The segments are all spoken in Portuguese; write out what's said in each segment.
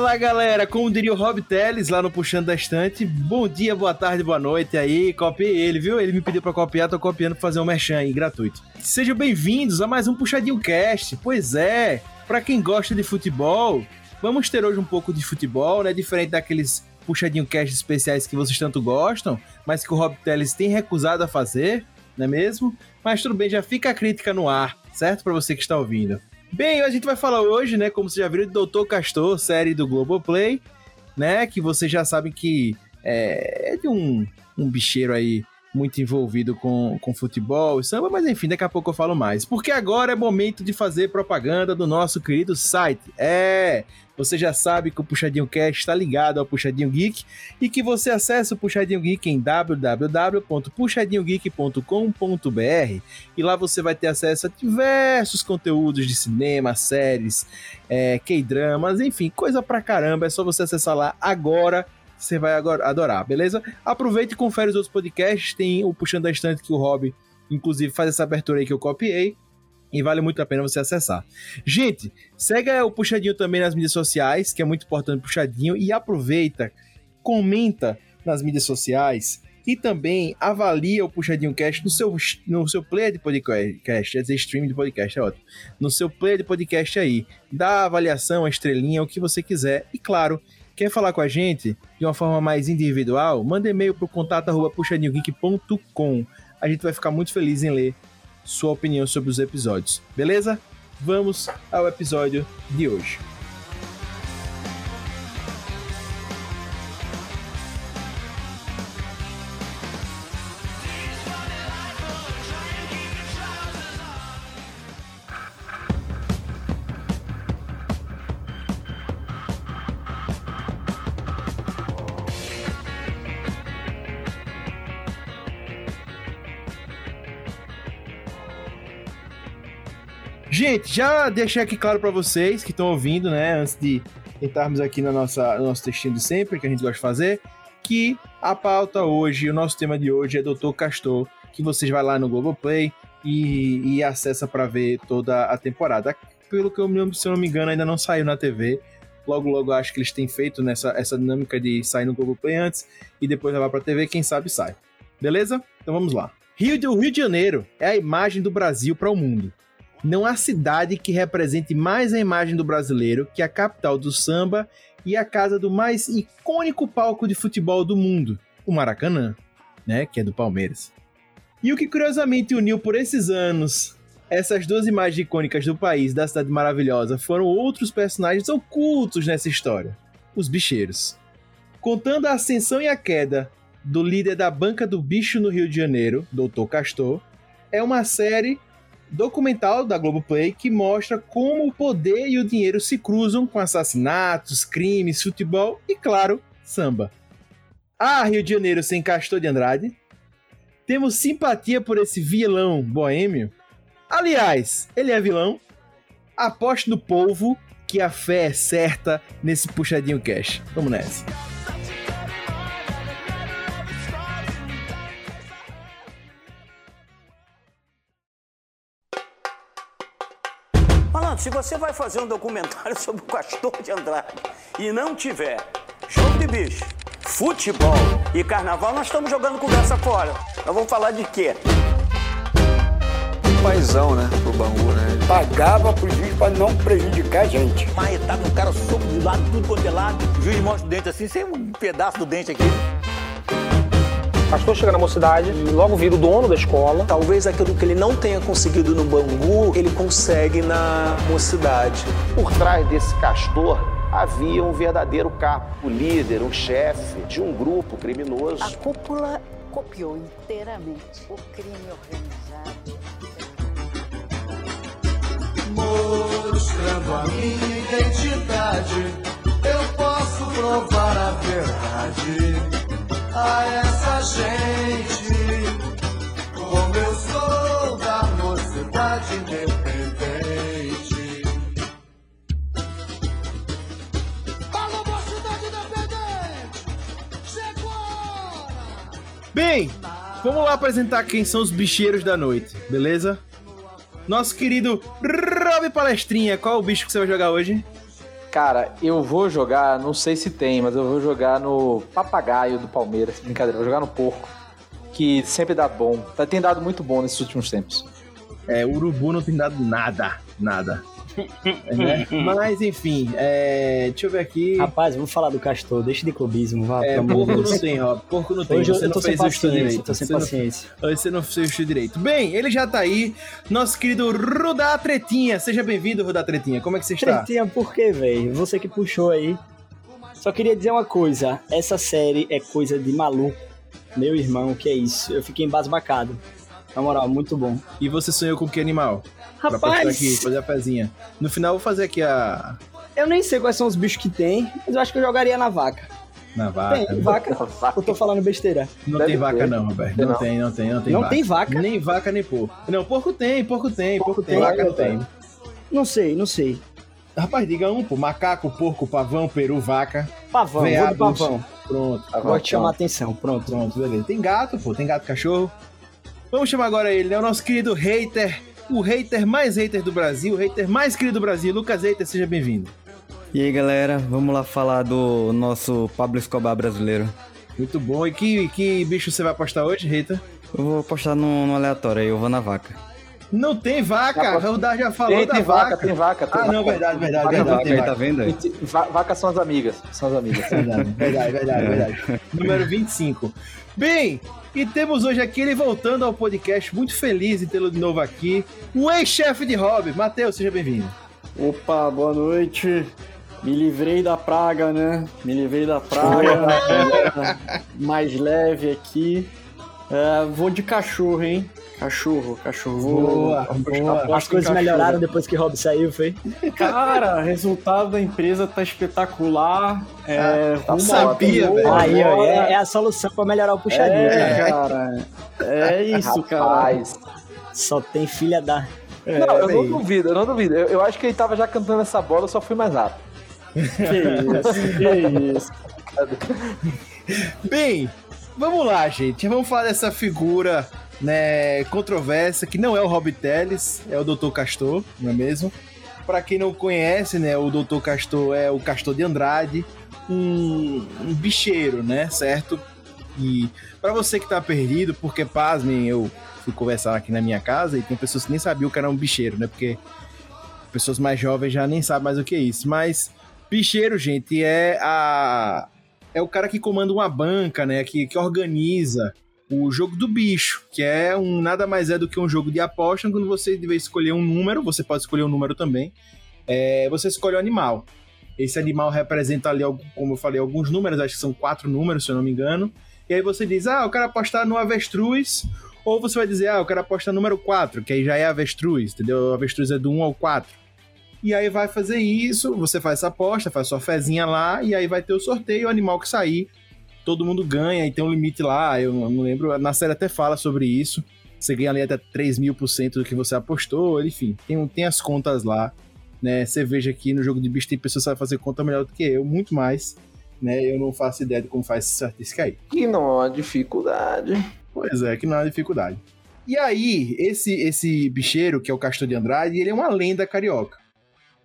Fala galera, como diria o Rob Teles lá no Puxando da Estante, bom dia, boa tarde, boa noite aí, copiei ele, viu? Ele me pediu pra copiar, tô copiando pra fazer um merchan aí, gratuito. Sejam bem-vindos a mais um Puxadinho Cast, pois é, pra quem gosta de futebol, vamos ter hoje um pouco de futebol, né, diferente daqueles Puxadinho Cast especiais que vocês tanto gostam, mas que o Rob Teles tem recusado a fazer, não é mesmo? Mas tudo bem, já fica a crítica no ar, certo? Pra você que está ouvindo. Bem, a gente vai falar hoje, né, como vocês já viram, de Doutor Castor, série do Globoplay, né, que vocês já sabem que é, é de um, um bicheiro aí muito envolvido com, com futebol e samba, mas enfim, daqui a pouco eu falo mais. Porque agora é momento de fazer propaganda do nosso querido site. É, você já sabe que o Puxadinho Cast está ligado ao Puxadinho Geek e que você acessa o Puxadinho Geek em www.puxadinhogeek.com.br e lá você vai ter acesso a diversos conteúdos de cinema, séries, é, K-dramas, enfim, coisa pra caramba. É só você acessar lá agora você vai adorar, beleza? Aproveite e confere os outros podcasts. Tem o Puxando da Estante que o Rob, inclusive, faz essa abertura aí que eu copiei. E vale muito a pena você acessar. Gente, segue o Puxadinho também nas mídias sociais, que é muito importante Puxadinho. E aproveita, comenta nas mídias sociais e também avalia o Puxadinho Cast no seu, no seu player de podcast, quer dizer, stream de podcast, é ótimo. No seu player de podcast aí. Dá a avaliação, a estrelinha, o que você quiser. E claro, Quer falar com a gente de uma forma mais individual? Manda e-mail para o contato puxadinhogeek.com. A gente vai ficar muito feliz em ler sua opinião sobre os episódios. Beleza? Vamos ao episódio de hoje. Gente, já deixei aqui claro para vocês que estão ouvindo, né, antes de entrarmos aqui na nossa, no nosso textinho de sempre, que a gente gosta de fazer, que a pauta hoje, o nosso tema de hoje é Doutor Castor, que vocês vai lá no Globoplay e, e acessa para ver toda a temporada. Pelo que eu me lembro, se eu não me engano, ainda não saiu na TV. Logo, logo acho que eles têm feito nessa essa dinâmica de sair no Globoplay antes e depois levar pra TV, quem sabe sai. Beleza? Então vamos lá. Rio de, Rio de Janeiro é a imagem do Brasil para o mundo. Não há cidade que represente mais a imagem do brasileiro que a capital do samba e a casa do mais icônico palco de futebol do mundo, o Maracanã, né, que é do Palmeiras. E o que curiosamente uniu por esses anos essas duas imagens icônicas do país, da cidade maravilhosa, foram outros personagens ocultos nessa história, os bicheiros. Contando a ascensão e a queda do líder da banca do bicho no Rio de Janeiro, Dr. Castor, é uma série documental da Globoplay que mostra como o poder e o dinheiro se cruzam com assassinatos, crimes, futebol e, claro, samba. Ah, Rio de Janeiro sem Castor de Andrade? Temos simpatia por esse vilão boêmio? Aliás, ele é vilão? Aposte no polvo que a fé é certa nesse puxadinho cash. Vamos nessa. Se você vai fazer um documentário sobre o Castor de Andrade e não tiver jogo de bicho, futebol e carnaval, nós estamos jogando conversa fora. Nós vamos falar de quê? paizão, né? Pro Bangu, né? Pagava pro juiz pra não prejudicar a gente. Marretado, o cara soco de lado, tudo quanto é lado. O juiz mostra o dente assim, sem um pedaço do dente aqui. Pastor chega na mocidade e logo vira o dono da escola. Talvez aquilo que ele não tenha conseguido no Bangu, ele consegue na mocidade. Por trás desse castor havia um verdadeiro capo, o líder, o chefe de um grupo criminoso. A cúpula copiou inteiramente o crime organizado. Mostrando a minha identidade, eu posso provar a verdade a essa gente. Como eu sou da mocidade independente. Alô, mocidade independente! Chegou! Bem, vamos lá apresentar quem são os bicheiros da noite, beleza? Nosso querido Rob Palestrinha, qual é o bicho que você vai jogar hoje? Cara, eu vou jogar, não sei se tem, mas eu vou jogar no papagaio do Palmeiras. Brincadeira, vou jogar no porco. Que sempre dá bom. Tá, tem dado muito bom nesses últimos tempos. É, urubu não tem dado nada, nada. Né? Mas enfim, é, deixa eu ver aqui. Rapaz, vamos falar do Castor, deixa de clubismo, vá. É, pelo amor de porco Deus. não tem, ó. Porco não tem. Hoje eu- você eu não sem fez o estudo paciência, direito. tô sem Você não- paciência. Você não fez o estudo direito. Bem, ele já tá aí. Nosso querido Rudá Tretinha. Seja bem-vindo, Rudá Tretinha. Como é que você está? Tretinha, por quê, velho? Você que puxou aí. Só queria dizer uma coisa. Essa série é coisa de maluco. Meu irmão, que é isso? Eu fiquei embasbacado. Na moral, muito bom. E você sonhou com que animal? Pra Rapaz! postar aqui, fazer a pezinha. No final, eu vou fazer aqui a. Eu nem sei quais são os bichos que tem, mas eu acho que eu jogaria na vaca. Na vaca. Tem, vaca? Eu tô falando besteira. Não Deve tem vaca, ter. não, Roberto. Tem Não, não. tem, não tem, não tem Não vaca. tem vaca? Nem vaca, nem porco. Não, porco tem, porco tem, porco tem, tem, vaca não vaca tem. Não sei, não sei. Rapaz, diga um, pô. Macaco, porco, pavão, peru, vaca. Pavão, vou veados. do pavão. Pronto. Gosto de chamar a atenção, pronto. Pronto, beleza. Tem gato, pô. Tem gato, cachorro. Vamos chamar agora ele, né? O nosso querido hater. O hater mais hater do Brasil. O hater mais querido do Brasil. Lucas Hater, seja bem-vindo. E aí, galera, vamos lá falar do nosso Pablo Escobar brasileiro. Muito bom. E que, que bicho você vai apostar hoje, hater? Eu vou apostar no, no aleatório aí, eu vou na vaca. Não tem vaca. O Rudá já falou Tem, da tem vaca. vaca, tem vaca. Tem Ah, não, vaca. verdade, verdade, Vaca, verdade. vaca, tem vaca. Tá vendo aí? Va- Vacas são as amigas. São as amigas. Verdade, verdade, verdade, verdade. Número 25. Bem, e temos hoje aqui ele voltando ao podcast, muito feliz em tê-lo de novo aqui, o ex-chefe de hobby. Matheus, seja bem-vindo. Opa, boa noite. Me livrei da praga, né? Me livrei da praga. mais leve aqui. É, vou de cachorro, hein? Cachorro, cachorro. Boa, boa. As coisas cachorro. melhoraram depois que Rob saiu, foi? Cara, resultado da empresa tá espetacular. É, Ah, rumo sabia, velho. Aí, ó, é, é a solução pra melhorar o puxadinho. É, cara. cara. É isso, cara. Rapaz. Só tem filha da. não, eu não duvido, eu não duvido. Eu, eu acho que ele tava já cantando essa bola, eu só fui mais rápido. Que isso, que isso. Bem, vamos lá, gente. Vamos falar dessa figura, né, controversa, que não é o Rob Teles, é o Dr. Castor, não é mesmo? Pra quem não conhece, né, o Dr. Castor é o Castor de Andrade, um, um bicheiro, né, certo? E pra você que tá perdido, porque, pasmem, eu fui conversar aqui na minha casa e tem pessoas que nem sabiam que era um bicheiro, né, porque pessoas mais jovens já nem sabem mais o que é isso, mas bicheiro, gente, é a é o cara que comanda uma banca, né? Que, que organiza o jogo do bicho, que é um nada mais é do que um jogo de aposta, quando você deve escolher um número, você pode escolher um número também. é, você escolhe o animal. Esse animal representa ali, como eu falei, alguns números, acho que são quatro números, se eu não me engano. E aí você diz, ah, eu quero apostar no avestruz, ou você vai dizer, ah, eu quero apostar no número 4, que aí já é avestruz, entendeu? O avestruz é do 1 ao 4. E aí vai fazer isso, você faz essa aposta, faz sua fezinha lá, e aí vai ter o sorteio, o animal que sair, todo mundo ganha, e tem um limite lá, eu não lembro, na série até fala sobre isso. Você ganha ali até 3 mil por cento do que você apostou, enfim, tem, tem as contas lá, né? Você veja que no jogo de bicho tem pessoas que sabem fazer conta melhor do que eu, muito mais, né? Eu não faço ideia de como faz essa estatística aí. Que não há dificuldade. Pois é, que não há dificuldade. E aí, esse esse bicheiro, que é o Castor de Andrade, ele é uma lenda carioca.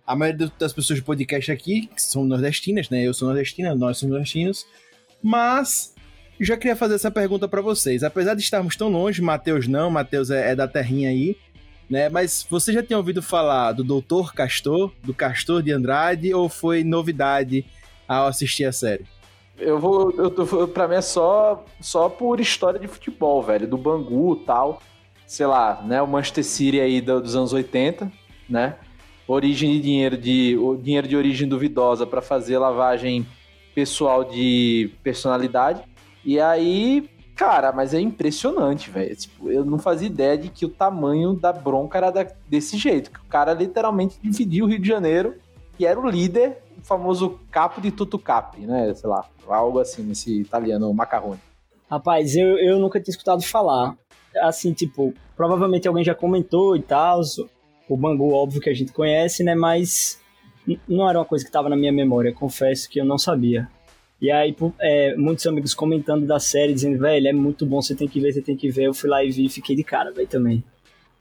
A maioria das pessoas do podcast aqui que são nordestinas, né? Eu sou nordestina, nós somos nordestinos. Mas já queria fazer essa pergunta pra vocês. Apesar de estarmos tão longe, Matheus não, Matheus é, é da terrinha aí, né? Mas você já tinha ouvido falar do Doutor Castor, do Castor de Andrade, ou foi novidade ao assistir a série? Eu vou. Eu tô, pra mim é só, só por história de futebol, velho. Do Bangu tal. Sei lá, né? O Manchester City aí do- dos anos 80, né? Origem de dinheiro de. Dinheiro de origem duvidosa pra fazer lavagem pessoal de personalidade. E aí, cara, mas é impressionante, velho. Tipo, eu não fazia ideia de que o tamanho da bronca era da- desse jeito. Que o cara literalmente dividiu o Rio de Janeiro e era o líder, o famoso capo de Tutucapi, né? Sei lá, algo assim, nesse italiano macarrone. Rapaz, eu, eu nunca tinha escutado falar. Assim, tipo, provavelmente alguém já comentou e tal. O Bangu, óbvio que a gente conhece, né? Mas não era uma coisa que estava na minha memória. Confesso que eu não sabia. E aí, é, muitos amigos comentando da série, dizendo, velho, é muito bom, você tem que ver, você tem que ver. Eu fui lá e vi e fiquei de cara, velho, também.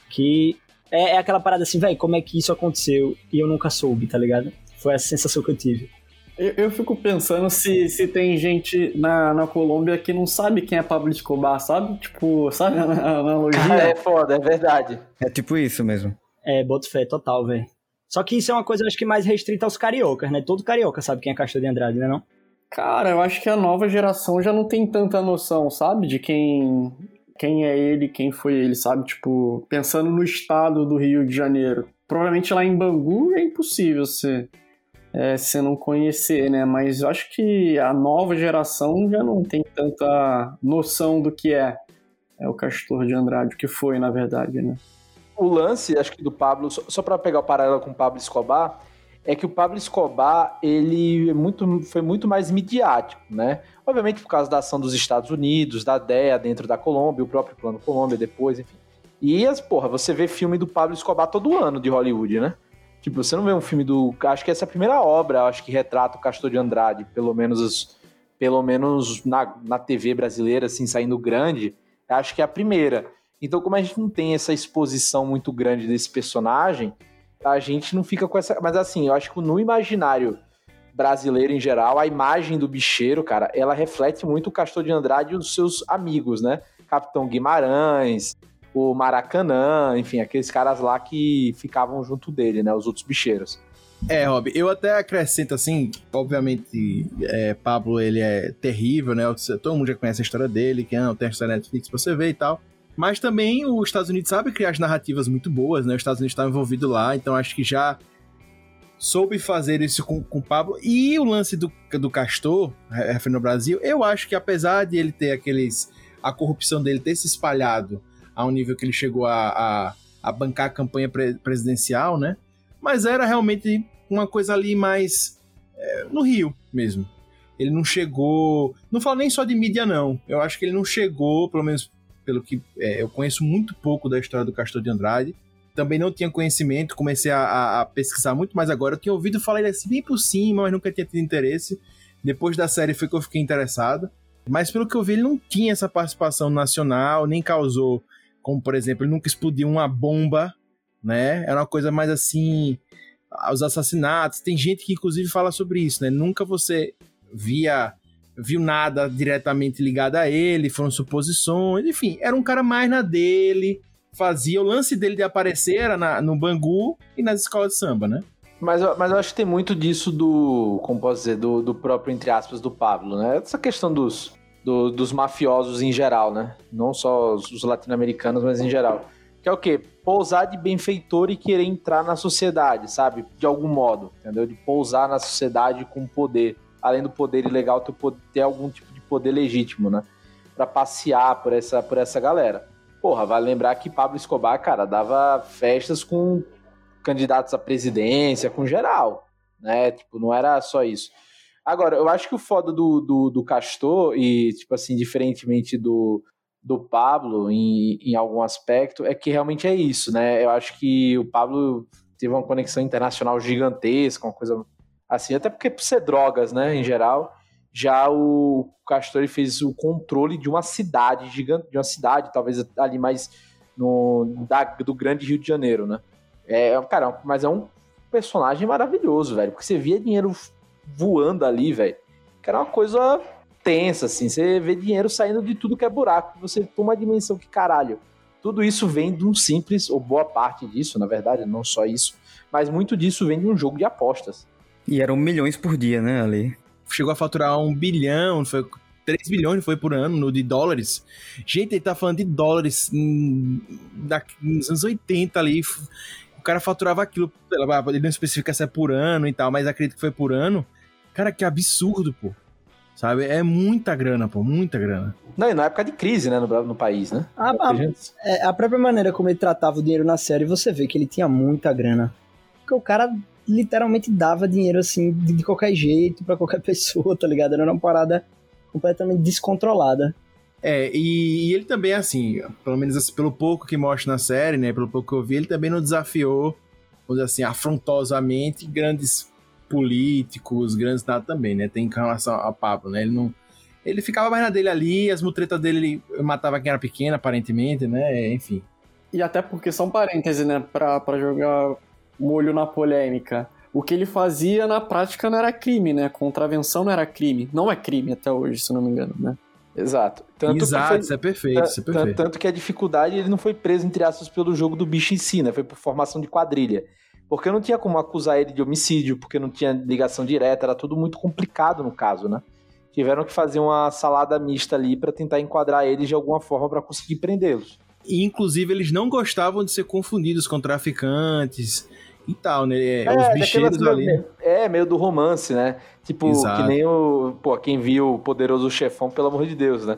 Que é, é aquela parada assim, velho, como é que isso aconteceu? E eu nunca soube, tá ligado? Foi a sensação que eu tive. Eu, eu fico pensando se, se tem gente na, na Colômbia que não sabe quem é Pablo Escobar, sabe? Tipo, sabe a, a analogia? é foda, é verdade. É tipo isso mesmo. É, boto fé total, velho. Só que isso é uma coisa, acho que mais restrita aos cariocas, né? Todo carioca sabe quem é Castor de Andrade, né não? Cara, eu acho que a nova geração já não tem tanta noção, sabe? De quem, quem é ele, quem foi ele, sabe? Tipo, pensando no estado do Rio de Janeiro. Provavelmente lá em Bangu é impossível você, é, você não conhecer, né? Mas eu acho que a nova geração já não tem tanta noção do que é, é o Castor de Andrade, o que foi, na verdade, né? O lance, acho que do Pablo, só, só para pegar o paralelo com o Pablo Escobar, é que o Pablo Escobar ele é muito, foi muito mais midiático, né? Obviamente por causa da ação dos Estados Unidos, da DEA dentro da Colômbia, o próprio Plano Colômbia depois, enfim. E as, porra, você vê filme do Pablo Escobar todo ano de Hollywood, né? Tipo, você não vê um filme do. Acho que essa é a primeira obra, acho que retrata o Castor de Andrade, pelo menos, pelo menos na, na TV brasileira, assim, saindo grande. Acho que é a primeira. Então, como a gente não tem essa exposição muito grande desse personagem, a gente não fica com essa. Mas assim, eu acho que no imaginário brasileiro em geral, a imagem do bicheiro, cara, ela reflete muito o Castor de Andrade e os seus amigos, né? Capitão Guimarães, o Maracanã, enfim, aqueles caras lá que ficavam junto dele, né? Os outros bicheiros. É, Rob, eu até acrescento assim, obviamente, é, Pablo, ele é terrível, né? Todo mundo já conhece a história dele, que não tem a história Netflix pra você ver e tal. Mas também os Estados Unidos sabe criar as narrativas muito boas, né? Os Estados Unidos estão envolvido lá, então acho que já soube fazer isso com, com o Pablo. E o lance do, do Castor, referindo no Brasil, eu acho que apesar de ele ter aqueles. a corrupção dele ter se espalhado a um nível que ele chegou a, a, a bancar a campanha pre, presidencial, né? Mas era realmente uma coisa ali mais. É, no Rio mesmo. Ele não chegou. Não falo nem só de mídia, não. Eu acho que ele não chegou, pelo menos pelo que é, eu conheço muito pouco da história do Castor de Andrade. Também não tinha conhecimento, comecei a, a pesquisar muito mais agora. Eu tinha ouvido falar ele assim bem por cima, mas nunca tinha tido interesse. Depois da série foi que eu fiquei interessado. Mas pelo que eu vi, ele não tinha essa participação nacional, nem causou, como por exemplo, ele nunca explodiu uma bomba, né? Era uma coisa mais assim, os assassinatos. Tem gente que inclusive fala sobre isso, né? Nunca você via viu nada diretamente ligado a ele, foram suposições, enfim, era um cara mais na dele, fazia o lance dele de aparecer era na, no Bangu e nas escolas de samba, né? Mas, mas eu acho que tem muito disso do, como posso dizer, do, do próprio, entre aspas, do Pablo, né? Essa questão dos, do, dos mafiosos em geral, né? Não só os, os latino-americanos, mas em geral. Que é o quê? Pousar de benfeitor e querer entrar na sociedade, sabe? De algum modo, entendeu? De pousar na sociedade com poder além do poder ilegal, ter, ter algum tipo de poder legítimo, né? Pra passear por essa, por essa galera. Porra, vale lembrar que Pablo Escobar, cara, dava festas com candidatos à presidência, com geral, né? Tipo, não era só isso. Agora, eu acho que o foda do, do, do Castor, e, tipo assim, diferentemente do, do Pablo em, em algum aspecto, é que realmente é isso, né? Eu acho que o Pablo teve uma conexão internacional gigantesca, uma coisa assim, até porque por ser drogas, né, em geral, já o Castor fez o controle de uma cidade gigante, de uma cidade, talvez ali mais no da, do grande Rio de Janeiro, né? É, cara, mas é um personagem maravilhoso, velho, porque você via dinheiro voando ali, velho, que era uma coisa tensa, assim, você vê dinheiro saindo de tudo que é buraco, você toma a dimensão que caralho. Tudo isso vem de um simples, ou boa parte disso, na verdade, não só isso, mas muito disso vem de um jogo de apostas. E eram milhões por dia, né, ali. Chegou a faturar um bilhão, foi 3 bilhões foi por ano no, de dólares. Gente, ele tá falando de dólares da, nos anos 80 ali. O cara faturava aquilo, ele não especifica se é por ano e tal, mas acredito que foi por ano. Cara, que absurdo, pô. Sabe? É muita grana, pô, muita grana. Não, e na época de crise, né, no, no país, né? A, a, é, a própria maneira como ele tratava o dinheiro na série, você vê que ele tinha muita grana. Porque o cara literalmente dava dinheiro assim de, de qualquer jeito para qualquer pessoa, tá ligado? Era uma parada completamente descontrolada. É, e, e, ele também, assim, pelo menos assim, pelo pouco que mostra na série, né? Pelo pouco que eu vi, ele também não desafiou, vamos dizer assim, afrontosamente grandes políticos, grandes nada também, né? Tem em relação a Pablo, né? Ele não. Ele ficava mais na dele ali, as mutretas dele ele matava quem era pequeno, aparentemente, né? Enfim. E até porque são parênteses, né? Pra, pra jogar molho na polêmica. o que ele fazia na prática não era crime, né? Contravenção não era crime. Não é crime até hoje, se não me engano, né? Exato. Tanto Exato, foi- isso é perfeito, isso é perfeito. Tanto que a dificuldade, ele não foi preso, entre aspas, pelo jogo do bicho em si, né? Foi por formação de quadrilha. Porque não tinha como acusar ele de homicídio, porque não tinha ligação direta, era tudo muito complicado no caso, né? Tiveram que fazer uma salada mista ali pra tentar enquadrar eles de alguma forma pra conseguir prendê-los. E, inclusive, eles não gostavam de ser confundidos com traficantes e tal, né? É, Os daquelas bicheiros meio- ali. É, meio do romance, né? Tipo, Exato. que nem o. Pô, quem viu o Poderoso Chefão, pelo amor de Deus, né?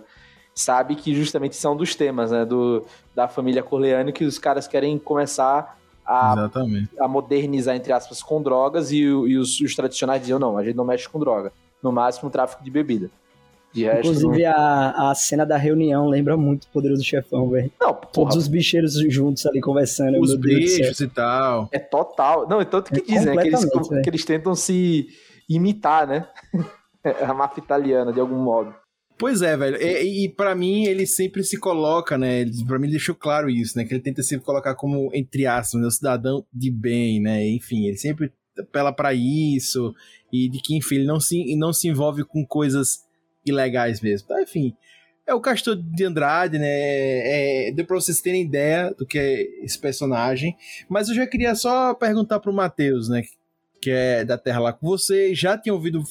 Sabe que justamente são dos temas, né? Do, da família Corleone, que os caras querem começar a, Exatamente. a modernizar, entre aspas, com drogas, e, e os, os tradicionais diziam, não, a gente não mexe com droga. No máximo, tráfico de bebida. Resto, Inclusive, a, a cena da reunião lembra muito o Poderoso Chefão, velho. Não, Todos os bicheiros juntos ali conversando. Os bichos e tal. É total. Não, é tanto que É dizem, né, que eles, que eles tentam se imitar, né? a máfia italiana, de algum modo. Pois é, velho. E, e para mim, ele sempre se coloca, né? Ele, pra mim, ele deixou claro isso, né? Que ele tenta se colocar como, entre aspas, né, um cidadão de bem, né? Enfim, ele sempre apela pra isso. E de que, enfim, ele não se, não se envolve com coisas ilegais mesmo. Tá, enfim. É o Castor de Andrade, né? É, deu pra vocês terem ideia do que é esse personagem. Mas eu já queria só perguntar pro Matheus, né? Que é da Terra lá com você. Já tinha ouvido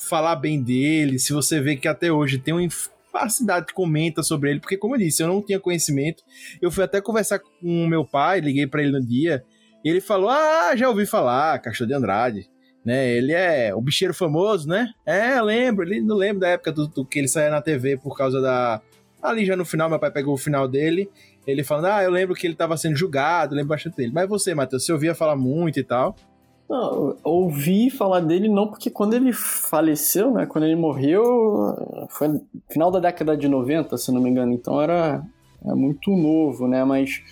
falar bem dele, se você vê que até hoje tem uma infacidade que comenta sobre ele, porque como eu disse, eu não tinha conhecimento. Eu fui até conversar com o meu pai, liguei pra ele no dia, e ele falou: "Ah, já ouvi falar, Castor de Andrade". Né, ele é o bicheiro famoso, né? É, eu lembro, ele não lembro da época do, do que ele saía na TV por causa da ali já no final, meu pai pegou o final dele, ele falando: "Ah, eu lembro que ele tava sendo julgado, lembro bastante dele". Mas você, Matheus, você ouvia falar muito e tal? Não, ouvi falar dele não porque quando ele faleceu, né? Quando ele morreu, foi no final da década de 90, se não me engano. Então era, era muito novo, né? Mas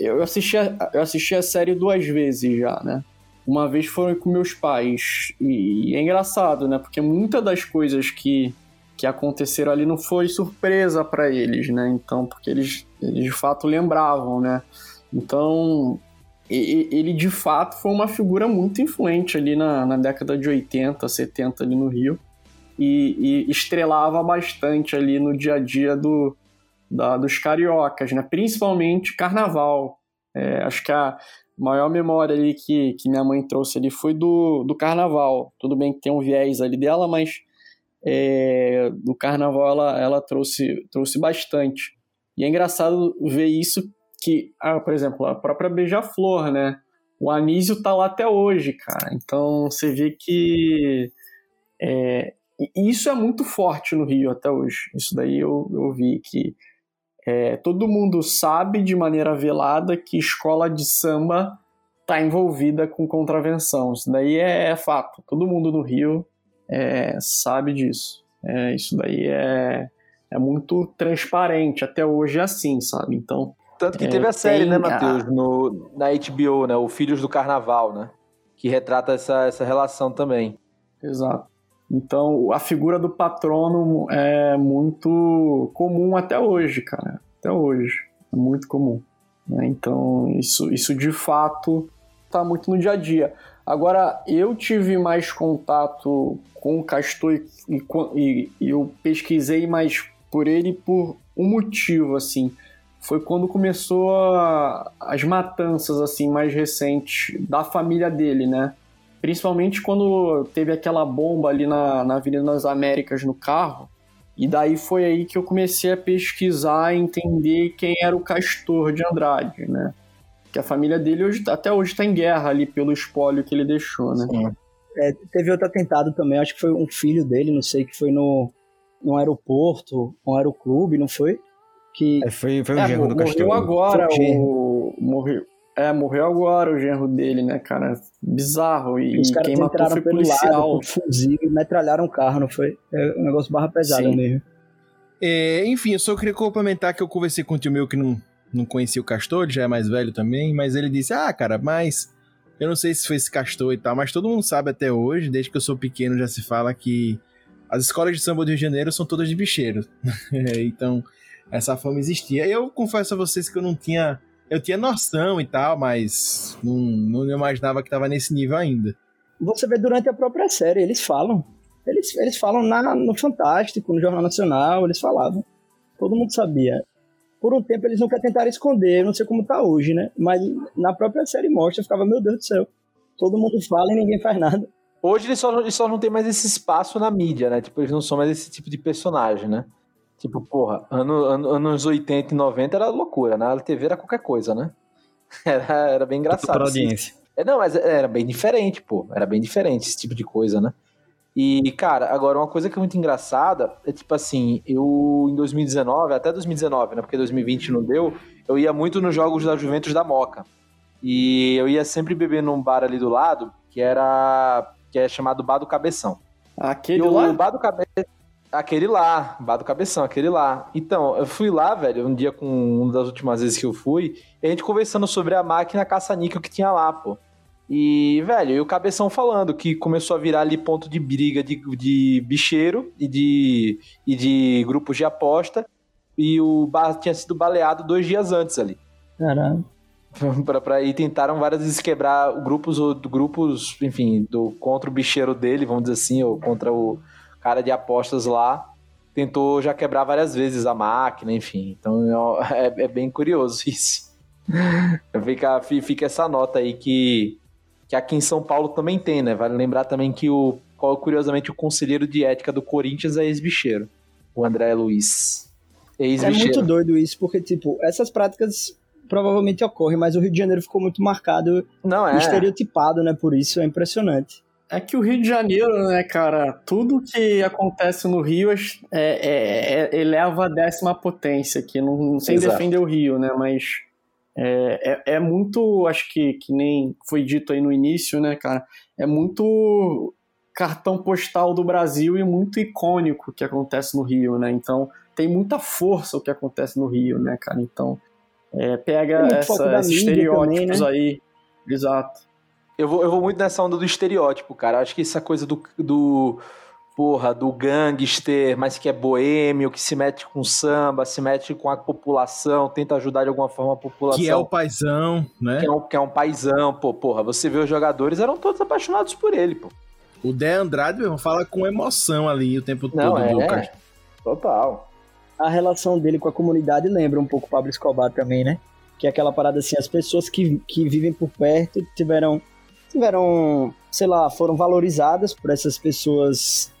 eu assisti, a, eu assisti a série duas vezes já, né? Uma vez foram com meus pais. E, e é engraçado, né? Porque muitas das coisas que, que aconteceram ali não foi surpresa para eles, né? Então, porque eles, eles de fato lembravam, né? Então, ele de fato foi uma figura muito influente ali na, na década de 80, 70 ali no Rio e, e estrelava bastante ali no dia a dia do, da- dos cariocas, né? principalmente carnaval. É, acho que a maior memória ali que, que minha mãe trouxe ali foi do, do carnaval. Tudo bem que tem um viés ali dela, mas é, do carnaval ela, ela trouxe, trouxe bastante. E é engraçado ver isso que, ah, por exemplo, a própria Beija-Flor, né? O Anísio tá lá até hoje, cara. Então você vê que é, isso é muito forte no Rio até hoje. Isso daí eu, eu vi que é, todo mundo sabe de maneira velada que escola de samba tá envolvida com contravenção. Isso daí é, é fato. Todo mundo no Rio é, sabe disso. É, isso daí é, é muito transparente. Até hoje é assim, sabe? Então Tanto que É, teve a série, tem né, a- Matheus, no, na HBO, né? O Filhos do Carnaval, né? Que retrata essa, essa relação também. Exato. Então, a figura do patrono é muito comum até hoje, cara. Até hoje. É muito comum. né? Então, isso, isso de fato tá muito no dia a dia. Agora, eu tive mais contato com o Castor e, e- e eu pesquisei mais por ele por um motivo, assim. Foi quando começou a- as matanças, assim, mais recentes da família dele, né? Principalmente quando teve aquela bomba ali na, na Avenida das Américas no carro. E daí foi aí que eu comecei a pesquisar e entender quem era o Castor de Andrade, né? Que a família dele hoje, até hoje está em guerra ali pelo espólio que ele deixou, né? É, teve outro atentado também, acho que foi um filho dele, não sei, que foi no, no aeroporto, um aeroclube, não foi? Que... É, foi, foi o É, genro mo- do morreu Castor. agora Foi o genro. o... Morreu... É, morreu agora o genro dele, né, cara? Bizarro. E os caras quem matou entraram foi pelo policial. lado com fuzil e metralharam o carro, não foi? É um negócio barra pesada Sim. mesmo. É, enfim, eu só queria complementar que eu conversei com um tio meu que não, não conhecia o Castor, ele já é mais velho também, mas ele disse: Ah, cara, mas eu não sei se foi esse Castor e tal, mas todo mundo sabe até hoje, desde que eu sou pequeno, já se fala que as escolas de samba do Rio de Janeiro são todas de bicheiro. então, essa fama existia. Eu confesso a vocês que eu não tinha. Eu tinha noção e tal, mas não, não imaginava que tava nesse nível ainda. você vê durante a própria série, eles falam. Eles, eles falam na, no Fantástico, no Jornal Nacional, eles falavam. Todo mundo sabia. Por um tempo eles nunca tentaram esconder, não sei como tá hoje, né? Mas na própria série mostra, eu ficava, meu Deus do céu. Todo mundo fala e ninguém faz nada. Hoje eles só, eles só não tem mais esse espaço na mídia, né? Tipo, eles não são mais esse tipo de personagem, né? Tipo, porra, ano, ano, anos 80 e 90 era loucura, né? A TV era qualquer coisa, né? Era, era bem engraçado. Pra assim. audiência. É, não, mas era bem diferente, pô. Era bem diferente esse tipo de coisa, né? E, cara, agora uma coisa que é muito engraçada é tipo assim, eu em 2019, até 2019, né? Porque 2020 não deu, eu ia muito nos jogos da Juventus da Moca. E eu ia sempre beber num bar ali do lado, que era. que é chamado Bar do Cabeção. Aquele e o lá? Bar do Cabeção. Aquele lá, Bar do Cabeção, aquele lá. Então, eu fui lá, velho, um dia com uma das últimas vezes que eu fui, e a gente conversando sobre a máquina caça-níquel que tinha lá, pô. E, velho, e o Cabeção falando que começou a virar ali ponto de briga de, de bicheiro e de, e de grupos de aposta. E o bar tinha sido baleado dois dias antes ali. Caralho. pra, pra, e tentaram várias vezes quebrar grupos, ou- grupos, enfim, do, contra o bicheiro dele, vamos dizer assim, ou contra o cara de apostas lá. Tentou já quebrar várias vezes a máquina, enfim. Então é, é bem curioso isso. Fica, fi- fica essa nota aí que, que aqui em São Paulo também tem, né? Vale lembrar também que o, curiosamente, o conselheiro de ética do Corinthians é ex-bicheiro, o André Luiz. É Ex-bicheiro. muito doido isso, porque, tipo, essas práticas provavelmente ocorrem, mas o Rio de Janeiro ficou muito marcado Não, e é. estereotipado, né? Por isso é impressionante. É que o Rio de Janeiro, né, cara, tudo que acontece no Rio é, é- é- eleva a décima potência aqui, não, sem Exato. defender o Rio, né, mas é, é, é muito, acho que, que nem foi dito aí no início, né, cara, é muito cartão postal do Brasil e muito icônico o que acontece no Rio, né, então tem muita força o que acontece no Rio, né, cara, então é, pega essa- esses estereótipos também, né? aí, exato. Eu vou, eu vou muito nessa onda do estereótipo, cara. Acho que essa coisa do, do porra, do gangster, mas que é boêmio, que se mete com samba, se mete com a população, tenta ajudar de alguma forma a população. Que é o paizão, né? Que é um, que é um paizão, pô, porra. Você vê os jogadores, eram todos apaixonados por ele, pô. O Dé Andrade meu, fala com emoção ali o tempo Não, todo. é. Castro. Total. A relação dele com a comunidade lembra um pouco o Pablo Escobar também, né? Que é aquela parada assim, as pessoas que, que vivem por perto tiveram, tiveram, sei lá, foram valorizadas por essas pessoas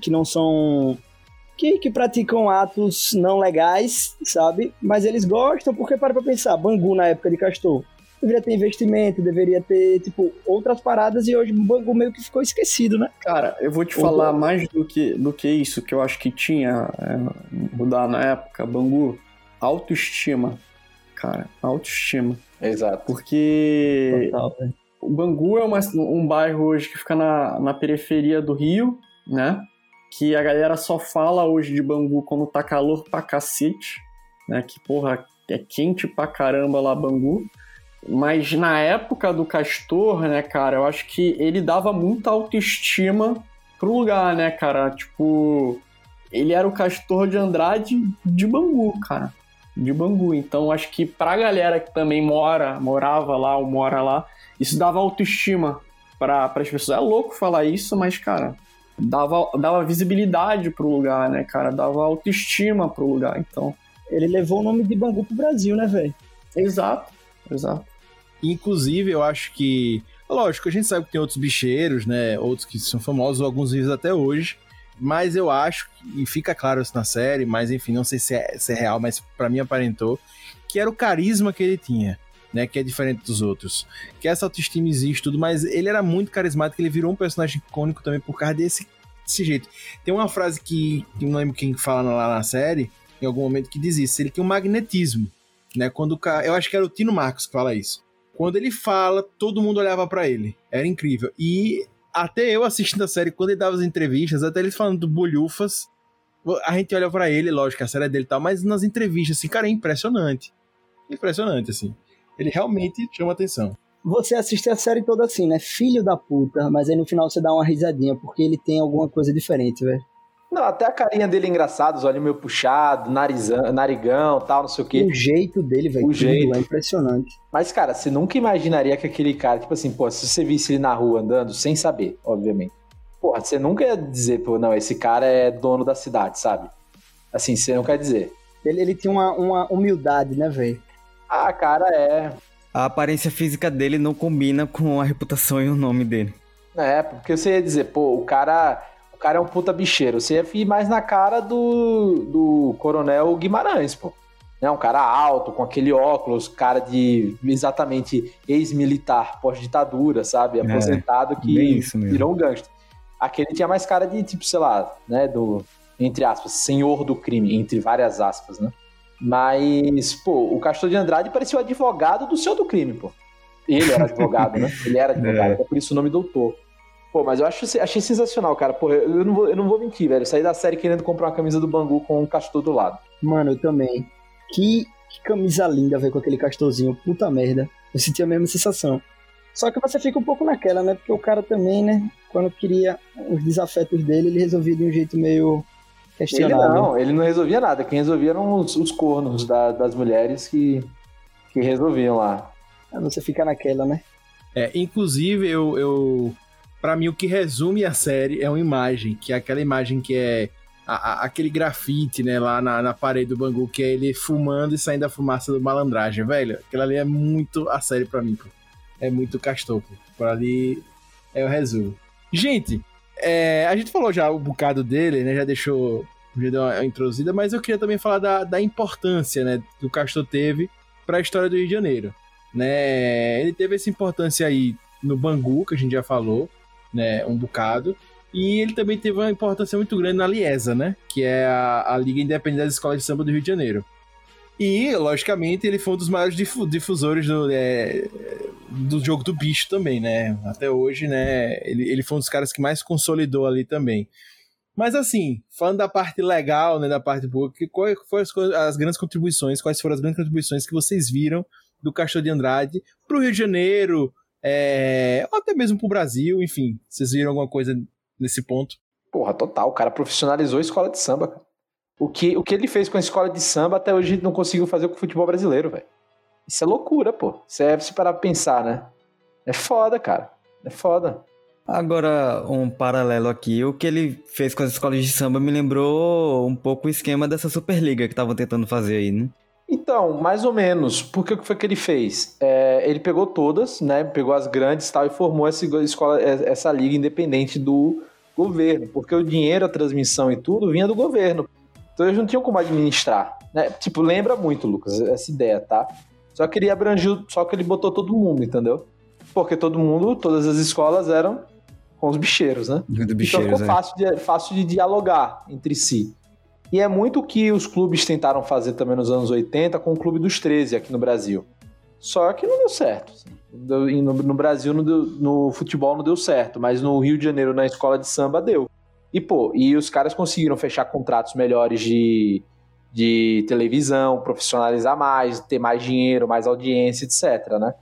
que não são. Que, que praticam atos não legais, sabe? Mas eles gostam, porque para pra pensar, Bangu na época de Castor deveria ter investimento, deveria ter, tipo, outras paradas e hoje o Bangu meio que ficou esquecido, né? Cara, eu vou te falar mais do que, do que isso que eu acho que tinha é, mudar na época, Bangu. Autoestima. Cara, autoestima. Exato. Porque Total. O Bangu é uma- um bairro hoje que fica na, na periferia do Rio, né? Que a galera só fala hoje de Bangu quando tá calor pra cacete, né? Que, porra, é quente pra caramba lá Bangu. Mas na época do Castor, né, cara, eu acho que ele dava muita autoestima pro lugar, né, cara? Tipo, ele era o Castor de Andrade de Bangu, cara. De Bangu. Então, acho que pra galera que também mora, morava lá ou mora lá, isso dava autoestima para as pessoas. É louco falar isso, mas, cara, dava, dava visibilidade pro lugar, né, cara? Dava autoestima pro lugar. Então, Ele levou o nome de Bangu pro Brasil, né, velho? exato, exato. Inclusive, eu acho que. Lógico, a gente sabe que tem outros bicheiros, né? Outros que são famosos, alguns vivos até hoje. Mas eu acho, e fica claro isso na série, mas enfim, não sei se é, se é real, mas pra mim aparentou, que era o carisma que ele tinha, né? Que é diferente dos outros. Que essa autoestima existe tudo, mas ele era muito carismático, ele virou um personagem icônico também por causa desse, desse jeito. Tem uma frase que, que não lembro quem fala lá na série, em algum momento, que diz isso. Ele tem um magnetismo, né? Quando o cara. Eu acho que era o Tino Marcos que fala isso. Quando ele fala, todo mundo olhava pra ele. Era incrível. E até eu assistindo a série, quando ele dava as entrevistas, até eles falando do Bolhufas, a gente olha pra ele, lógico, a série é dele e tal, mas nas entrevistas, assim, cara, é impressionante. Impressionante, assim. Ele realmente chama atenção. Você assiste a série toda assim, né? Filho da puta, mas aí no final você dá uma risadinha, porque ele tem alguma coisa diferente, velho. Não, até a carinha dele é engraçada, os olhos meio puxados, narizão, narigão tal, não sei o quê. O jeito dele, velho, O jeito. é impressionante. Mas, cara, você nunca imaginaria que aquele cara, tipo assim, pô, se você visse ele na rua andando, sem saber, obviamente. Porra, você nunca ia dizer, pô, não, esse cara é dono da cidade, sabe? Assim, você não quer dizer. Ele, ele tinha uma, uma humildade, né, velho? Ah, cara, é. A aparência física dele não combina com a reputação e o nome dele. É, porque você ia dizer, pô, o cara. O cara é um puta bicheiro. Você ia ir mais na cara do, do Coronel Guimarães, pô. Né? Um cara alto, com aquele óculos, cara de exatamente ex-militar, pós-ditadura, sabe? Aposentado bem que virou um gangster. Aquele tinha mais cara de, tipo, sei lá, né? Do, entre aspas, senhor do crime, entre várias aspas, né? Mas, pô, o Castor de Andrade parecia o advogado do senhor do crime, pô. Ele era advogado, né? Ele era advogado, É. é por isso o nome doutor. Pô, mas eu acho, achei sensacional, cara. Pô, eu não, vou, eu não vou mentir, velho. Eu saí da série querendo comprar uma camisa do Bangu com um Castor do lado. Mano, eu também. Que, que camisa linda, velho, com aquele castorzinho. Puta merda. Eu senti a mesma sensação. Só que você fica um pouco naquela, né? Porque o cara também, né? Quando queria os desafetos dele, ele resolvia de um jeito meio Ele não, ele não resolvia nada. Quem resolvia eram os, os cornos da- das mulheres que, que resolviam lá. Aí Você fica naquela, né? É, inclusive, eu, eu. Pra mim, o que resume a série é uma imagem, que é aquela imagem que é. a- a- aquele grafite, né, lá na, na parede do Bangu, que é ele fumando e saindo da fumaça do malandragem, velho. Aquilo ali é muito a série pra mim, pô. É muito castor, pô. Por ali é o resumo. Gente, é, a gente falou já um bocado dele, né? Já deixou. Já deu uma introduzida, mas eu queria também falar da, da importância, né? Que o Castor teve pra história do Rio de Janeiro. Né? Ele teve essa importância aí no Bangu, que a gente já falou, né? Um bocado. E ele também teve uma importância muito grande na Liesa, né? Que é a, a Liga Independente das Escolas de Samba do Rio de Janeiro. E, logicamente, ele foi um dos maiores difu- difusores do, é, do jogo do bicho também, né? Até hoje, né? Ele, ele foi um dos caras que mais consolidou ali também. Mas assim, falando da parte legal, né, da parte boa, quais foram as, grandes contribuições, quais foram as grandes contribuições que vocês viram do Castor de Andrade pro Rio de Janeiro, é, ou até mesmo pro Brasil, enfim, vocês viram alguma coisa nesse ponto? Porra, total. O cara profissionalizou a escola de samba, cara. O que, o que ele fez com a escola de samba até hoje não conseguiu fazer com o futebol brasileiro, velho. Isso é loucura, pô. Isso é se parar pra pensar, né? É foda, cara. É foda. Agora, um paralelo aqui, o que ele fez com as escolas de samba me lembrou um pouco o esquema dessa Superliga que estavam tentando fazer aí, né? Então, mais ou menos. Porque o que foi que ele fez? É, ele pegou todas, né? Pegou as grandes e tal, e formou essa escola, essa liga independente do governo. Porque o dinheiro, a transmissão e tudo vinha do governo. Então eles não tinham como administrar. Né? Tipo, lembra muito, Lucas, essa ideia, tá? Só que ele abrangiu, só que ele botou todo mundo, entendeu? Porque todo mundo, todas as escolas eram com os bicheiros, né? Então bicheiros, ficou é. fácil de, fácil de dialogar entre si. E é muito o que os clubes tentaram fazer também nos anos 80 com o Clube dos 13 aqui no Brasil. Só que não deu certo. assim. No, no Brasil, não deu- no futebol não deu certo, mas no Rio de Janeiro, na escola de samba, deu. E, pô, e os caras conseguiram fechar contratos melhores de, de televisão, profissionalizar mais, ter mais dinheiro, mais audiência, etc, né?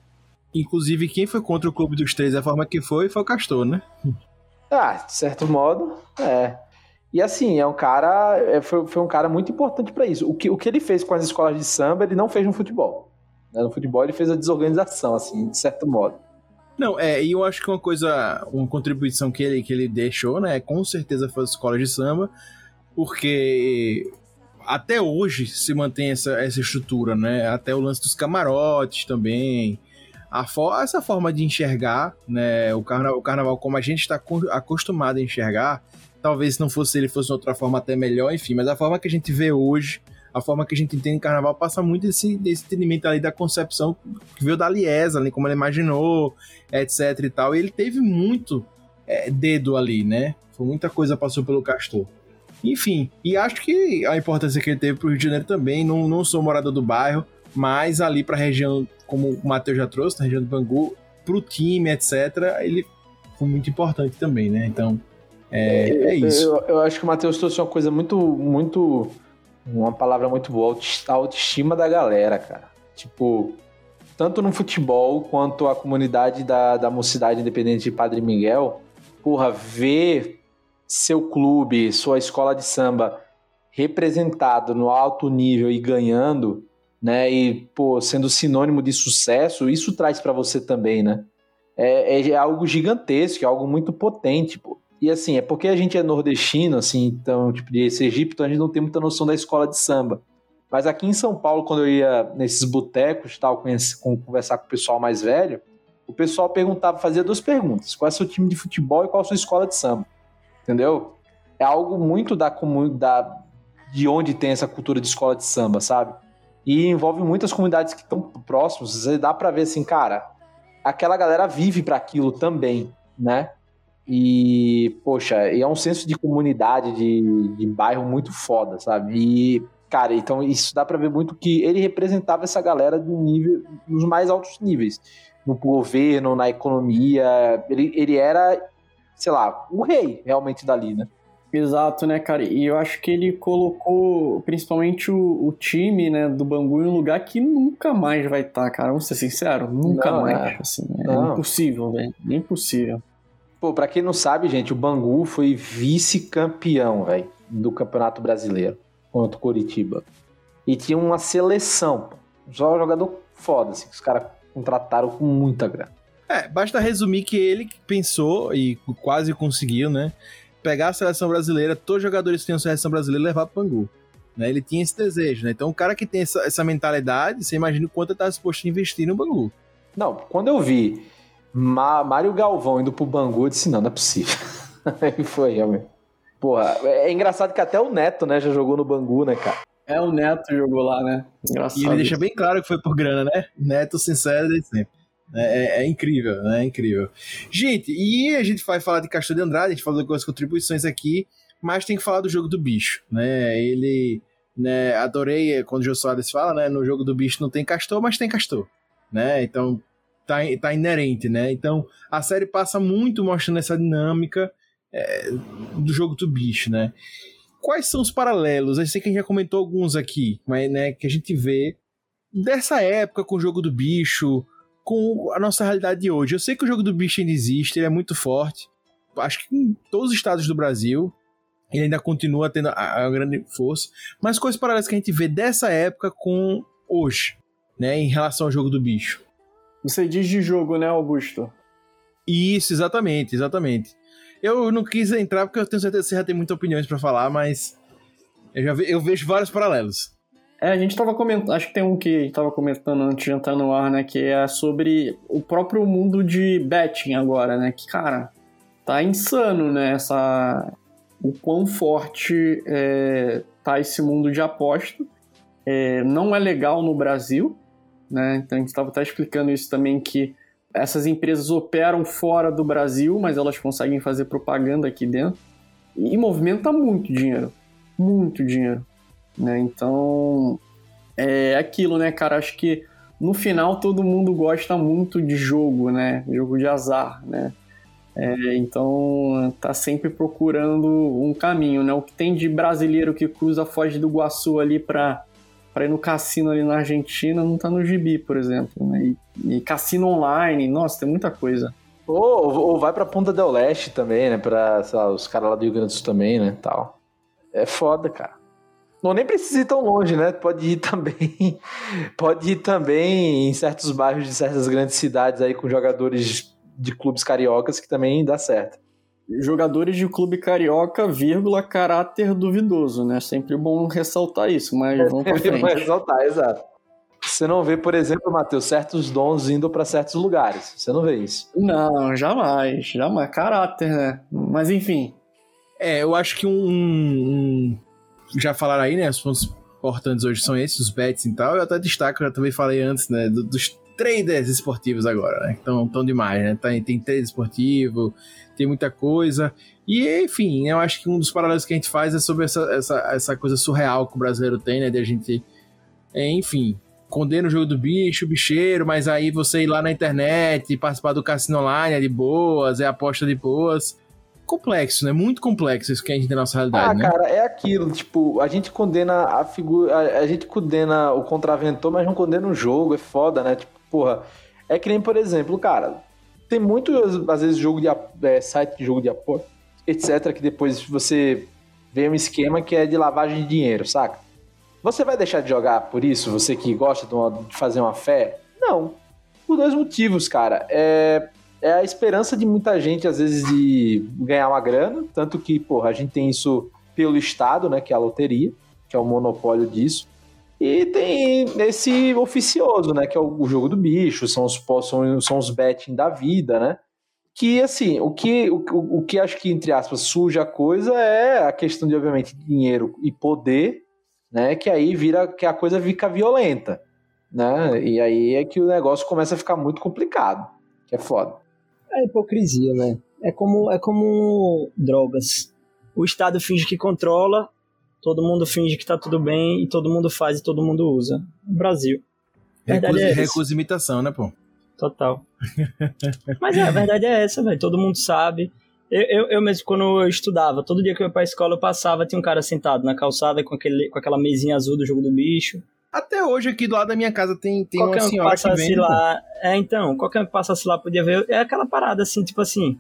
Inclusive, quem foi contra o Clube dos Três, a forma que foi, foi o Castor, né? Ah, de certo modo, é. E assim, é um cara. é, foi, foi um cara muito importante pra isso. O que, o que ele fez com as escolas de samba, ele não fez no futebol. né? No futebol, ele fez a desorganização, assim, de certo modo. Não, é, e eu acho que uma coisa, uma contribuição que ele, que ele deixou, né, com certeza foi as escolas de samba, porque até hoje se mantém essa, essa estrutura, né, até o lance dos camarotes também, a fo- essa forma de enxergar, né, o carnaval, o carnaval como a gente está co- acostumado a enxergar, talvez se não fosse ele, fosse outra forma até melhor, enfim, mas a forma que a gente vê hoje, a forma que a gente entende o carnaval passa muito desse, desse entendimento ali da concepção que veio da Liesa, ali, como ele imaginou, etc e tal. E ele teve muito é, dedo ali, né? Foi muita coisa passou pelo Castor. Enfim, e acho que a importância que ele teve pro Rio de Janeiro também, não, não sou morador do bairro, mas ali pra região, como o Matheus já trouxe, na região do Bangu, pro time, etc., ele foi muito importante também, né? Então, é, é isso. Eu, eu acho que o Matheus trouxe uma coisa muito, muito. Uma palavra muito boa, a autoestima da galera, cara. Tipo, tanto no futebol quanto a comunidade da, da mocidade independente de Padre Miguel, porra, ver seu clube, sua escola de samba representado no alto nível e ganhando, né? E pô, sendo sinônimo de sucesso, isso traz para você também, né? É, é, algo gigantesco, é algo muito potente, pô. E assim, é porque a gente é nordestino, assim, então, tipo, de Sergipe, então a gente não tem muita noção da escola de samba. Mas aqui em São Paulo, quando eu ia nesses botecos tal, conversar com o pessoal mais velho, o pessoal perguntava, fazia duas perguntas: qual é o seu time de futebol e qual é a sua escola de samba? Entendeu? É algo muito da comunidade de onde tem essa cultura de escola de samba, sabe? E envolve muitas comunidades que estão próximas. Dá para ver assim, cara, aquela galera vive para aquilo também, né? E, poxa, é um senso de comunidade, de, de bairro muito foda, sabe? E, cara, então isso dá pra ver muito que ele representava essa galera de nível, nos mais altos níveis. No governo, na economia. Ele, ele era, sei lá, o rei realmente dali, né? Exato, né, cara? E eu acho que ele colocou principalmente o, o time, né, do Bangu em um lugar que nunca mais vai estar, tá, cara. Vamos ser sinceros, nunca não, mais. É. Assim, é impossível, velho. Impossível. Pô, pra quem não sabe, gente, o Bangu foi vice-campeão, velho, do Campeonato Brasileiro contra o Coritiba. E tinha uma seleção, pô. Só um jogador foda, assim, que os caras contrataram com muita grana. É, basta resumir que ele pensou e quase conseguiu, né? Pegar a seleção brasileira, todos os jogadores que tinham a seleção brasileira levar pro Bangu. Né? Ele tinha esse desejo, né? Então o cara que tem essa, essa mentalidade, você imagina o quanto ele tá disposto a investir no Bangu. Não, quando eu vi Mário Galvão indo pro Bangu, eu disse, não, não é possível. Aí foi, realmente. Porra, é engraçado que até o Neto, né, já jogou no Bangu, né, cara? É, o Neto jogou lá, né? Engraçado. E ele deixa bem claro que foi por grana, né? Neto sincero desde sempre. É, é, é, incrível, né? É incrível. Gente, e a gente vai falar de Castor de Andrade, a gente falou algumas contribuições aqui, mas tem que falar do jogo do bicho, né? Ele, né, adorei quando o Jô Soares fala, né? No jogo do bicho não tem Castor, mas tem Castor, né? Então, tá, tá inerente, né? Então a série passa muito mostrando essa dinâmica é, do jogo do bicho, né? Quais são os paralelos? Eu sei que a gente já comentou alguns aqui, mas né, que a gente vê dessa época com o jogo do bicho, com a nossa realidade de hoje. Eu sei que o jogo do bicho ainda existe, ele é muito forte. Acho que em todos os estados do Brasil ele ainda continua tendo a, a grande força. Mas coisas paralelas que a gente vê dessa época com hoje, né, em relação ao jogo do bicho. Você diz de jogo, né, Augusto? Isso, exatamente, exatamente. Eu não quis entrar porque eu tenho certeza que você já tem muitas opiniões para falar, mas eu já ve eu vejo vários paralelos. É, a gente tava comentando, acho que tem um que tava comentando antes de entrar no ar, né, que é sobre o próprio mundo de betting agora, né, que, cara, tá insano, né, essa... o quão forte é, tá esse mundo de aposta. É, não é legal no Brasil, né? Então a gente estava até explicando isso também que essas empresas operam fora do Brasil, mas elas conseguem fazer propaganda aqui dentro e movimenta muito dinheiro, muito dinheiro, né? Então é aquilo, né, cara? Acho que no final todo mundo gosta muito de jogo, né? Jogo de azar, né? É, então tá sempre procurando um caminho, né? O que tem de brasileiro que cruza a Foz do Iguaçu ali para para ir no cassino ali na Argentina não tá no gibi, por exemplo. Né? E, e cassino online, nossa, tem muita coisa. Ou, ou vai pra Ponta del Leste também, né? Pra, lá, os caras lá do Rio Grande do Sul também, né? Tal. É foda, cara. Não nem precisa ir tão longe, né? Pode ir também. Pode ir também em certos bairros de certas grandes cidades aí com jogadores de clubes cariocas que também dá certo jogadores de clube carioca, vírgula, caráter duvidoso, né? Sempre bom ressaltar isso, mas vamos pra frente. ressaltar, exato. Você não vê, por exemplo, Matheus, certos dons indo para certos lugares. Você não vê isso. Não, jamais, jamais. Caráter, né? Mas enfim. É, eu acho que um. um já falaram aí, né? Os pontos importantes hoje são esses, os bets e tal. Eu até destaco, eu já também falei antes, né? Dos traders esportivos agora, né? Então, tão demais, né? Tem, tem trade esportivo, tem muita coisa. E, enfim, eu acho que um dos paralelos que a gente faz é sobre essa, essa, essa coisa surreal que o brasileiro tem, né? De a gente, é, enfim, condena o jogo do bicho, bicheiro, mas aí você ir lá na internet e participar do cassino online é de boas, é aposta de boas. Complexo, né? Muito complexo isso que a gente tem na nossa realidade. Ah, né? cara, é aquilo, tipo, a gente condena a figura. A, a gente condena o contraventor, mas não condena o jogo, é foda, né? Tipo, porra. É que nem, por exemplo, cara, tem muito, às vezes, jogo de é, site de jogo de aposta. etc., que depois você vê um esquema que é de lavagem de dinheiro, saca? Você vai deixar de jogar por isso? Você que gosta de, uma, de fazer uma fé? Não. Por dois motivos, cara. É, é a esperança de muita gente, às vezes, de ganhar uma grana. Tanto que, porra, a gente tem isso pelo Estado, né? Que é a loteria, que é o monopólio disso. E tem esse oficioso, né? Que é o jogo do bicho, são os, são, são os betting da vida, né? Que, assim, o que, o, o que acho que, entre aspas, suja a coisa é a questão de, obviamente, dinheiro e poder, né? Que aí vira, que a coisa fica violenta, né? E aí é que o negócio começa a ficar muito complicado, que é foda. É hipocrisia, né? É como, é como drogas. O Estado finge que controla, todo mundo finge que tá tudo bem e todo mundo faz e todo mundo usa. Brasil. Recusa, é recusa imitação, né, pô? Total. Mas é, a verdade é essa, velho. Todo mundo sabe. Eu, eu, eu, mesmo, quando eu estudava, todo dia que eu ia pra escola, eu passava, tinha um cara sentado na calçada com, aquele, com aquela mesinha azul do jogo do bicho. Até hoje, aqui do lado da minha casa, tem, tem qualquer uma um senhora que, passasse vende, lá. É, então, qualquer um que passasse lá podia ver. É aquela parada assim, tipo assim.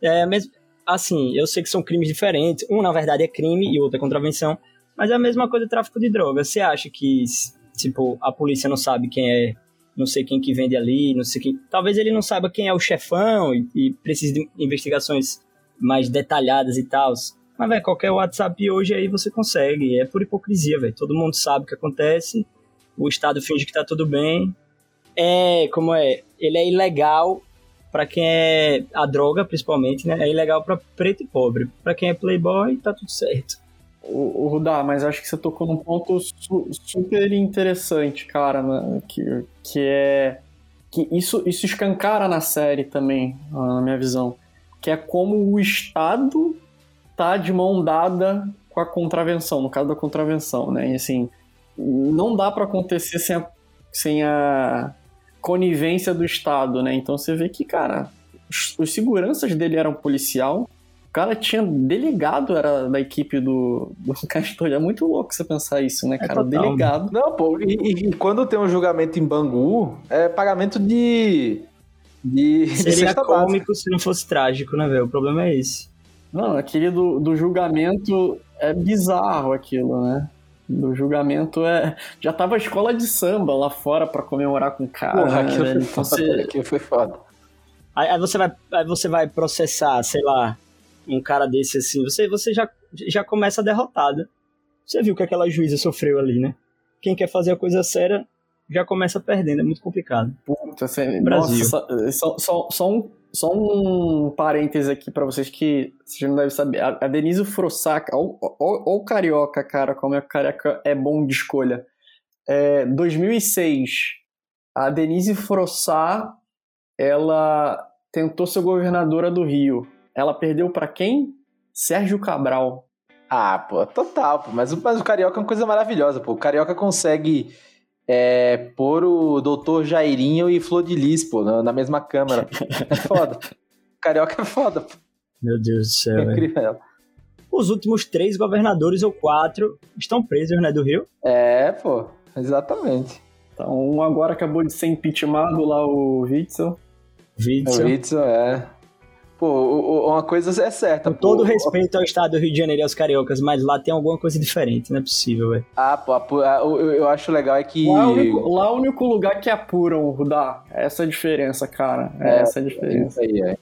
É mesmo. Assim, eu sei que são crimes diferentes. Um, na verdade, é crime e outro é contravenção. Mas é a mesma coisa tráfico de drogas. Você acha que, tipo, a polícia não sabe quem é não sei quem que vende ali, não sei quem. Talvez ele não saiba quem é o chefão e, e precise de investigações mais detalhadas e tal. Mas, velho, qualquer WhatsApp hoje aí você consegue. É por hipocrisia, velho. Todo mundo sabe o que acontece. O Estado finge que tá tudo bem. É, como é? Ele é ilegal para quem é a droga, principalmente, né? É ilegal para preto e pobre. Para quem é playboy, tá tudo certo. O, o Rudá, mas acho que você tocou num ponto su super interessante, cara, né? que, que é que isso, isso escancara na série também, na minha visão, que é como o Estado tá de mão dada com a contravenção, no caso da contravenção, né? E assim, não dá para acontecer sem a, sem a conivência do Estado, né? Então você vê que, cara, os, os seguranças dele eram policial, o cara tinha delegado, era da equipe do, do Castor. É muito louco você pensar isso, né, cara? É delegado. Não, pô, e, e, quando tem um julgamento em Bangu, é pagamento de. de Seria cômico se não fosse trágico, né, velho? O problema é esse. Não, aquele do, do julgamento é bizarro aquilo, né? Do julgamento é. Já tava a escola de samba lá fora para comemorar com o cara. Porra, né, aquilo, velho? foi Então foda, você- aquilo foi foda. Aí, aí você vai, aí você vai processar, sei lá, um cara desse assim, você, você já, já começa derrotado. Você viu que aquela juíza sofreu ali, né? Quem quer fazer a coisa séria já começa perdendo, é muito complicado. Puta, você- Brasil. Nossa, só, só, só um, só um parêntese aqui pra vocês que vocês não devem saber. A, Denise Frossaca, ou o Carioca, cara, como é que o Carioca é bom de escolha. É, 2006, a Denise Frossá, ela tentou ser governadora do Rio. Ela perdeu pra quem? Sérgio Cabral. Ah, pô, total, pô. Mas, mas o Carioca é uma coisa maravilhosa, pô. O Carioca consegue é, pôr o doutor Jairinho e Flor de Lis, pô, na, na mesma câmara. É foda. Carioca é foda, pô. Meu Deus do céu, É incrível. Os últimos três governadores ou quatro estão presos, né, do Rio? É, pô, exatamente. Então, um agora acabou de ser impeachmentado lá, o Witzel. O Witzel, é. Pô, uma coisa é certa. Com todo pô, respeito ao estado do Rio de Janeiro e aos cariocas, mas lá tem alguma coisa diferente, não é possível, velho. Ah, pô, eu, eu acho legal é que. Lá é, o único, lá é o único lugar que apuram, Rudá. Essa é a diferença, cara. É, essa é a diferença. Isso aí, é.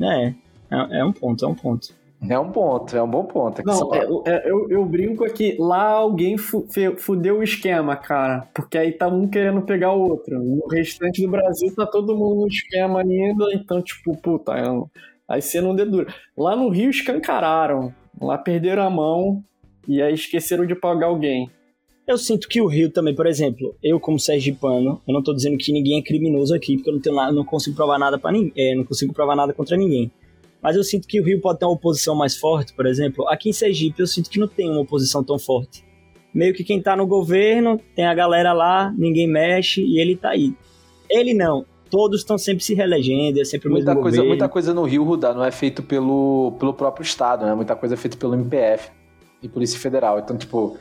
É, é, é um ponto, é um ponto. É um ponto, é um bom ponto. É Não, só- é, é, eu, eu brinco aqui, lá alguém fu- fudeu o esquema, cara. Porque aí tá um querendo pegar o outro. No restante do Brasil tá todo mundo no esquema ainda, então, tipo, puta, eu- aí você não dedura. Lá no Rio escancararam. Lá perderam a mão e aí esqueceram de pagar alguém. Eu sinto que o Rio também, por exemplo, eu como sergipano, eu não tô dizendo que ninguém é criminoso aqui, porque eu não, tenho nada, não consigo provar nada para ninguém, é, não consigo provar nada contra ninguém. Mas eu sinto que o Rio pode ter uma oposição mais forte, por exemplo. Aqui em Sergipe eu sinto que não tem uma oposição tão forte. Meio que quem tá no governo, tem a galera lá, ninguém mexe e ele tá aí. Ele não, todos estão sempre se reelegendo, é sempre o Muita mesmo coisa, governo. muita coisa no Rio, Rudá, não é feito pelo, pelo próprio Estado, né? Muita coisa é feita pelo MPF e Polícia Federal. Então, tipo,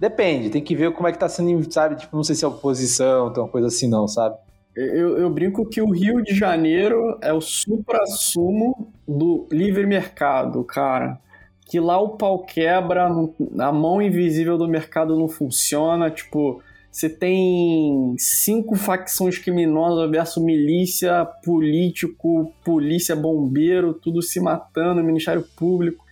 depende, tem que ver como é que tá sendo, sabe? Tipo, não sei se é oposição, então uma coisa assim não, sabe? Eu, eu brinco que o Rio de Janeiro é o supra-sumo do livre mercado, cara. Que lá o pau quebra, a mão invisível do mercado não funciona. Tipo, você tem cinco facções criminosas versus milícia, político, polícia, bombeiro, tudo se matando, Ministério Público.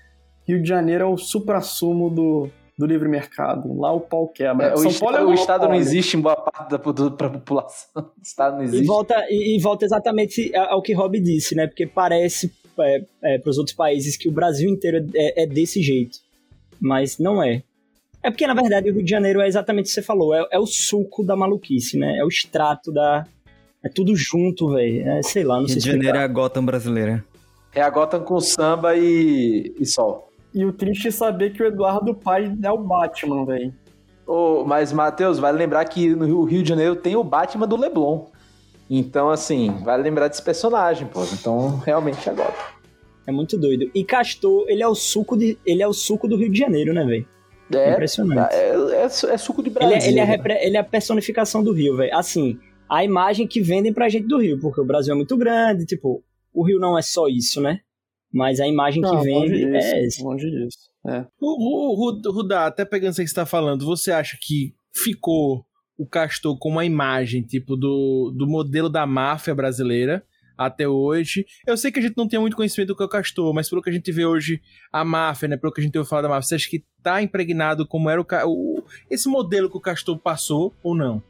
Rio de Janeiro é o supra-sumo do, do livre mercado. Lá o pau quebra. É, o, São est- Paulo é o Estado não existe em boa parte da do- pra população. O Estado não E existe. volta, e, e volta exatamente ao que Rob disse, né? Porque parece é, para os outros países que o Brasil inteiro é, é desse jeito. Mas não é. É porque, na verdade, o Rio de Janeiro é exatamente o que você falou. É, é o suco da maluquice, né? É o extrato da. É tudo junto, velho. É, sei lá, não Rio sei de Janeiro é explicar. a Gotham brasileira. É a Gotham com samba e, e sol. E o triste é saber que o Eduardo Paz é o Batman, velho. Ô, mas, Matheus, vale lembrar que no Rio- Rio de Janeiro tem o Batman do Leblon. Então, assim, vale lembrar desse personagem, pô. Então, realmente é Gotham. É muito doido. E Castor, ele é o suco, de, ele é o suco do Rio de Janeiro, né, velho? É, Impressionante. É, é, é suco de Ele Brasil. é, ele, é a repre- ele é a personificação do Rio, velho. Assim, a imagem que vendem pra gente do Rio, porque o Brasil é muito grande, tipo, o Rio não é só isso, né? Mas a imagem Não, que longe vende disso, é essa. Longe disso. É. O, o, Ru- Rudá, até pegando isso que você tá falando, você acha que ficou o Castor com uma imagem, tipo, do, do modelo da máfia brasileira até hoje? Eu sei que a gente não tem muito conhecimento do que é o Castor, mas pelo que a gente vê hoje, a máfia, né, pelo que a gente ouve falar da máfia, você acha que tá impregnado como era o, o esse modelo que o Castor passou ou não?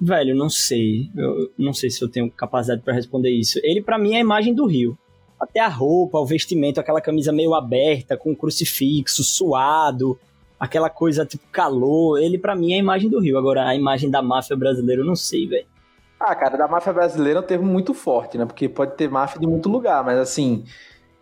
Velho, não sei. Eu não sei se eu tenho capacidade pra responder isso. Ele, pra mim, é a imagem do Rio. Até a roupa, o vestimento, aquela camisa meio aberta, com um crucifixo, suado, aquela coisa tipo calor. Ele, pra mim, é a imagem do Rio. Agora, a imagem da máfia brasileira, eu não sei, velho. Ah, cara, da máfia brasileira é um termo muito forte, né? Porque pode ter máfia de muito lugar, mas assim.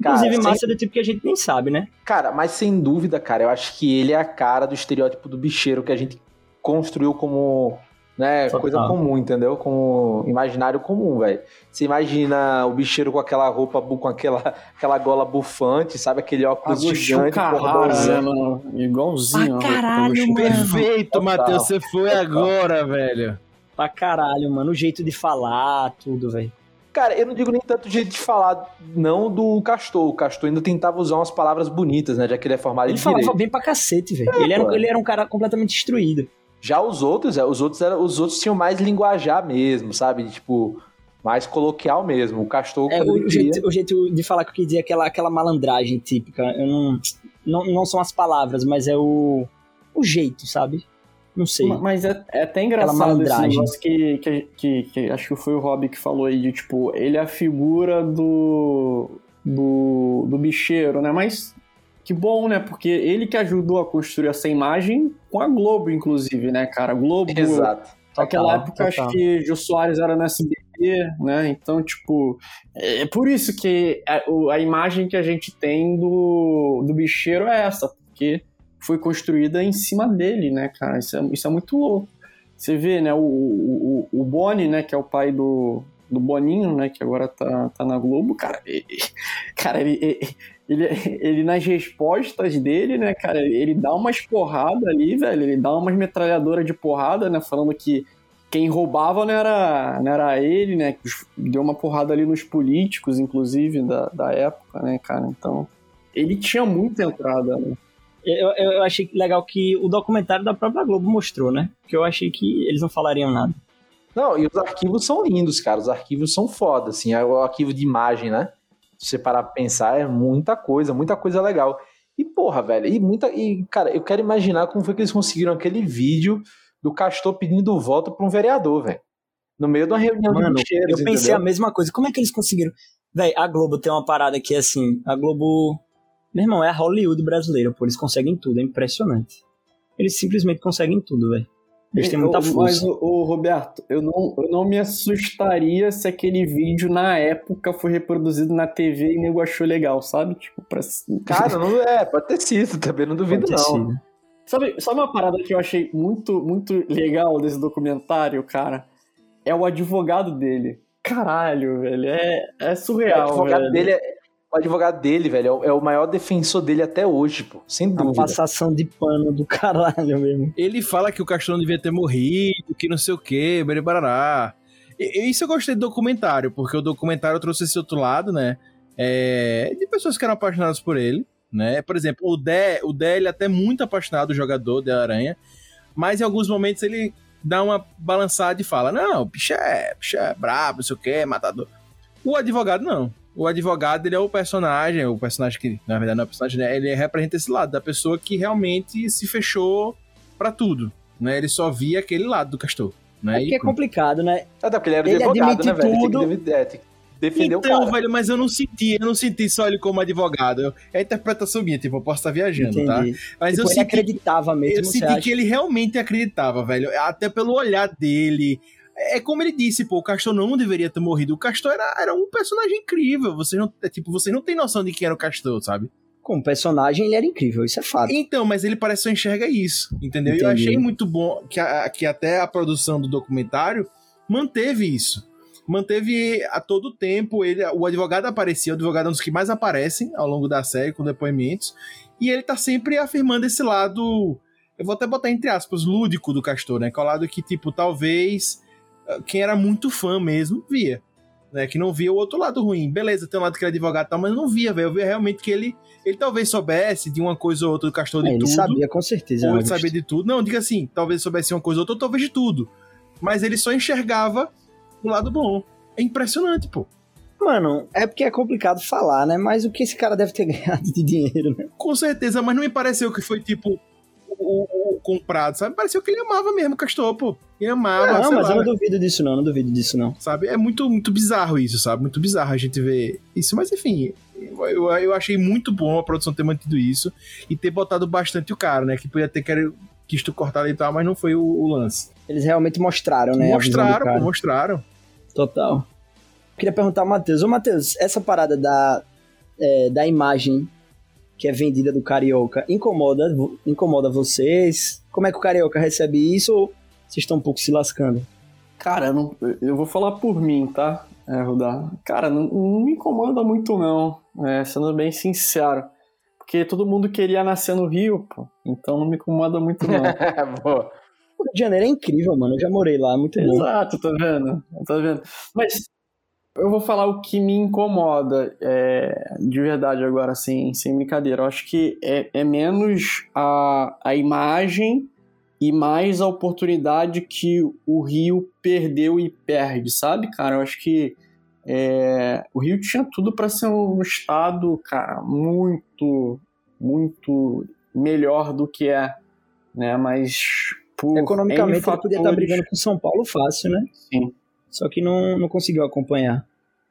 Cara, Inclusive, sem- máfia do tipo que a gente nem sabe, né? Cara, mas sem dúvida, cara, eu acho que ele é a cara do estereótipo do bicheiro que a gente construiu como, né, Total. coisa comum, entendeu? Como imaginário comum, velho. Você imagina o bicheiro com aquela roupa, com aquela, aquela gola bufante, sabe? Aquele óculos Agostinho gigante, Carrara, né? Igualzinho. Pra a roupa do caralho, mano. Perfeito, Total. Matheus, você foi agora, velho. Pra caralho, mano. O jeito de falar, tudo, velho. Cara, eu não digo nem tanto jeito de falar, não do Castor. O Castor ainda tentava usar umas palavras bonitas, né? Já que ele é formado Ele em falava direito. bem pra cacete, velho. É, ele, era, um- pô. ele era um cara completamente destruído. Já os outros, é, os outros eram, os outros tinham mais linguajar mesmo, sabe? Tipo, mais coloquial mesmo. O Castor É, o, ele jeito, o jeito de falar que eu queria dizer é aquela, aquela malandragem típica. Eu não, não. Não são as palavras, mas é o. O jeito, sabe? Não sei. Ma- Mas é, é até engraçado esse negócio que, que, que, que acho que foi o Rob que falou aí, de tipo, ele é a figura do, do, do bicheiro, né? Mas que bom, né? Porque ele que ajudou a construir essa imagem com a Globo, inclusive, né, cara? Globo. Exato. Naquela Total, época, acho total. que Jô Soares era no SBT, né? Então, tipo, é por isso que a, a imagem que a gente tem do, do bicheiro é essa, porque foi construída em cima dele, né, cara? Isso é, isso é muito louco. Você vê, né, o, o, o Boni, né, que é o pai do, do Boninho, né, que agora tá, tá na Globo, cara, ele, cara, ele, ele, ele nas respostas dele, né, cara, ele dá umas porradas ali, velho, ele dá umas metralhadoras de porrada, né, falando que quem roubava não era, não era ele, né, deu uma porrada ali nos políticos, inclusive, da, da época, né, cara, então, ele tinha muita entrada, né. Eu, eu, eu achei legal que o documentário da própria Globo mostrou, né? Porque eu achei que eles não falariam nada. Não, e os arquivos são lindos, cara. Os arquivos são foda, assim. É o arquivo de imagem, né? Se você parar pra pensar, é muita coisa, muita coisa legal. E, porra, velho, e muita. E, cara, eu quero imaginar como foi que eles conseguiram aquele vídeo do Castor pedindo voto pra um vereador, velho. No meio de uma reunião Mano, de bicheiros, eu pensei entendeu? a mesma coisa. Como é que eles conseguiram? Véi, a Globo tem uma parada que é assim. A Globo. Meu irmão, é a Hollywood brasileira, pô. Eles conseguem tudo, é impressionante. Eles simplesmente conseguem tudo, velho. Eles têm muita Eu- força. Mas, ô, ô, Roberto, eu não, eu não me assustaria se aquele vídeo na época foi reproduzido na TV e nego achou legal, sabe? Tipo, pra... Cara, não é, pode ter sido também, não duvido Pode ter não. sido. Sabe, sabe uma parada que eu achei muito, muito legal desse documentário, cara? É o advogado dele. Caralho, velho. É, é O surreal. advogado velho. dele, é, o advogado dele, velho, é o- é o maior defensor dele até hoje, pô. Sem A dúvida. passação de pano do caralho mesmo. Ele fala que o Castor não devia ter morrido, que não sei o que, barará. Isso eu gostei do documentário, porque o documentário trouxe esse outro lado, né? É, de pessoas que eram apaixonadas por ele, né? Por exemplo, o Dé, o Dé ele é até muito apaixonado do jogador da Aranha, mas em alguns momentos ele dá uma balançada e fala: Não, o bicho é, bicho é brabo, não sei o que, é matador. O advogado não. O advogado, ele é o personagem, o personagem que, na verdade, não é o personagem, né? ele representa esse lado, da pessoa que realmente se fechou pra tudo, né? Ele só via aquele lado do castor, né? É porque é complicado, né? Até porque ele era Ele advogado, admite né, velho? tudo. Que, é, tem que defender o então, cara. velho, mas eu não senti, eu não senti só ele como advogado. É a interpretação minha, tipo, eu posso estar viajando, Entendi. tá? Mas Tipo, eu ele senti, acreditava mesmo, eu senti acha? que ele realmente acreditava, velho. Até pelo olhar dele. É como ele disse, pô, o Castor não deveria ter morrido. O Castor era, era um personagem incrível. Você não, é, tipo, você não tem noção de quem era o Castor, sabe? Como personagem, ele era incrível, isso é fato. Então, mas ele parece que só enxerga isso, entendeu? E eu Entendi. achei muito bom que, a- que até a produção do documentário manteve isso. Manteve a todo tempo, ele, o advogado aparecia, o advogado é um dos que mais aparecem ao longo da série, com depoimentos, e ele tá sempre afirmando esse lado, eu vou até botar entre aspas, lúdico do Castor, né? Que é o lado que, tipo, talvez quem era muito fã mesmo via. Né, que não via o outro lado ruim. Beleza, tem um lado que ele é advogado e tal, mas não via, velho. Eu via realmente que ele, ele talvez soubesse de uma coisa ou outra do Castor de É, ele tudo. sabia, com certeza. Ou ele sabia de tudo. Não, diga assim, talvez soubesse uma coisa ou outra, ou talvez de tudo. Mas ele só enxergava o lado bom. É impressionante, pô. Mano, é porque é complicado falar, né? Mas o que esse cara deve ter ganhado de dinheiro, né? Com certeza, mas não me pareceu que foi tipo o, o- comprado, sabe? Pareceu que ele amava mesmo o Castor, pô. Ele amava, não, mas lá, eu não duvido disso, não. Não duvido disso, não. sabe? É muito, muito bizarro isso, sabe? Muito bizarro a gente ver isso. Mas enfim, eu, eu, achei muito bom a produção ter mantido isso e ter botado bastante o cara, né? Que podia ter querido, quis tu cortar e tal, mas não foi o, o lance. Eles realmente mostraram, né? mostraram, pô, mostraram. Total. Queria perguntar ao Matheus. Ô, Matheus, essa parada da, é, da imagem que é vendida do Carioca incomoda, incomoda vocês? Como é que o Carioca recebe isso ou vocês estão um pouco se lascando? Cara, eu, não- eu vou falar por mim, tá? É, Rudá. Cara, não, não me incomoda muito, não. É, sendo bem sincero. Porque todo mundo queria nascer no Rio, pô. Então não me incomoda muito, não. Boa. O Rio de Janeiro é incrível, mano. Eu já morei lá, é muito bom. Exato, tá vendo? Tá vendo? Mas eu vou falar o que me incomoda é, de verdade agora, assim, sem brincadeira. Eu acho que é, é menos a, a imagem e mais a oportunidade que o Rio perdeu e perde, sabe, cara? Eu acho que é, o Rio tinha tudo para ser um estado, cara, muito, muito melhor do que é, né? Mas por Economicamente, N ele podia estar fatores- brigando com São Paulo fácil, né? Sim. Só que não, não conseguiu acompanhar.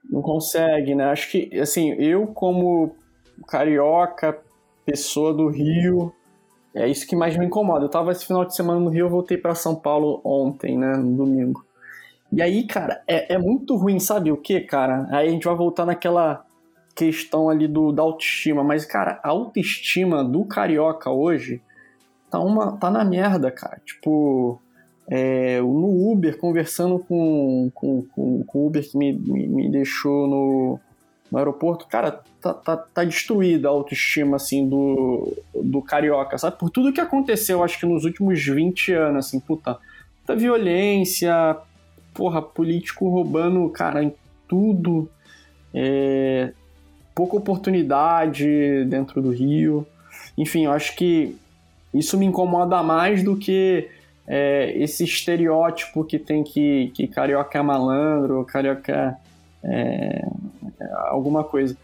Não consegue, né? Acho que, assim, eu como carioca, pessoa do Rio, é isso que mais me incomoda. Eu tava esse final de semana no Rio, eu voltei pra São Paulo ontem, né, no domingo. E aí, cara, é, é muito ruim, sabe o que, cara? Aí a gente vai voltar naquela questão ali do, da autoestima, mas, cara, a autoestima do carioca hoje tá, uma, tá na merda, cara. Tipo, é, no Uber, conversando com, com, com, com o Uber que me, me, me deixou no, no aeroporto, cara, tá, tá, tá destruída a autoestima, assim, do, do carioca, sabe? Por tudo que aconteceu, acho que nos últimos 20 anos, assim, puta, muita violência, porra, político roubando, cara, em tudo, é, pouca oportunidade dentro do Rio, enfim, eu acho que isso me incomoda mais do que é, esse estereótipo que tem que, que carioca é malandro, carioca é, é alguma coisa.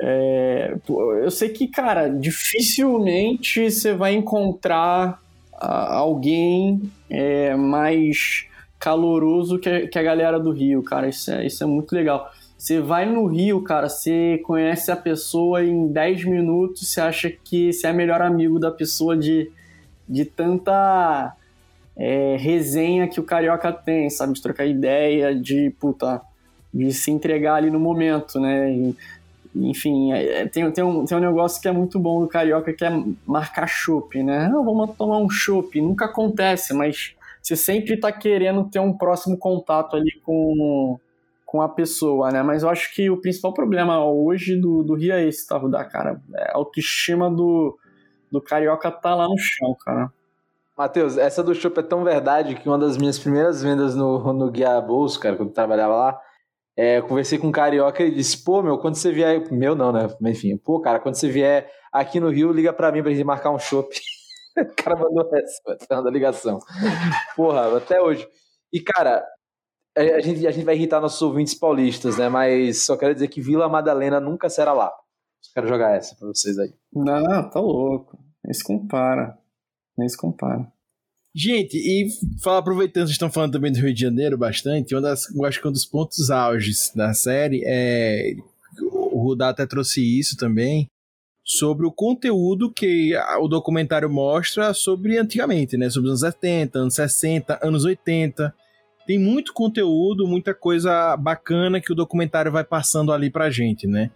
É, eu sei que, cara, dificilmente você vai encontrar alguém é, mais caloroso que a, que a galera do Rio, cara. Isso é, isso é muito legal. Você vai no Rio, cara, você conhece a pessoa em 10 minutos, você acha que você é melhor amigo da pessoa de, de tanta é, resenha que o carioca tem, sabe? De trocar ideia, de, puta, de se entregar ali no momento, né? E, enfim, é, tem, tem, um, tem um negócio que é muito bom do carioca que é marcar chopp, né? Não, vamos tomar um chopp. Nunca acontece, mas você sempre tá querendo ter um próximo contato ali com, com a pessoa, né? Mas eu acho que o principal problema hoje do, do Rio é esse, tá, da cara? É, a autoestima do, do carioca tá lá no chão, cara. Matheus, essa do Chopp é tão verdade que uma das minhas primeiras vendas no, no Guia Bolso, cara, quando eu trabalhava lá, é, eu conversei com um carioca e ele disse, pô, meu, quando você vier... Meu não, né? Enfim, pô, cara, quando você vier aqui no Rio, liga pra mim pra gente marcar um chopp. o cara mandou essa, da ligação. Porra, até hoje. E, cara, a, a, gente, a gente vai irritar nossos ouvintes paulistas, né? Mas só quero dizer que Vila Madalena nunca será lá. Quero jogar essa pra vocês aí. Não, tá louco. Se compara. Nem se compara. Gente, e falar, aproveitando, vocês estão falando também do Rio de Janeiro bastante, uma das, eu acho que um dos pontos auges da série é. O Rudá até trouxe isso também, sobre o conteúdo que o documentário mostra sobre antigamente, né? Sobre os anos 70, anos 60, anos 80. Tem muito conteúdo, muita coisa bacana que o documentário vai passando ali pra gente, né?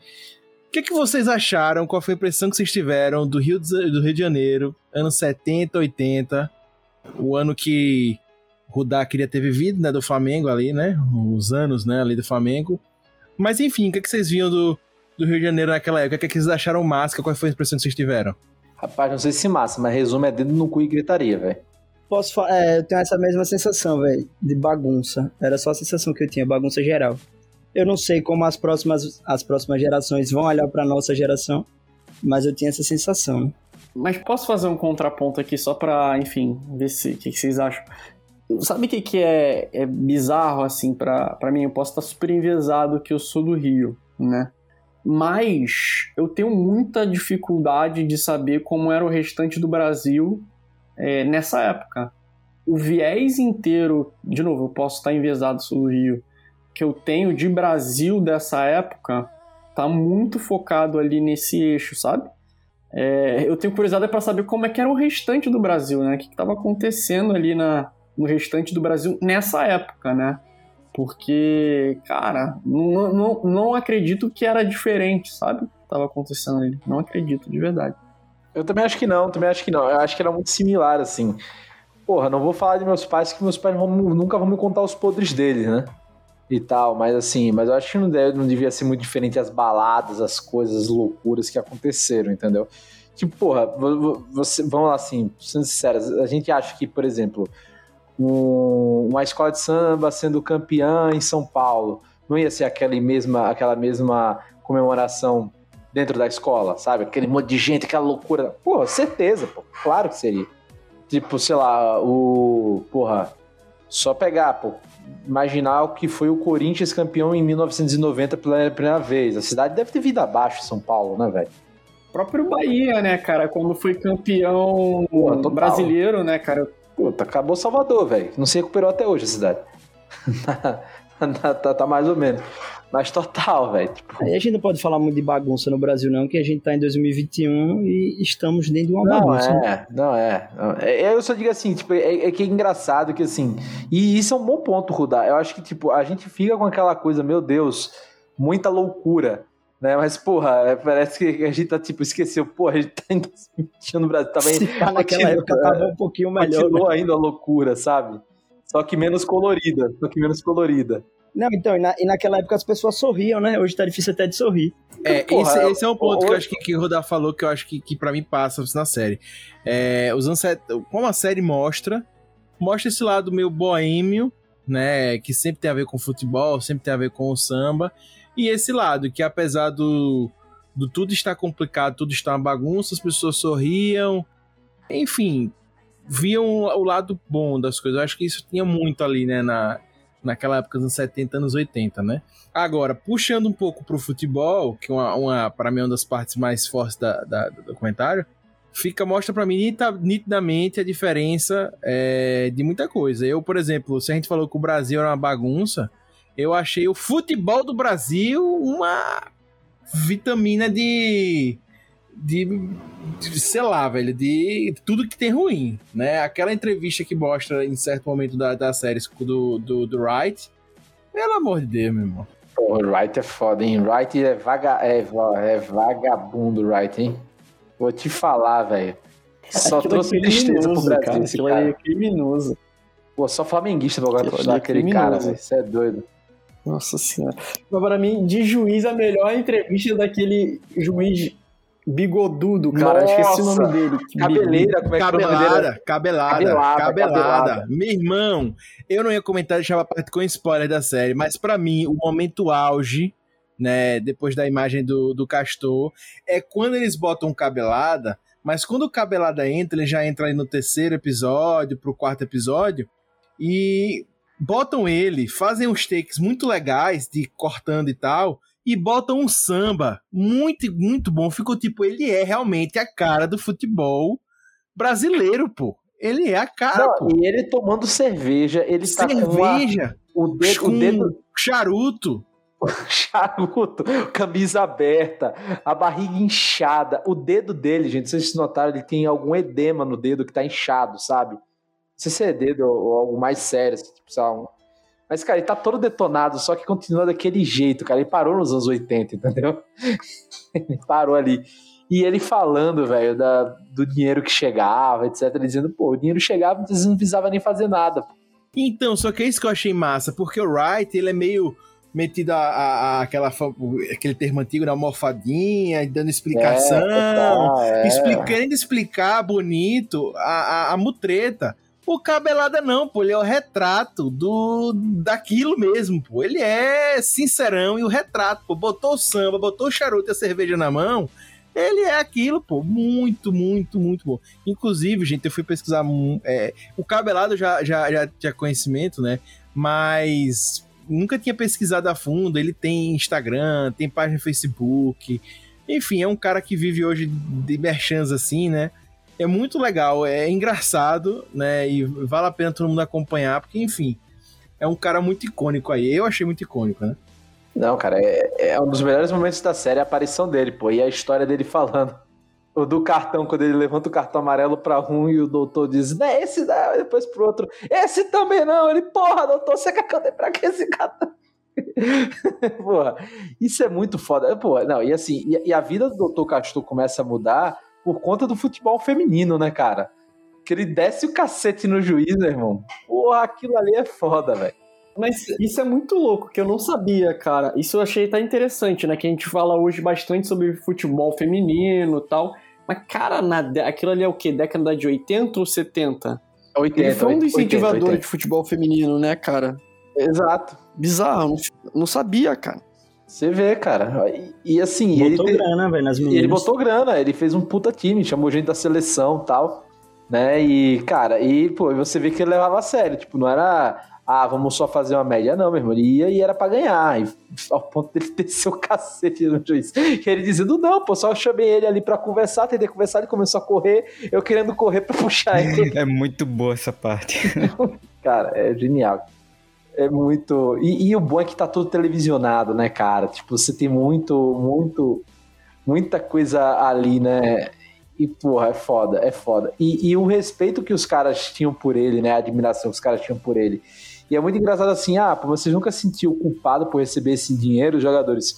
O que, que vocês acharam? Qual foi a impressão que vocês tiveram do Rio de, do Rio de Janeiro, anos 70, 80? o ano que Rudá queria ter vivido, né, do Flamengo ali, né, os anos, né, ali do Flamengo. Mas enfim, o que, que vocês viam do, do Rio de Janeiro naquela época? O que, que vocês acharam massa? Qual foi a impressão que vocês tiveram? Rapaz, não sei se massa, mas resumo é dedo no cu e gritaria, velho. Posso falar, é, eu tenho essa mesma sensação, velho, de bagunça. Era só a sensação que eu tinha, bagunça geral. Eu não sei como as próximas, as próximas gerações vão olhar pra nossa geração, mas eu tinha essa sensação. Mas posso fazer um contraponto aqui só pra, enfim, ver se o que, que, vocês acham. Sabe o que, que é, é bizarro, assim, pra mim? Eu posso estar super enviesado que eu sou do Rio, né? Mas eu tenho muita dificuldade de saber como era o restante do Brasil é, nessa época. O viés inteiro, de novo, eu posso estar enviesado sou do Rio, que eu tenho de Brasil dessa época, tá muito focado ali nesse eixo, sabe? É, eu tenho curiosidade para saber como é que era o restante do Brasil, né? O que estava acontecendo ali na, no restante do Brasil nessa época, né? Porque, cara, não, não, não acredito que era diferente, sabe? Estava acontecendo ali. Não acredito, de verdade. Eu também acho que não, também acho que não. Eu acho que era muito similar, assim. Porra, não vou falar de meus pais, que meus pais vão, nunca vão me contar os podres deles, né? E tal, mas assim, mas eu acho que não, deve, não devia ser muito diferente as baladas, as coisas, as loucuras que aconteceram, entendeu? Tipo, porra, você, vamos lá assim, sendo sinceros, a gente acha que, por exemplo, um, uma escola de samba sendo campeã em São Paulo, não ia ser aquela mesma, aquela mesma comemoração dentro da escola, sabe? Aquele monte de gente, aquela loucura. Pô, certeza, claro que seria. Tipo, sei lá, o. Porra, só pegar, pô, imaginar o que foi o Corinthians campeão em 1990 pela primeira vez. A cidade deve ter vindo abaixo, São Paulo, né, velho? próprio Bahia, né, cara, quando foi campeão Pô, brasileiro, né, cara. Puta, acabou Salvador, velho. Não se recuperou até hoje a cidade. tá, tá, tá, mais ou menos. Mas total, velho. Tipo... Aí a gente não pode falar muito de bagunça no Brasil, não, que a gente tá em 2021 e estamos dentro de uma não bagunça. É, não é, não é. Eu só digo assim, tipo, é, é, que é engraçado que assim. E isso é um bom ponto, Rudá. Eu acho que, tipo, a gente fica com aquela coisa, meu Deus, muita loucura né? Mas, porra, é, parece que a gente tá, tipo, esqueceu, porra, a gente tá em 2020 no Brasil, tava Se tá naquela época tava um pouquinho melhor. Continuou né? ainda a loucura, sabe? Só que menos colorida, só que menos colorida. Não, então, e, na, e, naquela época as pessoas sorriam, né? Hoje tá difícil até de sorrir. É, Porra, esse, esse, é um ponto que eu acho que, que o Rodar falou, que eu acho que, que pra mim passa na série. É, os como a série mostra, mostra esse lado meio boêmio, né? Que sempre tem a ver com futebol, sempre tem a ver com o samba. E esse lado, que apesar do, do tudo estar complicado, tudo estar uma bagunça, as pessoas sorriam, enfim, viam o lado bom das coisas. Eu acho que isso tinha muito ali, né, na, naquela época dos 70, anos 80, né? Agora, puxando um pouco pro futebol, que uma, uma para mim é uma das partes mais fortes da, da do documentário, fica mostra para mim nitidamente a diferença é, de muita coisa. Eu, por exemplo, se a gente falou que o Brasil era uma bagunça, eu achei o futebol do Brasil uma vitamina de, de, de, sei lá, velho, de tudo que tem ruim, né? Aquela entrevista que mostra em certo momento da, da série do, do, do Wright, pelo amor de Deus, meu irmão. Pô, o Wright é foda, hein? Wright é, vaga, é, é vagabundo, Wright, hein? Vou te falar, velho. Só Aquilo trouxe é tristeza pro Brasil cara, esse cara. É criminoso. Pô, só flamenguista agora pra estudar é aquele cara, velho. Você é doido. Nossa senhora. Mas para mim, de juiz, a melhor entrevista daquele juiz Bigodudo, cara. Nossa. Esqueci o nome dele. Cabeleira, como é que é o nome dele? Cabelada, cabelada, Cabelada, cabelada, cabelada. Meu irmão, eu não ia comentar, deixava a parte com spoiler da série, mas pra mim, o momento auge, né, depois da imagem do, do Castor, é quando eles botam cabelada, mas quando o cabelada entra, ele já entra ali no terceiro episódio, pro quarto episódio, e botam ele, fazem uns takes muito legais de cortando e tal, e botam um samba muito, muito bom. Ficou tipo, ele é realmente a cara do futebol brasileiro, pô. Ele é a cara, Não, pô. e ele tomando cerveja, ele tá com Cerveja, o dedo, com o dedo charuto. charuto, camisa aberta, a barriga inchada, o dedo dele, gente, vocês notaram, ele tem algum edema no dedo que tá inchado, sabe? Não sei se é dedo ou, ou algo mais sério, assim, tipo, sei lá, um- Mas, cara, ele tá todo detonado, só que continua daquele jeito, cara. Ele parou nos anos 80, entendeu? ele parou ali. E ele falando, velho, do dinheiro que chegava, etc. Ele dizendo, pô, o dinheiro chegava, vezes não precisava nem fazer nada. pô. Então, só que é isso que eu achei massa, porque o Wright, ele é meio metido a, a- a- aquela, aquele termo antigo, né, almofadinha, dando explicação, É, total, é. expli- querendo explicar bonito a, a, a mutreta. O Cabelada não, pô, ele é o retrato do daquilo mesmo, pô. Ele é sincerão e o retrato, pô. Botou o samba, botou o charuto e a cerveja na mão, ele é aquilo, pô. Muito, muito, muito bom. Inclusive, gente, eu fui pesquisar. é, o Cabelado já, já, já tinha conhecimento, né? Mas nunca tinha pesquisado a fundo. Ele tem Instagram, tem página no Facebook. Enfim, é um cara que vive hoje de merchans assim, né? É muito legal, é engraçado, né? E vale a pena todo mundo acompanhar, porque, enfim, é um cara muito icônico aí. Eu achei muito icônico, né? Não, cara, é, é um dos melhores momentos da série a aparição dele, pô. E a história dele falando. O do cartão, quando ele levanta o cartão amarelo pra um e o doutor diz, não é esse e depois pro outro, esse também não. Ele, porra, doutor, você quer que eu dê pra que esse cartão? porra, isso é muito foda. Porra, não, e assim, e, e a vida do doutor Castor começa a mudar por conta do futebol feminino, né, cara? Que ele desce o cacete no juiz, meu irmão. Porra, aquilo ali é foda, velho. Mas isso é muito louco, que eu não sabia, cara. Isso eu achei tá interessante, né? Que a gente fala hoje bastante sobre futebol feminino e tal. Mas, cara, na de- aquilo ali é o quê? Década de 80 ou 70? 80, Ele foi um dos 80, incentivadores 80. de futebol feminino, né, cara? Exato. Bizarro, não, não sabia, cara. Você vê, cara. E, e assim, ele, Botou grana, velho, nas meninas. ele botou grana, ele fez um puta time, chamou gente da seleção e tal, né? E, cara, e, pô, e você vê que ele levava a sério, tipo, não era, ah, vamos só fazer uma média, não, meu irmão. Ele ia e era pra ganhar, e, ao ponto dele descer o cacete no juiz. E ele dizendo, não, pô, só eu chamei ele ali pra conversar, tentei conversar, ele começou a correr, eu querendo correr pra puxar ele. É muito boa essa parte. Cara, é genial. É muito. E, e o bom é que tá tudo televisionado, né, cara? Tipo, você tem muito, muito, muita coisa ali, né? E, porra, é foda, é foda. E, e o respeito que os caras tinham por ele, né? A admiração que os caras tinham por ele. E é muito engraçado assim, ah, pô, vocês nunca se sentiu culpado por receber esse dinheiro, os jogadores?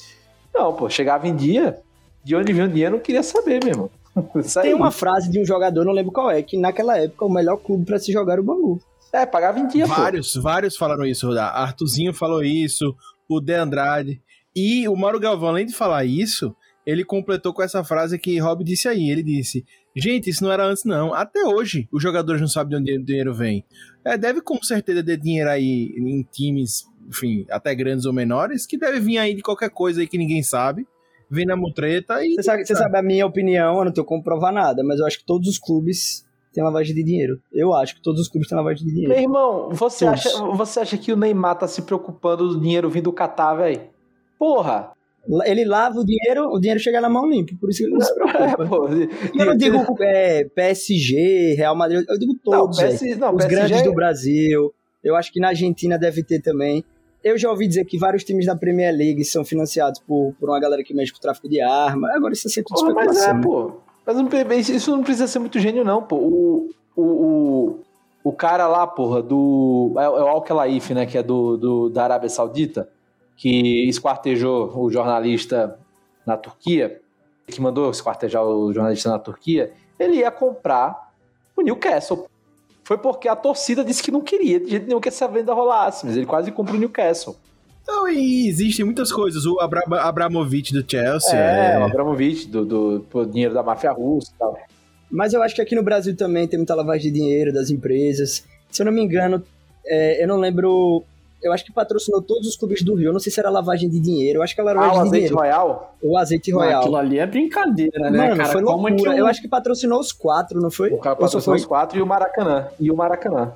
Não, pô, chegava em dia, de onde vinha o dinheiro, eu não queria saber mesmo. Tem uma frase de um jogador, não lembro qual é, que naquela época o melhor clube pra se jogar era o Bangu. É, pagava em dia, Vários, vários falaram isso, Rodar. Artuzinho falou isso, o De Andrade. E o Mauro Galvão, além de falar isso, ele completou com essa frase que Rob disse aí. Ele disse: Gente, isso não era antes, não. Até hoje, os jogadores não sabem de onde o dinheiro vem. É, deve com certeza ter dinheiro aí em times, enfim, até grandes ou menores, que deve vir aí de qualquer coisa aí que ninguém sabe. Vem na mutreta e. Você sabe, você sabe a minha opinião, eu não tenho como provar nada, mas eu acho que todos os clubes têm lavagem de dinheiro. Eu acho que todos os clubes têm lavagem de dinheiro. Meu irmão, você Todos. acha, você acha que o Neymar tá se preocupando do dinheiro vindo do Catar, velho? Porra! Ele lava o dinheiro, o dinheiro chega na mão limpa, por isso que ele não se preocupa. É, pô. E eu não digo é, PSG, Real Madrid, eu digo todos, Não. PS não, os PSG grandes é- do Brasil. Eu acho que na Argentina deve ter também. Eu já ouvi dizer que vários times da Premier League são financiados por, por uma galera que mexe com tráfico de arma. Agora isso é sempre Porra, mas é, especulação. pô. Mas isso não precisa ser muito gênio, não, pô. O, o, o, o cara lá, porra, do. É, é o Al-Khelaif, né? Que é do, do, da Arábia Saudita, que esquartejou o jornalista na Turquia, que mandou esquartejar o jornalista na Turquia, ele ia comprar o Newcastle. Foi porque a torcida disse que não queria, de jeito nenhum que essa venda rolasse, mas ele quase comprou o Newcastle. Então, e existem muitas coisas. O Abra Abramovich do Chelsea. É, o Abramovich, do, do, do dinheiro da máfia russa e tal. Mas eu acho que aqui no Brasil também tem muita lavagem de dinheiro das empresas. Se eu não me engano, é, eu não lembro. Eu acho que patrocinou todos os clubes do Rio. Eu não sei se era lavagem de dinheiro. Eu acho que era lavagem Ah, o de azeite dinheiro. royal? O azeite Não, royal. Aquilo ali é brincadeira, né, Mano, cara? foi Como loucura. que o- Eu acho que patrocinou os quatro, não foi? O cara Ou só patrocinou foi? os quatro e o Maracanã. E o Maracanã.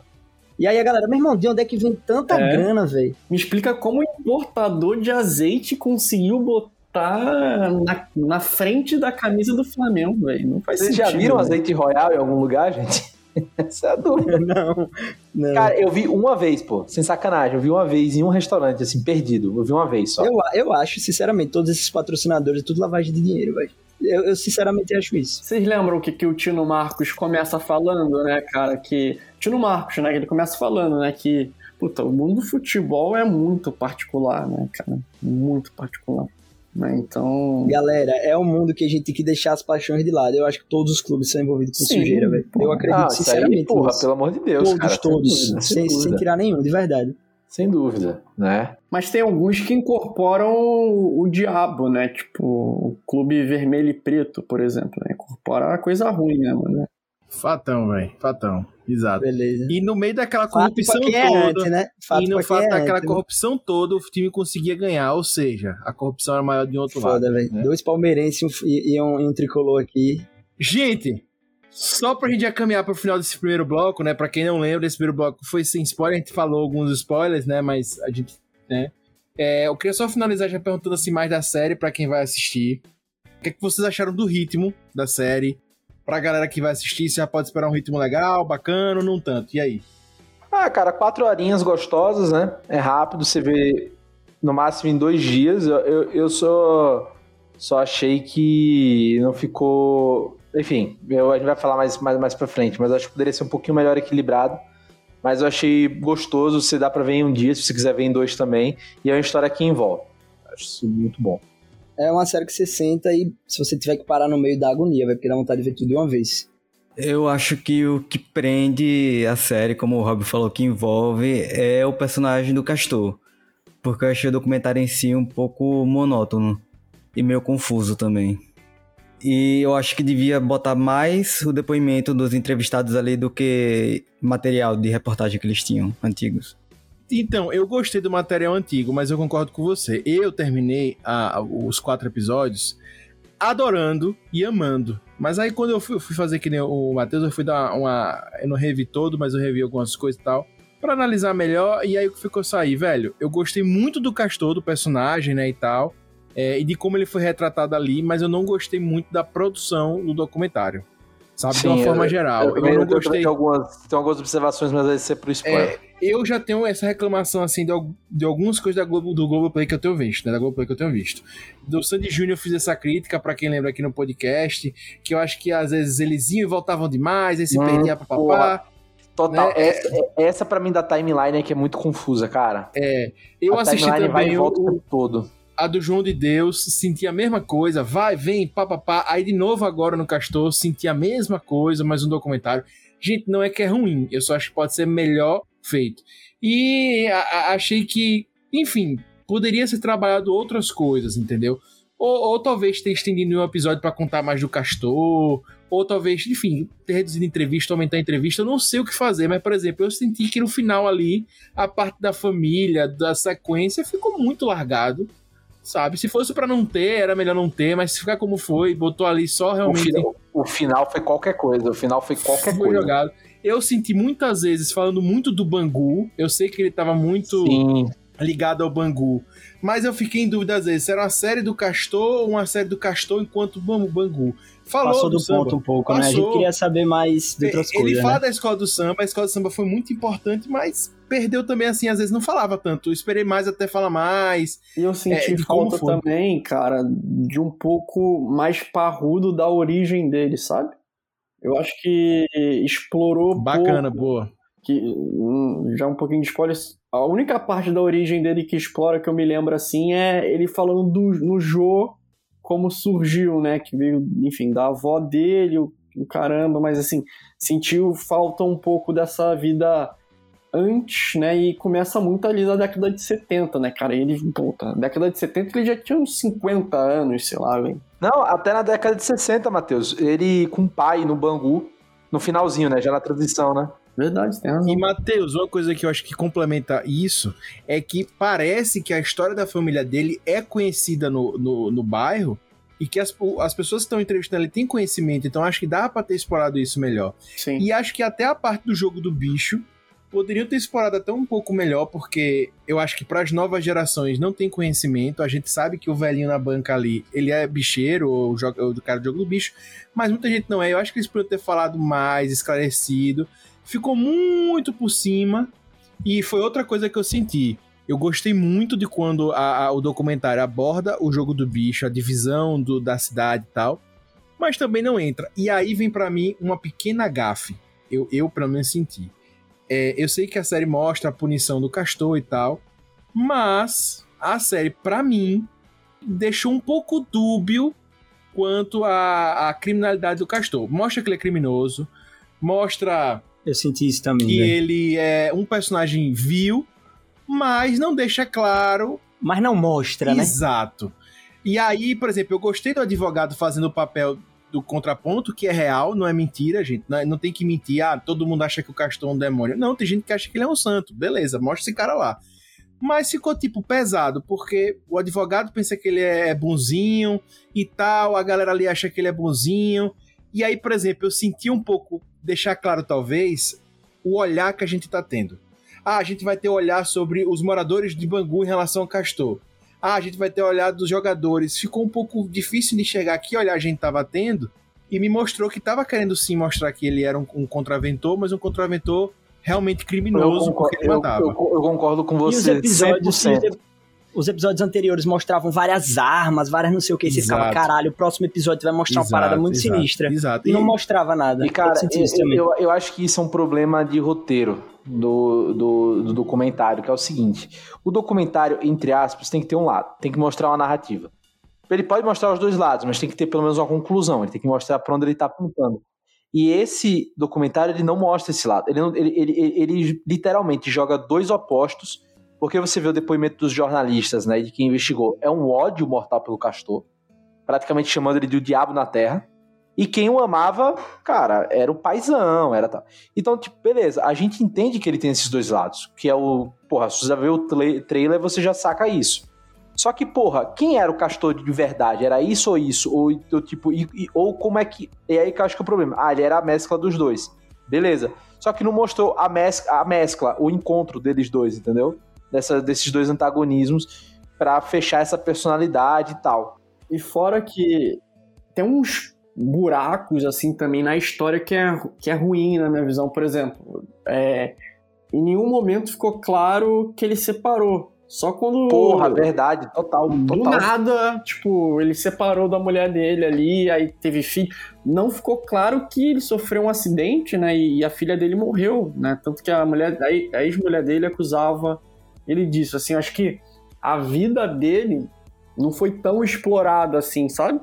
E aí a galera, meu irmão, de onde é que vem tanta É. grana, velho? Me explica como o importador de azeite conseguiu botar na, na frente da camisa do Flamengo, velho. Não faz Vocês sentido. já viram né? azeite royal em algum lugar, gente? Essa é a dúvida. Não, não. Cara, eu vi uma vez, pô. Sem sacanagem. Eu vi uma vez em um restaurante, assim, perdido. Eu vi uma vez só. Eu, eu acho, sinceramente, todos esses patrocinadores é tudo lavagem de dinheiro, velho. Eu, eu sinceramente acho isso. Vocês lembram o que, que o Tino Marcos começa falando, né, cara? Que. Tino Marcos, né? Ele começa falando, né? Que. Puta, o mundo do futebol é muito particular, né, cara? Muito particular. Né? Então. Galera, é um mundo que a gente tem que deixar as paixões de lado. Eu acho que todos os clubes são envolvidos com Sim, sujeira, velho. Eu acredito Ah, isso aí, sinceramente porra, nisso. pelo amor de Deus, Todos, cara, todos. sem sem, tirar nenhum, de verdade. Sem dúvida, né? Mas tem alguns que incorporam o, o diabo, né? Tipo, o clube vermelho e preto, por exemplo. Né? Incorpora a coisa ruim mesmo, né? Fatão, velho. Fatão. Exato. Beleza. E no meio daquela corrupção é toda. antes, né? Fato e no fato é daquela antes, né? corrupção toda, o time conseguia ganhar. Ou seja, a corrupção era maior de um outro Foda, lado. velho. né? Dois palmeirenses e um- e, e um, e um tricolor aqui. Gente, só pra gente já caminhar pro final desse primeiro bloco, né? Pra quem não lembra, esse primeiro bloco foi sem spoiler, a gente falou alguns spoilers, né? Mas a gente, né? É, eu queria só finalizar já perguntando assim mais da série pra quem vai assistir. O que, é que vocês acharam do ritmo da série? Pra galera que vai assistir, se já pode esperar um ritmo legal, bacana não tanto? E aí? Ah, cara, quatro horinhas gostosas, né? É rápido, você vê no máximo em dois dias. Eu, eu, eu só, só achei que não ficou. Enfim, eu, a gente vai falar mais, mais, mais pra frente, mas eu acho que poderia ser um pouquinho melhor equilibrado. Mas eu achei gostoso, você dá pra ver em um dia, se você quiser ver em dois também. E é uma história que envolve. Acho isso muito bom. É uma série que você senta e se você tiver que parar no meio da agonia, vai porque dá vontade de ver tudo de uma vez. Eu acho que o que prende a série, como o Rob falou, que envolve, é o personagem do Castor. Porque eu achei o documentário em si um pouco monótono e meio confuso também. E eu acho que devia botar mais o depoimento dos entrevistados ali do que material de reportagem que eles tinham, antigos. Então, eu gostei do material antigo, mas eu concordo com você. Eu terminei a- os quatro episódios adorando e amando. Mas aí quando eu fui, fui fazer que nem o Matheus, eu fui dar uma. Eu não revi todo, mas eu revi algumas coisas e tal. Pra analisar melhor, e aí o que ficou sair, velho? Eu gostei muito do Castor, do personagem, né, e tal. É, e de como ele foi retratado ali, mas eu não gostei muito da produção do documentário. Sabe? de uma Sim, forma eu- geral. Eu, também não tenho- gostei. Tenho algumas, algumas observações, mas vai ser pro spoiler. É, eu já tenho essa reclamação, assim, de, de algumas coisas da Globo, do Globoplay que eu tenho visto, né? Da Globoplay que eu tenho visto. Do Sandy Júnior eu fiz essa crítica, pra quem lembra aqui no podcast, que eu acho que às vezes eles iam e voltavam demais, aí se Hum, perdia pra porra. papá. Total. né? Essa, é- essa pra mim da timeline é que é muito confusa, cara. É, eu a assisti timeline vai e também volta o o, todo. A do João de Deus, senti a mesma coisa, vai, vem, papapá. Aí de novo agora no Castor, senti a mesma coisa, mas um documentário. Gente, não é que é ruim, eu só acho que pode ser melhor feito. E a- a- achei que, enfim, poderia ser trabalhado outras coisas, entendeu? Ou, ou talvez ter estendido um episódio pra contar mais do Castor, ou talvez, enfim, ter reduzido entrevista, aumentar a entrevista, eu não sei o que fazer, mas, por exemplo, eu senti que no final ali, a parte da família, da sequência, ficou muito largado sabe? Se fosse pra não ter, era melhor não ter, mas se ficar como foi, botou ali só O realmente final, o final foi qualquer coisa. O final foi qualquer foi coisa. jogado. Eu senti muitas vezes falando muito do Bangu, eu sei que ele tava muito Sim. ligado ao Bangu, mas eu fiquei em dúvida às vezes, se era uma série do Castor ou uma série do Castor enquanto Bangu. Falou Passou do, do samba, ponto um pouco, né? A gente passou. queria saber mais de outras Ele coisas, fala né? da escola do samba, a escola do samba foi muito importante, mas perdeu também, assim, às vezes não falava tanto. Eu esperei mais até falar mais. E eu senti É, falta também, cara, de um pouco mais parrudo da origem dele, sabe? Eu acho que explorou Bacana, pouco, boa. que hum, já um pouquinho de spoiler. A única parte da origem dele que explora que eu me lembro assim é ele falando do, no Jô como surgiu, né? Que veio, enfim, da avó dele, o, o caramba, mas assim, sentiu falta um pouco dessa vida antes, né? E começa muito ali na década de 70, né, cara? Ele, puta, década de 70 ele já tinha uns 50 anos, sei lá, velho. Não, até na década de 60, Matheus. Ele com o pai no Bangu, no finalzinho, né? Já na transição, né? Verdade, tem razão. E, Matheus, uma coisa que eu acho que complementa isso é que parece que a história da família dele é conhecida no, no, no bairro e que as, as pessoas que estão entrevistando ele têm conhecimento, então acho que dá pra ter explorado isso melhor. Sim. E acho que até a parte do jogo do bicho poderiam ter explorado até um pouco melhor, porque eu acho que para as novas gerações não tem conhecimento. A gente sabe que o velhinho na banca ali, ele é bicheiro, ou, do cara do jogo do bicho, mas muita gente não é. Eu acho que eles poderiam ter falado mais, esclarecido. Ficou muito por cima, e foi outra coisa que eu senti. Eu gostei muito de quando a, a, o documentário aborda o jogo do bicho, a divisão do, da cidade e tal, mas também não entra. E aí vem para mim uma pequena gafe. Eu, eu pelo menos senti é, eu sei que a série mostra a punição do Castor e tal, mas a série, para mim, deixou um pouco dúbio quanto à, à, criminalidade do Castor. Mostra que ele é criminoso, mostra. Eu senti isso também. Que né? ele é um personagem vil, mas não deixa claro. Mas não mostra, né? Exato. E aí, por exemplo, eu gostei do advogado fazendo o papel do contraponto, que é real, não é mentira, gente. Não, é, não, tem que mentir, ah, todo mundo acha que o Castor é um demônio. Não, tem gente que acha que ele é um santo. Beleza, mostra esse cara lá. Mas ficou, tipo, pesado, porque o advogado pensa que ele é bonzinho e tal, a galera ali acha que ele é bonzinho. E aí, por exemplo, eu senti um pouco, deixar claro, talvez, o olhar que a gente tá tendo. Ah, a gente vai ter olhar sobre os moradores de Bangu em relação ao Castor ah, a gente vai ter olhado dos jogadores. Ficou um pouco difícil de enxergar que olhar a gente estava tendo e me mostrou que estava querendo sim mostrar que ele era um, um contraventor, mas um contraventor realmente criminoso eu concordo, porque ele matava. Eu, eu, eu concordo com você. E os episódios, 100%. Os episódios anteriores mostravam várias armas, várias não sei o que. Você ficava, caralho, o próximo episódio vai mostrar exato, uma parada muito exato, sinistra. Exato. E não mostrava nada. E, cara, eu, eu, eu acho que isso é um problema de roteiro do, do, do, documentário, que é o seguinte: o documentário, entre aspas, tem que ter um lado, tem que mostrar uma narrativa. Ele pode mostrar os dois lados, mas tem que ter pelo menos uma conclusão, ele tem que mostrar para onde ele está apontando. E esse documentário ele não mostra esse lado. Ele, ele, ele, ele, literalmente joga dois opostos, porque você vê o depoimento dos jornalistas, né, de quem investigou. É um ódio mortal pelo Castor, praticamente chamando ele de o diabo na terra. E quem o amava, cara, era o paizão, era tal. Então, tipo, beleza, a gente entende que ele tem esses dois lados, que é o, porra, se você já vê o trailer, você já saca isso. Só que, porra, quem era o Castor de verdade? Era isso ou isso? Ou, ou tipo, e, e, ou como é que. E aí que eu acho que é o problema. Ah, ele era a mescla dos dois. Beleza. Só que não mostrou a, mes a mescla, o encontro deles dois, entendeu? Dessa, desses dois antagonismos para fechar essa personalidade e tal. E fora que tem uns buracos assim também na história que é, que é ruim na minha visão. Por exemplo, é, em nenhum momento ficou claro que ele separou. Só quando. Porra, verdade, total. Do total. nada, tipo, ele separou da mulher dele ali, aí teve filho. Não ficou claro que ele sofreu um acidente, né? E a filha dele morreu, né? Tanto que a mulher, a ex-mulher dele acusava ele disso. Assim, acho que a vida dele não foi tão explorada assim, sabe?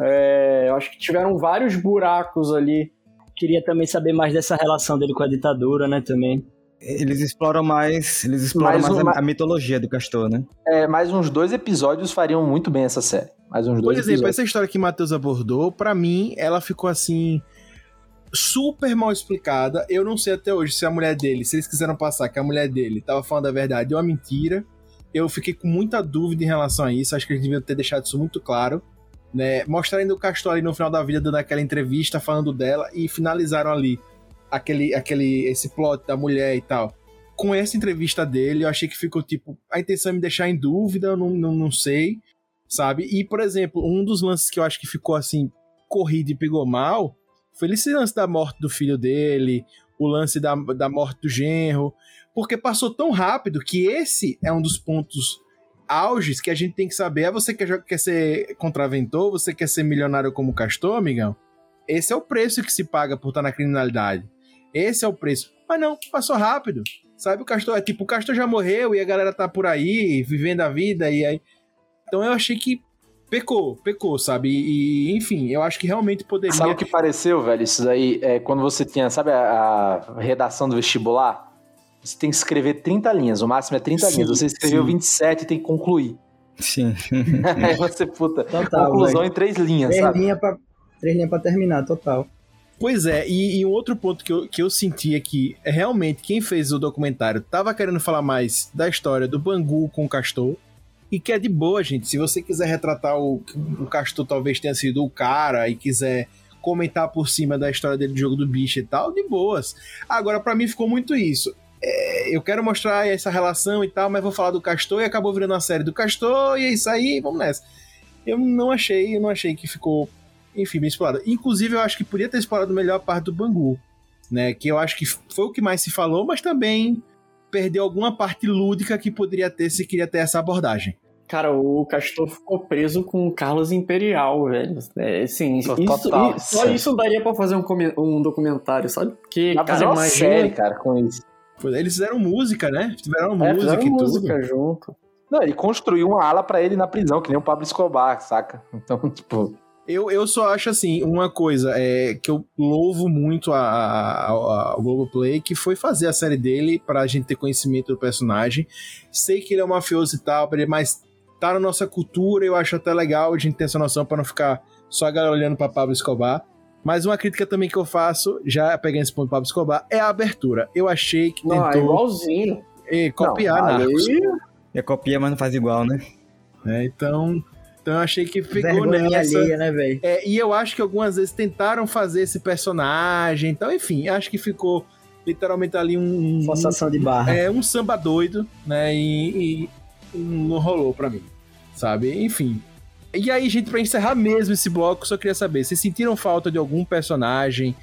É, eu acho que tiveram vários buracos ali. Queria também saber mais dessa relação dele com a ditadura, né, também. Eles exploram mais, eles exploram mais, mais a, a, mitologia do Castor, né? É, mais uns dois episódios fariam muito bem essa série. Mais uns dois Por exemplo, episódios. essa história que o Matheus abordou, para mim, ela ficou assim super mal explicada. Eu não sei até hoje se a mulher dele, se eles quiseram passar que a mulher dele tava falando a verdade ou a mentira. Eu fiquei com muita dúvida em relação a isso. Acho que eles deviam ter deixado isso muito claro né? Mostrando o Castor ali no final da vida dando aquela entrevista falando dela e finalizaram ali aquele, aquele esse plot da mulher e tal. Com essa entrevista dele, eu achei que ficou tipo a intenção é me deixar em dúvida, eu não, não, não sei, sabe? E por exemplo, um dos lances que eu acho que ficou assim corrido e pegou mal foi esse lance da morte do filho dele, o lance da, da morte do genro, porque passou tão rápido que esse é um dos pontos auges que a gente tem que saber é você quer, quer ser contraventor, você quer ser milionário como Castor, amigão? Esse é o preço que se paga por estar na criminalidade. Esse é o preço. Mas não, passou rápido. Sabe, o Castor é tipo, o Castor já morreu e a galera tá por aí, vivendo a vida e aí. Então eu achei que pecou, pecou, sabe? E, enfim, eu acho que realmente poderia. Sabe o que pareceu, velho? Isso daí é quando você tinha, sabe, a, a redação do vestibular? Você tem que escrever 30 linhas, o máximo é 30 Sim, linhas. Você escreveu sim. 27 e tem que concluir. Sim. Aí você, puta, Total, conclusão velho. em três linhas, Três sabe? pra, três linhas pra terminar, total. Pois é, e, e um outro ponto que eu, que eu senti é que realmente quem fez o documentário tava querendo falar mais da história do Bangu com o Castor. E que é de boa, gente. Se você quiser retratar o, o Castor, talvez tenha sido o cara e quiser comentar por cima da história dele do jogo do bicho e tal, de boas. Agora, pra mim ficou muito isso. É, eu quero mostrar essa relação e tal, mas vou falar do Castor e acabou virando uma série do Castor e é isso aí, vamos nessa. Eu não achei, eu não achei que ficou enfim, bem explorado. Inclusive, eu acho que podia ter explorado melhor a parte do Bangu, né? Que eu acho que foi o que mais se falou, mas também perdeu alguma parte lúdica que poderia ter se queria ter essa abordagem. Cara, o Castor ficou preso com o Carlos Imperial, velho. É, assim, isso, Total, só sim. isso daria pra fazer um, um documentário, sabe? Porque, Dá cara, fazer uma imagina... série, cara, com isso. É, Eles fizeram música, né? Tiveram É, música fizeram e tudo. música junto. Não, ele construiu uma ala pra ele na prisão, que nem o Pablo Escobar, saca? Então, tipo. Eu, eu só acho assim, uma coisa é que eu louvo muito a, a, a- ao Globoplay, que foi fazer a série dele pra gente ter conhecimento do personagem. Sei que ele é um mafioso e tal, mas tá na nossa cultura, eu acho até legal a gente ter essa noção pra não ficar só a galera olhando pra Pablo Escobar. Mas uma crítica também que eu faço, já pegando esse ponto do Pablo Escobar, é a abertura. Eu achei que Não, é tentou igualzinho. eh, copiar Não, Narcos. aí- É copia, mas não faz igual, né? É, então, então eu achei que ficou Vergonha nessa. alheia, né, velho? É, e eu acho que algumas vezes tentaram fazer esse personagem. Então, enfim, acho que ficou literalmente ali um. um- Forçação de barra. É, um samba doido, né? E, e não rolou pra mim, sabe? Enfim. E aí, gente, pra encerrar mesmo esse bloco, só queria saber: vocês sentiram falta de algum personagem,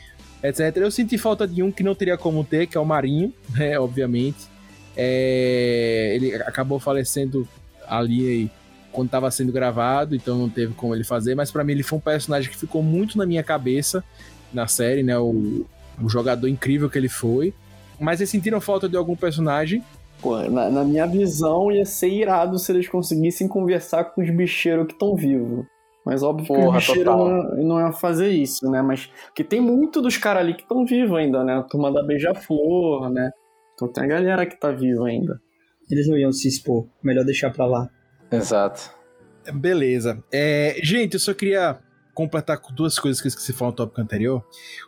etc? Eu senti falta de um que não teria como ter, que é o Marinho, né? Obviamente. É, ele acabou falecendo ali quando estava sendo gravado, então não teve como ele fazer, mas pra mim ele foi um personagem que ficou muito na minha cabeça na série, né? O, o jogador incrível que ele foi. Mas vocês sentiram falta de algum personagem? Pô, na, na minha visão, ia ser irado se eles conseguissem conversar com os bicheiros que estão vivos. Mas óbvio que Porra, os bicheiros total. não, não iam fazer isso, né? Mas que tem muito dos caras ali que estão vivos ainda, né? A turma da Beija-Flor, né? Então tem a galera que tá viva ainda. Eles não iam se expor. Melhor deixar pra lá. Exato. Beleza. É, gente, eu só queria completar com duas coisas que eu esqueci de falar no tópico anterior.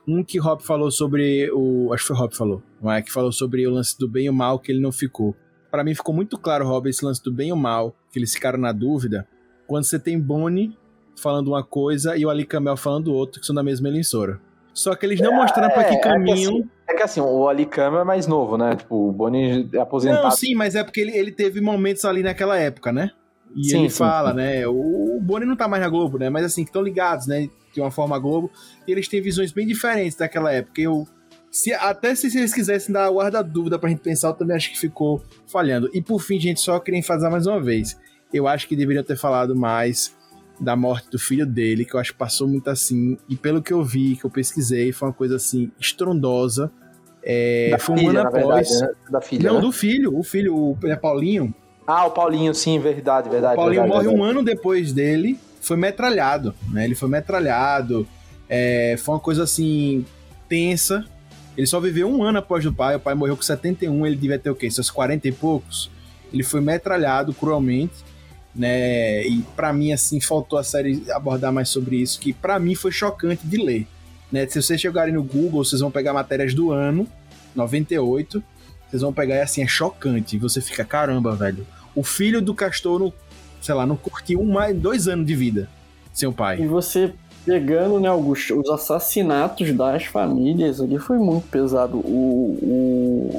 Um que Rob falou sobre o. Acho que foi Rob que falou. Não é? Que falou sobre o lance do bem e o mal que ele não ficou. Pra mim ficou muito claro, Rob, esse lance do bem e o mal, que eles ficaram na dúvida. Quando você tem Bonnie falando uma coisa e o Ali Camel falando outra, que são da mesma emissora. Só que eles não mostraram pra que É, caminho. É que, assim, é que assim, o Ali é mais novo, né? Tipo, o Boni é aposentado. Não, sim, mas é porque ele, ele teve momentos ali naquela época, né? E Sim, ele sim, fala, sim. né? O, Boni não tá mais na Globo, né? Mas assim, que estão ligados, né? De uma forma Globo. E eles têm visões bem diferentes daquela época. Eu. Se, até se, eles quisessem dar a guarda dúvida pra gente pensar, eu também acho que ficou falhando. E por fim, gente, só queria enfatizar mais uma vez. Eu acho que deveriam ter falado mais da morte do filho dele, que eu acho que passou muito assim. E pelo que eu vi, que eu pesquisei, foi uma coisa assim, estrondosa. É, Da foi um filha, ano após. verdade, né? Da filha, Não, né? do filho. O filho, o é Paulinho. Ah, o Paulinho, sim, verdade, verdade. O Paulinho verdade, morre verdade. um ano depois dele, foi metralhado, né? Ele foi metralhado. é, foi uma coisa assim, tensa. Ele só viveu um ano após o pai. O pai morreu com 71, ele devia ter o quê? Seus 40 e poucos. Ele foi metralhado cruelmente, né? E pra mim, assim, faltou a série abordar mais sobre isso, que pra mim foi chocante de ler. Né? Se vocês chegarem no Google, vocês vão pegar matérias do ano, 98. Vocês vão pegar e assim, é chocante. Você fica, caramba, velho. O filho do Castor, não, sei lá, não curtiu mais, dois anos de vida sem o pai. E você pegando, né, Augusto, os assassinatos das famílias ali foi muito pesado. O,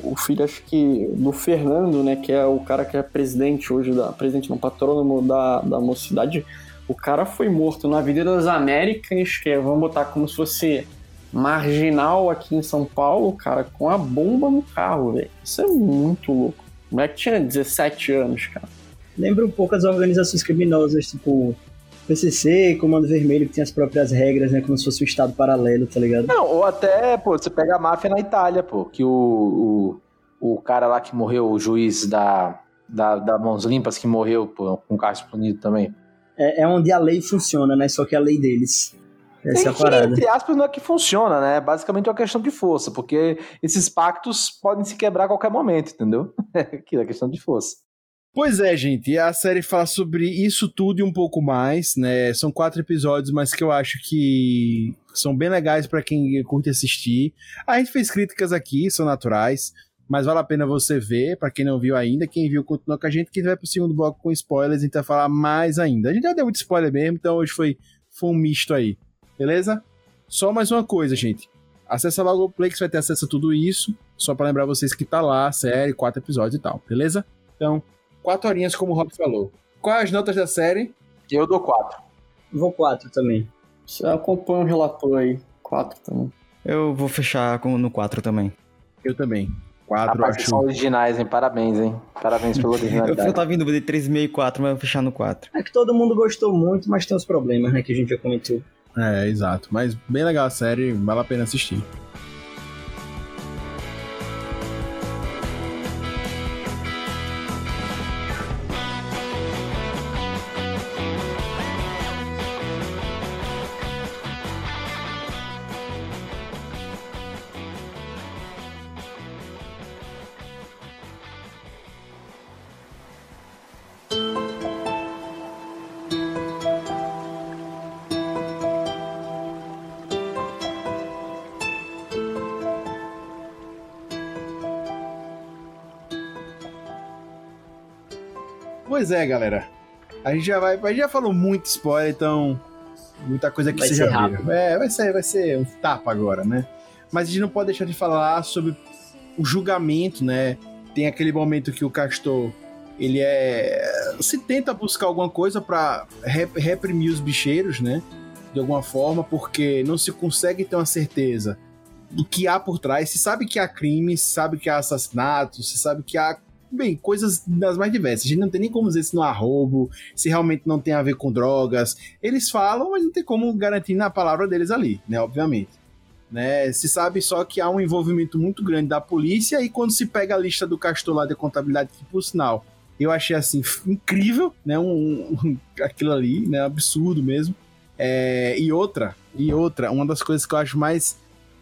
o, o filho, acho que, do Fernando, né, que é o cara que é presidente hoje, da presidente não, patrônomo da, da mocidade, o cara foi morto na Avenida das Américas, que é, vamos botar como se fosse marginal aqui em São Paulo, cara, com a bomba no carro, velho. Isso é muito louco. O moleque tinha 17 anos, cara. Lembra um pouco as organizações criminosas, tipo PCC, Comando Vermelho, que tem as próprias regras, né? Como se fosse um estado paralelo, tá ligado? Não, ou até, pô, você pega a máfia na Itália, pô, que o, o, o cara lá que morreu, o juiz da, da, da Mãos Limpas, que morreu pô, com o carro explodido também. É, é onde a lei funciona, né? Só que é a lei deles. Essa é a que, parada. entre aspas, não é que funciona, né? É basicamente uma questão de força, porque esses pactos podem se quebrar a qualquer momento, entendeu? Aquilo é questão de força. Pois é, gente, a série fala sobre isso tudo e um pouco mais, né? São quatro episódios, mas que eu acho que são bem legais para quem curte assistir. A gente fez críticas aqui, são naturais, mas vale a pena você ver, para quem não viu ainda. Quem viu, continua com a gente. Quem vai pro segundo bloco com spoilers, a gente vai falar mais ainda. A gente já deu muito spoiler mesmo, então hoje foi, foi um misto aí, beleza? Só mais uma coisa, gente. Acessa logo o Play que você vai ter acesso a tudo isso. Só para lembrar vocês que tá lá, a série, quatro episódios e tal, beleza? Então, quatro horinhas, como o Rob falou. Quais as notas da série? Eu dou quatro. Vou quatro também. Você acompanha o relator aí. Quatro também. Eu vou fechar com, no 4 também. Eu também. Quatro, Rapaz, acho. são originais, hein? Parabéns, hein? Parabéns pela Eu, originalidade. eu tava em dúvida de 3,5 e 4, mas eu vou fechar no 4. É que todo mundo gostou muito, mas tem os problemas, né? Que a gente já comentou. É, exato. Mas bem legal a série, vale a pena assistir. Pois é, galera. A gente já vai. A gente já falou muito spoiler, então. Muita coisa que Vai você já rápido. viu. É, vai ser, vai ser um tapa agora, né? Mas a gente não pode deixar de falar sobre o julgamento, né? Tem aquele momento que o Castor ele é. se tenta buscar alguma coisa pra rep- reprimir os bicheiros, né? De alguma forma, porque não se consegue ter uma certeza do que há por trás. Se sabe que há crimes, se sabe que há assassinatos, se sabe que há, bem, coisas das mais diversas. A gente não tem nem como dizer se não há roubo, se realmente não tem a ver com drogas. Eles falam, mas não tem como garantir na palavra deles ali, né? Obviamente. Né? Se sabe só que há um envolvimento muito grande da polícia e quando se pega a lista do Castor lá de contabilidade, que por sinal eu achei assim incrível, né? Um, um- aquilo ali, né? Absurdo mesmo. É, e outra, e outra, uma das coisas que eu acho mais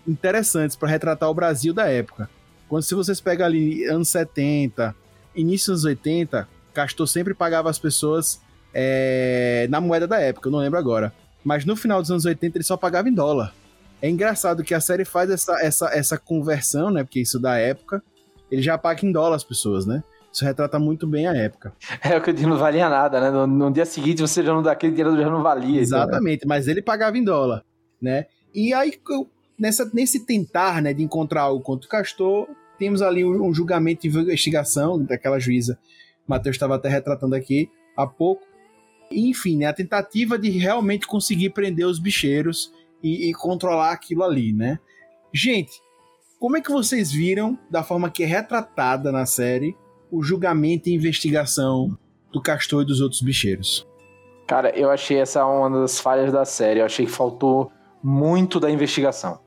interessantes para retratar o Brasil da época. Quando se vocês pegam ali anos 70, início dos 80, Castor sempre pagava as pessoas é, na moeda da época, eu não lembro agora. Mas no final dos anos 80 ele só pagava em dólar. É engraçado que a série faz essa, essa, essa conversão, né? Porque isso da época, ele já paga em dólar as pessoas, né? Isso retrata muito bem a época. É o que eu digo, não valia nada, né? No, no dia seguinte você já não daquele dinheiro já não valia. então, Exatamente, mas ele pagava em dólar, né? E aí, nessa, nesse tentar, né, de encontrar algo contra o Castor, temos ali um, julgamento de investigação daquela juíza. Matheus estava até retratando aqui há pouco. Enfim, né, a tentativa de realmente conseguir prender os bicheiros e, e controlar aquilo ali, né? Gente, como é que vocês viram, da forma que é retratada na série, o julgamento e investigação do Castor e dos outros bicheiros? Cara, eu achei essa uma das falhas da série. Eu achei que faltou muito da investigação.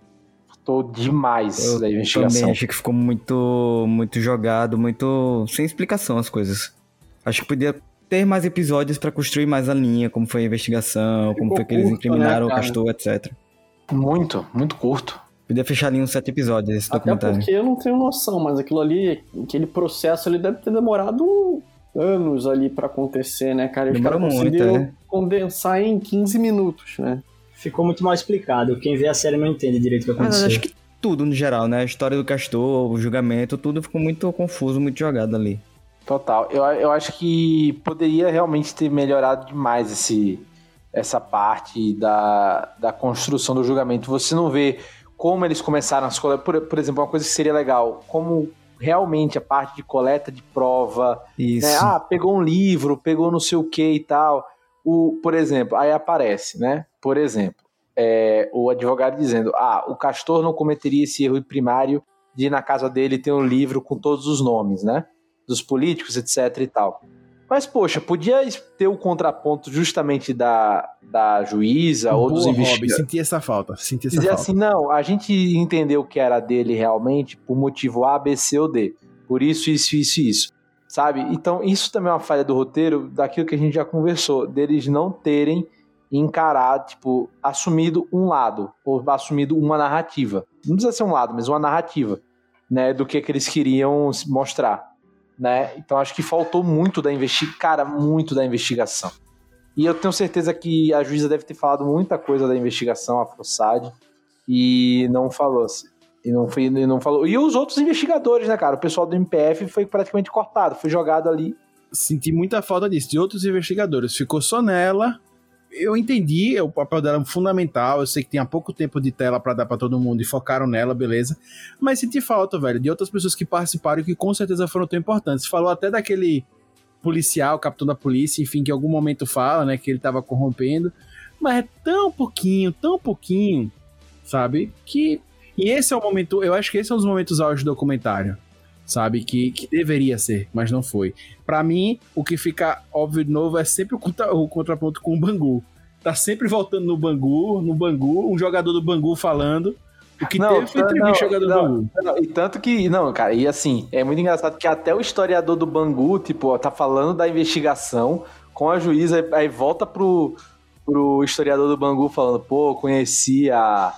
Faltou demais Eu da investigação. também achei que ficou muito, muito jogado, muito sem explicação as coisas. Acho que podia ter mais episódios pra construir mais a linha, como foi a investigação, como Ficou foi que eles curto, incriminaram né, o? Castor, etc. Muito, muito curto. Podia fechar ali uns sete episódios esse Até documentário. porque eu não tenho noção, mas aquilo ali, aquele processo ali deve ter demorado anos ali pra acontecer, né, cara? E os Demorou caras muito, conseguiram é. condensar em 15 minutos, né? Ficou muito mal explicado. Quem vê a série não entende direito o que Mas aconteceu. acho que tudo no geral, né? A história do Castor, o julgamento, tudo ficou muito confuso, muito jogado ali. Total. Eu, eu acho que poderia realmente ter melhorado demais esse, essa parte da, da construção do julgamento. Você não vê como eles começaram as coletas. Por, por exemplo, uma coisa que seria legal, como realmente a parte de coleta de prova. Isso. né? Ah, pegou um livro, pegou não sei o que e tal. O, por exemplo, aí aparece, né? Por exemplo, é, o advogado dizendo: Ah, o Castor não cometeria esse erro primário de ir na casa dele ter um livro com todos os nomes, né? Dos políticos, etc e tal. Mas, poxa, podia ter o contraponto justamente da, da juíza ou dos Boa, investigadores. senti essa falta. Senti essa Dizer falta. assim, não, a gente entendeu que era dele realmente por motivo A, B, C ou D. Por isso, isso, isso e isso. Sabe? Então, isso também é uma falha do roteiro, daquilo que a gente já conversou, deles não terem e encarar, tipo, assumido um lado, ou assumido uma narrativa. Não precisa ser um lado, mas uma narrativa, né, do que, que eles queriam mostrar, né? Então acho que faltou muito da investigação, cara, muito da investigação. E eu tenho certeza que a juíza deve ter falado muita coisa da investigação, a Fossad, e não falou assim. E não, foi, e não falou. E os outros investigadores, né, cara? O pessoal do MPF foi praticamente cortado, foi jogado ali. Senti muita falta disso, de outros investigadores. Ficou só nela. Eu entendi, o papel dela é fundamental. Eu sei que tinha pouco tempo de tela para dar para todo mundo e focaram nela, beleza. Mas senti falta, velho, de outras pessoas que participaram e que com certeza foram tão importantes. Falou até daquele policial, capitão da polícia, enfim, que em algum momento fala, né, que ele tava corrompendo. Mas é tão pouquinho, tão pouquinho, sabe? Que. E esse é o momento. Eu acho que esse é um dos momentos auge do documentário. Sabe? Que, que deveria ser, mas não foi. Para mim, o que fica óbvio de novo é sempre o, contra, o contraponto com o Bangu. Tá sempre voltando no Bangu, no Bangu, um jogador do Bangu falando. O que Não, teve foi não, entrevista jogador do não, Bangu. não, E tanto que, não, cara, e assim, é muito engraçado que até o historiador do Bangu, tipo, ó, tá falando da investigação com a juíza, aí- aí volta pro, pro historiador do Bangu falando, pô, conheci a,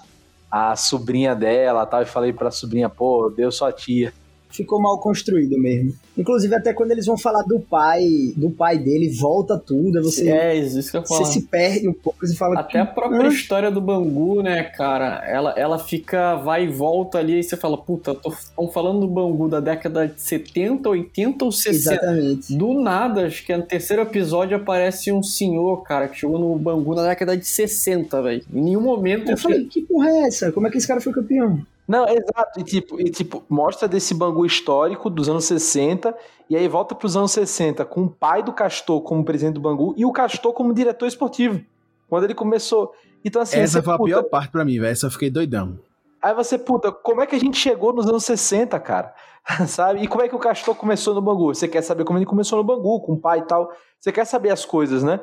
a sobrinha dela tal, e falei pra sobrinha, pô, deu sua tia. Ficou mal construído mesmo. Inclusive, até quando eles vão falar do pai, do pai dele, volta tudo. Você, É, isso que eu você se perde um pouco e fala. Até a própria "Hã?" história do Bangu, né, cara? Ela, ela fica, vai e volta ali, e você fala, puta, estão falando do Bangu da década de 70, 80 ou 60. Exatamente. Do nada, acho que no terceiro episódio aparece um senhor, cara, que chegou no Bangu na década de 60, velho. Em nenhum momento. Eu falei, que porra é essa? Como é que esse cara foi campeão? Não, exato. E tipo, e, tipo, mostra desse Bangu histórico dos anos 60, e aí volta pros anos 60 com o pai do Castor como presidente do Bangu e o Castor como diretor esportivo. Quando ele começou. Então, assim, Essa foi a puta, pior parte pra mim, velho. Essa eu fiquei doidão. Aí você, puta, como é que a gente chegou nos anos 60, cara? Sabe? E como é que o Castor começou no Bangu? Você quer saber como ele começou no Bangu, com o pai e tal. Você quer saber as coisas, né?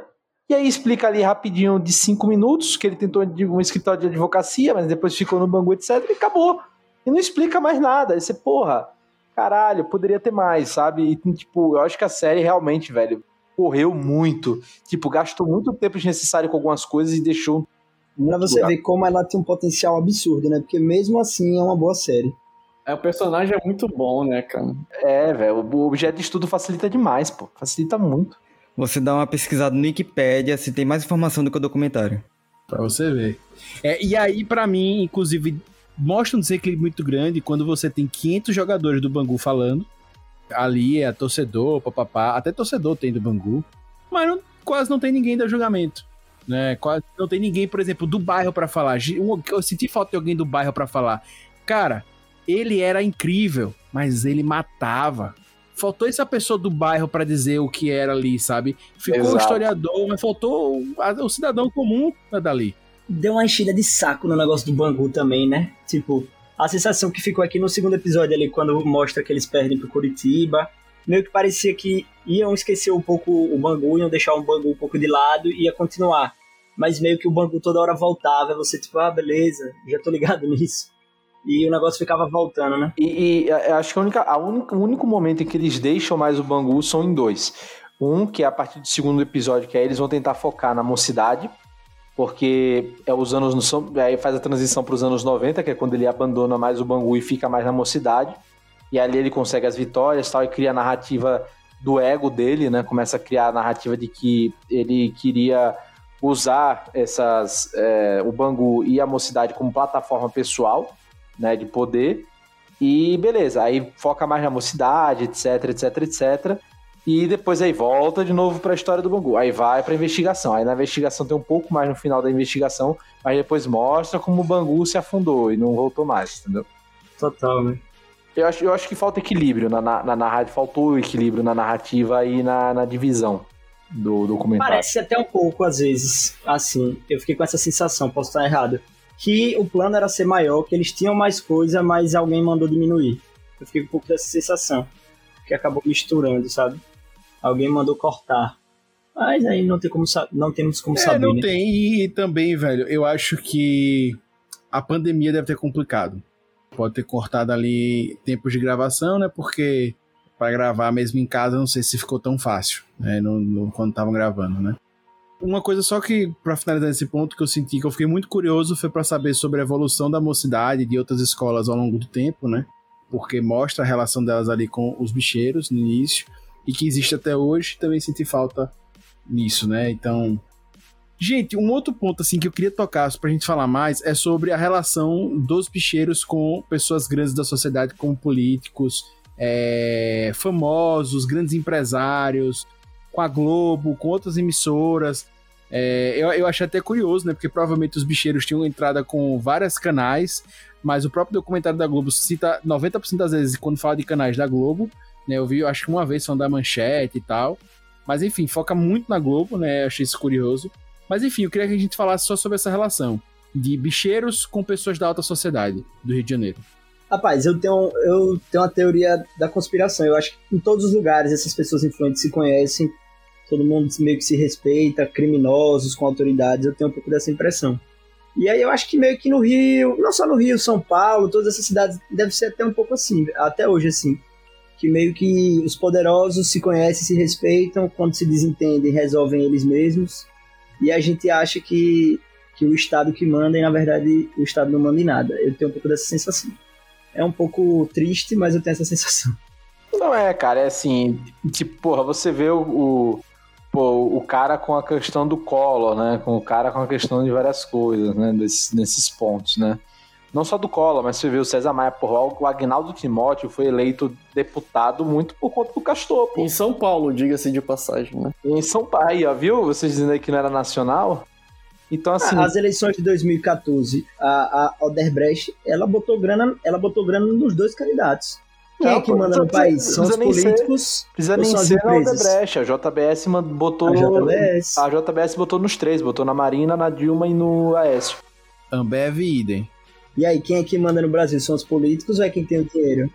E aí explica ali rapidinho de cinco minutos que ele tentou de um escritório de advocacia, mas depois ficou no Bangu, etc. E acabou. E não explica mais nada. Aí você, porra, caralho, poderia ter mais, sabe? E tipo, eu acho que a série realmente, velho, correu muito. Tipo, gastou muito tempo desnecessário com algumas coisas e deixou. Pra você ver como ela tem um potencial absurdo, né? Porque mesmo assim é uma boa série. É, o personagem é muito bom, né, cara? É, velho, o objeto de estudo facilita demais, pô. Facilita muito. Você dá uma pesquisada no Wikipedia se tem mais informação do que o documentário. Pra você ver. É, e aí, pra mim, inclusive, mostra um desequilíbrio muito grande quando você tem 500 jogadores do Bangu falando. Ali é torcedor, papapá. Até torcedor tem do Bangu. Mas não- quase não tem ninguém da julgamento. Né? Quase não tem ninguém, por exemplo, do bairro pra falar. Eu senti falta de alguém do bairro pra falar. Cara, ele era incrível, mas ele matava. Faltou essa pessoa do bairro pra dizer o que era ali, sabe? Ficou o Exato. historiador, mas faltou o, o cidadão comum dali. Deu uma enchida de saco no negócio do Bangu também, né? Tipo, a sensação que ficou aqui no segundo episódio ali, quando mostra que eles perdem pro Curitiba, meio que parecia que iam esquecer um pouco o Bangu, iam deixar o Bangu um pouco de lado e ia continuar. Mas meio que o Bangu toda hora voltava, você tipo, ah, beleza, já tô ligado nisso. E o negócio ficava voltando, né? E, e eu acho que a única, a única, o único momento em que eles deixam mais o Bangu são em dois. Um, que é a partir do segundo episódio, que aí eles vão tentar focar na mocidade, porque é os anos não são, aí faz a transição para os anos 90, que é quando ele abandona mais o Bangu e fica mais na mocidade. E ali ele consegue as vitórias tal, e cria a narrativa do ego dele, né? Começa a criar a narrativa de que ele queria usar essas é, o Bangu e a mocidade como plataforma pessoal, né? De poder. E beleza, aí foca mais na mocidade, etc, etc, etc. E depois aí volta de novo para a história do Bangu. Aí vai para investigação. Aí na investigação tem um pouco mais no final da investigação, mas depois mostra como o Bangu se afundou e não voltou mais, entendeu? Total, né? Eu acho, eu acho que falta equilíbrio na, na, na narrativa, faltou equilíbrio na narrativa e na, na divisão do documentário. Parece até um pouco, às vezes, assim. Eu fiquei com essa sensação, posso estar errado. Que o plano era ser maior, que eles tinham mais coisa, mas alguém mandou diminuir. Eu fiquei com um pouco dessa sensação. Que acabou misturando, sabe? Alguém mandou cortar. Mas aí não, tem como, não temos como É, saber. não né? tem. E também, velho, eu acho que a pandemia deve ter complicado. Pode ter cortado ali tempos de gravação, né? Porque pra gravar mesmo em casa, não sei se ficou tão fácil, né? No, no- quando estavam gravando, né? Uma coisa só que, pra finalizar esse ponto, que eu senti que eu fiquei muito curioso foi para saber sobre a evolução da mocidade de outras escolas ao longo do tempo, né? Porque mostra a relação delas ali com os bicheiros no início e que existe até hoje. Também senti falta nisso, né? Então. Gente, um outro ponto assim que eu queria tocar pra gente falar mais é sobre a relação dos bicheiros com pessoas grandes da sociedade, como políticos, é, famosos, grandes empresários, com a Globo, com outras emissoras. É, eu, eu achei até curioso, né? Porque provavelmente os bicheiros tinham entrada com vários canais, mas o próprio documentário da Globo cita 90% das vezes quando fala de canais da Globo. Né, eu vi, eu acho que uma vez são da Manchete e tal. Mas enfim, foca muito na Globo, né? Eu achei isso curioso. Mas enfim, eu queria que a gente falasse só sobre essa relação de bicheiros com pessoas da alta sociedade do Rio de Janeiro. Rapaz, eu tenho, eu tenho uma teoria da conspiração. Eu acho que em todos os lugares essas pessoas influentes se conhecem, todo mundo meio que se respeita, criminosos com autoridades. Eu tenho um pouco dessa impressão. E aí eu acho que meio que no Rio, não só no Rio, São Paulo, todas essas cidades, deve ser até um pouco assim, até hoje assim. Que meio que os poderosos se conhecem, se respeitam, quando se desentendem, resolvem eles mesmos. E a gente acha que, que o Estado que manda, e na verdade o Estado não manda em nada. Eu tenho um pouco dessa sensação. É um pouco triste, mas eu tenho essa sensação. Não é, cara, é assim, tipo, porra, você vê o, o, pô, o cara com a questão do Collor, né? Com o cara com a questão de várias coisas, né? Desses, nesses pontos, né? Não só do Collor, mas você vê o César Maia, porra, o Agnaldo Timóteo foi eleito deputado muito por conta do Castor, pô. Em São Paulo, diga-se de passagem, né? Em São Paulo, aí, ó, viu? Vocês dizendo aí que não era nacional? Então, assim. As eleições de 2014, a, a Odebrecht, ela botou grana, ela botou grana nos dois candidatos. Quem Não, é que manda no país? São os nem ser- políticos Precisa nem ser empresas? Odebrecht. A JBS botou. A JBS. A JBS botou nos três, botou na Marina, na Dilma e no Aécio. Ambev e idem. E aí, quem é que manda no Brasil? São os políticos ou é quem tem o dinheiro?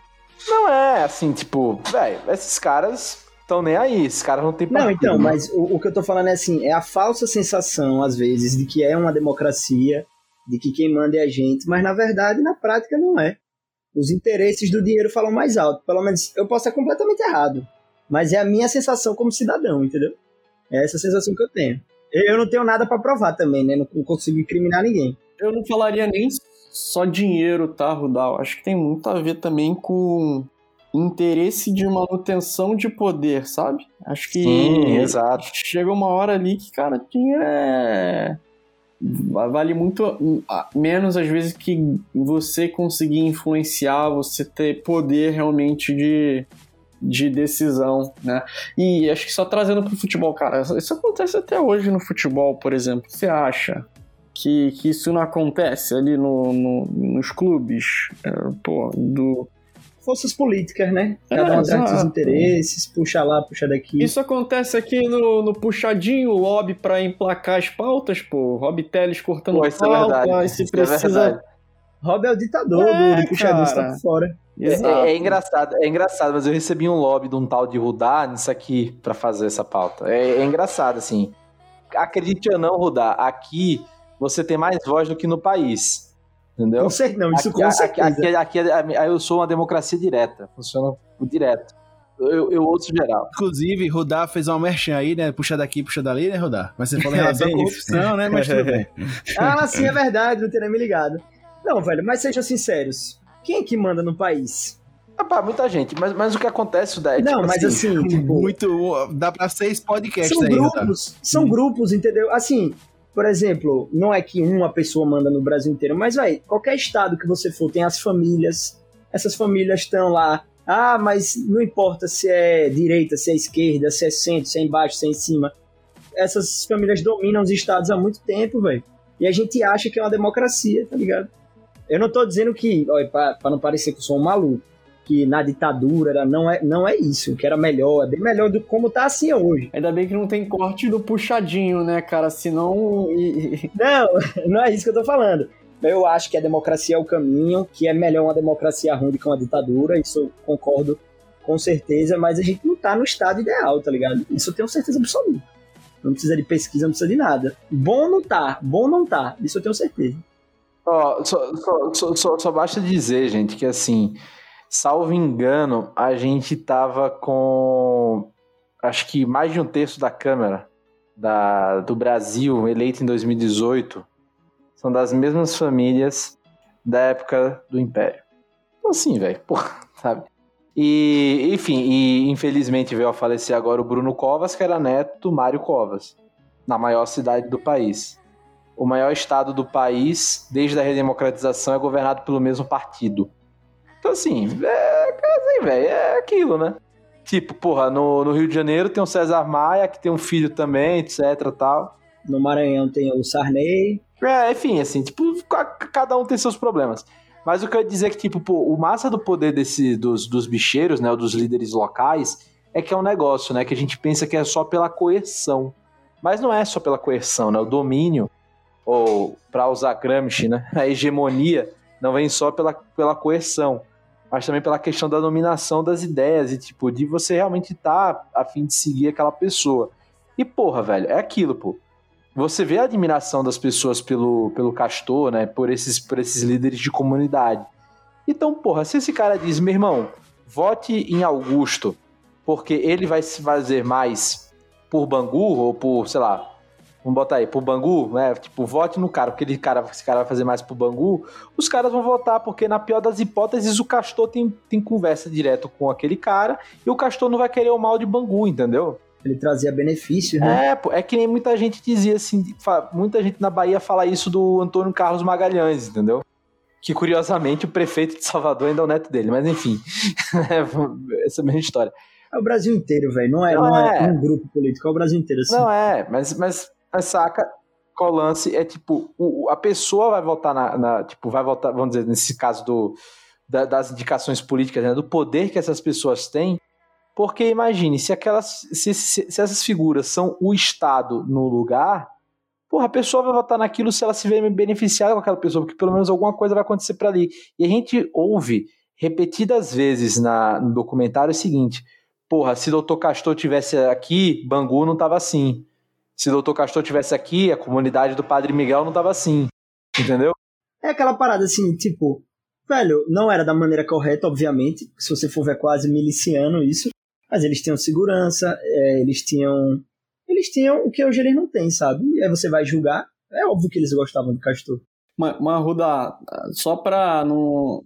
Não é assim, tipo, velho, esses caras estão nem aí, esses caras não tem Não, partido, então, né? mas o, o que eu tô falando é assim, é a falsa sensação, às vezes, de que é uma democracia, de que quem manda é a gente, mas na verdade, na prática, não é. Os interesses do dinheiro falam mais alto. Pelo menos eu posso estar completamente errado. Mas é a minha sensação como cidadão, entendeu? É essa sensação que eu tenho. Eu não tenho nada pra provar também, né? Não, não consigo incriminar ninguém. Eu não falaria nem só dinheiro, tá, Rudal? Acho que tem muito a ver também com interesse de manutenção de poder, sabe? Acho que Sim, exato. chega uma hora ali que, cara, dinheiro é. Vale muito menos às vezes que você conseguir influenciar, você ter poder realmente de, de decisão, né? E acho que só trazendo pro futebol, cara, isso acontece até hoje no futebol, por exemplo. Você acha que, que isso não acontece ali no, no- nos clubes? É, pô, do. Forças políticas, né? É, Cada um atrás dos interesses, puxa lá, puxa daqui. Isso acontece aqui no, no puxadinho, o lobby pra emplacar as pautas, pô. Rob Teles cortando Pô, isso é pauta, verdade, aí se isso é precisa. verdade. Rob é o ditador É, do, do puxadista cara. por fora. É, é- é engraçado, é engraçado, mas eu recebi um lobby de um tal de Rudá nisso aqui pra fazer essa pauta. É, é engraçado, assim. Acredite ou não, Rudá, aqui você tem mais voz do que no país. Entendeu? Com cer- não, isso aqui, com aqui- certeza. Aqui, aqui, aqui eu sou uma democracia direta. Funciona direto. Eu, eu ouço geral. Inclusive, Rudá fez uma merchan aí, né? Puxa daqui, puxa dali, né, Rudá? Mas você falou em relação à isso. corrupção, né? Mas tudo bem. Ah, sim, é verdade, não teria me ligado. Não, velho, mas sejam sinceros. Quem é que manda no país? Rapaz, muita gente. Mas, mas o que acontece, Dé? é Não, tipo mas assim, tipo, Muito. Dá pra seis podcasts são aí, grupos, são grupos, entendeu? Assim, por exemplo, não é que uma pessoa manda no Brasil inteiro, mas, vai, qualquer estado que você for, tem as famílias, essas famílias estão lá. Ah, mas não importa se é direita, se é esquerda, se é centro, se é embaixo, se é em cima. Essas famílias dominam os estados há muito tempo, velho. E a gente acha que é uma democracia, tá ligado? Eu não tô dizendo que, olha, pra, pra não parecer que eu sou um maluco, que na ditadura era, não, é, não é isso, que era melhor, é bem melhor do que como tá assim hoje. Ainda bem que não tem corte do puxadinho, né, cara? Senão. Não, não é isso que eu tô falando. Eu acho que a democracia é o caminho, que é melhor uma democracia ruim do que uma ditadura, isso eu concordo com certeza, mas a gente não tá no estado ideal, tá ligado? Isso eu tenho certeza absoluta. Não precisa de pesquisa, não precisa de nada. Bom não tá, bom não tá, isso eu tenho certeza. Ó, só, só, só, só, só basta dizer, gente, que assim, salvo engano, a gente tava com acho que mais de um terço da Câmara da, do Brasil, eleito em 2018, são das mesmas famílias da época do Império. Então, assim, velho, porra, sabe? E, enfim, e infelizmente veio a falecer agora o Bruno Covas, que era neto do Mário Covas, na maior cidade do país. O maior estado do país, desde a redemocratização, é governado pelo mesmo partido. Então, assim, é, assim, velho, é aquilo, né? Tipo, porra, no, no Rio de Janeiro tem o César Maia, que tem um filho também, etc tal. No Maranhão tem o Sarney. É, enfim, assim, tipo, cada um tem seus problemas. Mas o que eu ia dizer é que, tipo, pô, o massa do poder desse, dos, dos bicheiros, né, ou dos líderes locais, é que é um negócio, né, que a gente pensa que é só pela coerção. Mas não é só pela coerção, né, o domínio, ou, para usar Gramsci, né, a hegemonia não vem só pela, pela coerção, mas também pela questão da dominação das ideias e, tipo, de você realmente tá a fim de seguir aquela pessoa. E, porra, velho, é aquilo, pô você vê a admiração das pessoas pelo, pelo Castor, né? Por esses, por esses líderes de comunidade. Então, porra, se esse cara diz, meu irmão, vote em Augusto, porque ele vai se fazer mais por Bangu, ou por, sei lá, vamos botar aí, por Bangu, né? Tipo, vote no cara, porque ele, cara, esse cara vai fazer mais por Bangu, os caras vão votar, porque na pior das hipóteses, o Castor tem, tem conversa direto com aquele cara, e o Castor não vai querer o mal de Bangu, entendeu? ele trazia benefício, né? É, pô, é que nem muita gente dizia assim, muita gente na Bahia fala isso do Antônio Carlos Magalhães, entendeu? Que curiosamente o prefeito de Salvador ainda é o neto dele, mas enfim, essa é a mesma história. É o Brasil inteiro, velho, não, é, não, não é. é. um grupo político, é o Brasil inteiro. Assim. Não é, mas, mas, mas saca, qual lance é tipo, o, a pessoa vai votar na, na, tipo, vai votar, vamos dizer, nesse caso do, da, das indicações políticas, né, do poder que essas pessoas têm, porque imagine, se aquelas. Se, se, se, essas figuras são o Estado no lugar, porra, a pessoa vai votar naquilo se ela se vê beneficiada com aquela pessoa, porque pelo menos alguma coisa vai acontecer para ali. E a gente ouve repetidas vezes na, no documentário o seguinte: porra, se o doutor Castor tivesse aqui, Bangu não tava assim. Se o doutor Castor tivesse aqui, a comunidade do Padre Miguel não tava assim. Entendeu? É aquela parada assim, tipo, velho, não era da maneira correta, obviamente. Se você for ver quase miliciano isso. Mas eles tinham segurança, é, eles tinham. Eles tinham o que hoje eles não têm, sabe? E aí você vai julgar. É óbvio que eles gostavam do Castor. Mas, mas Ruda, só pra não.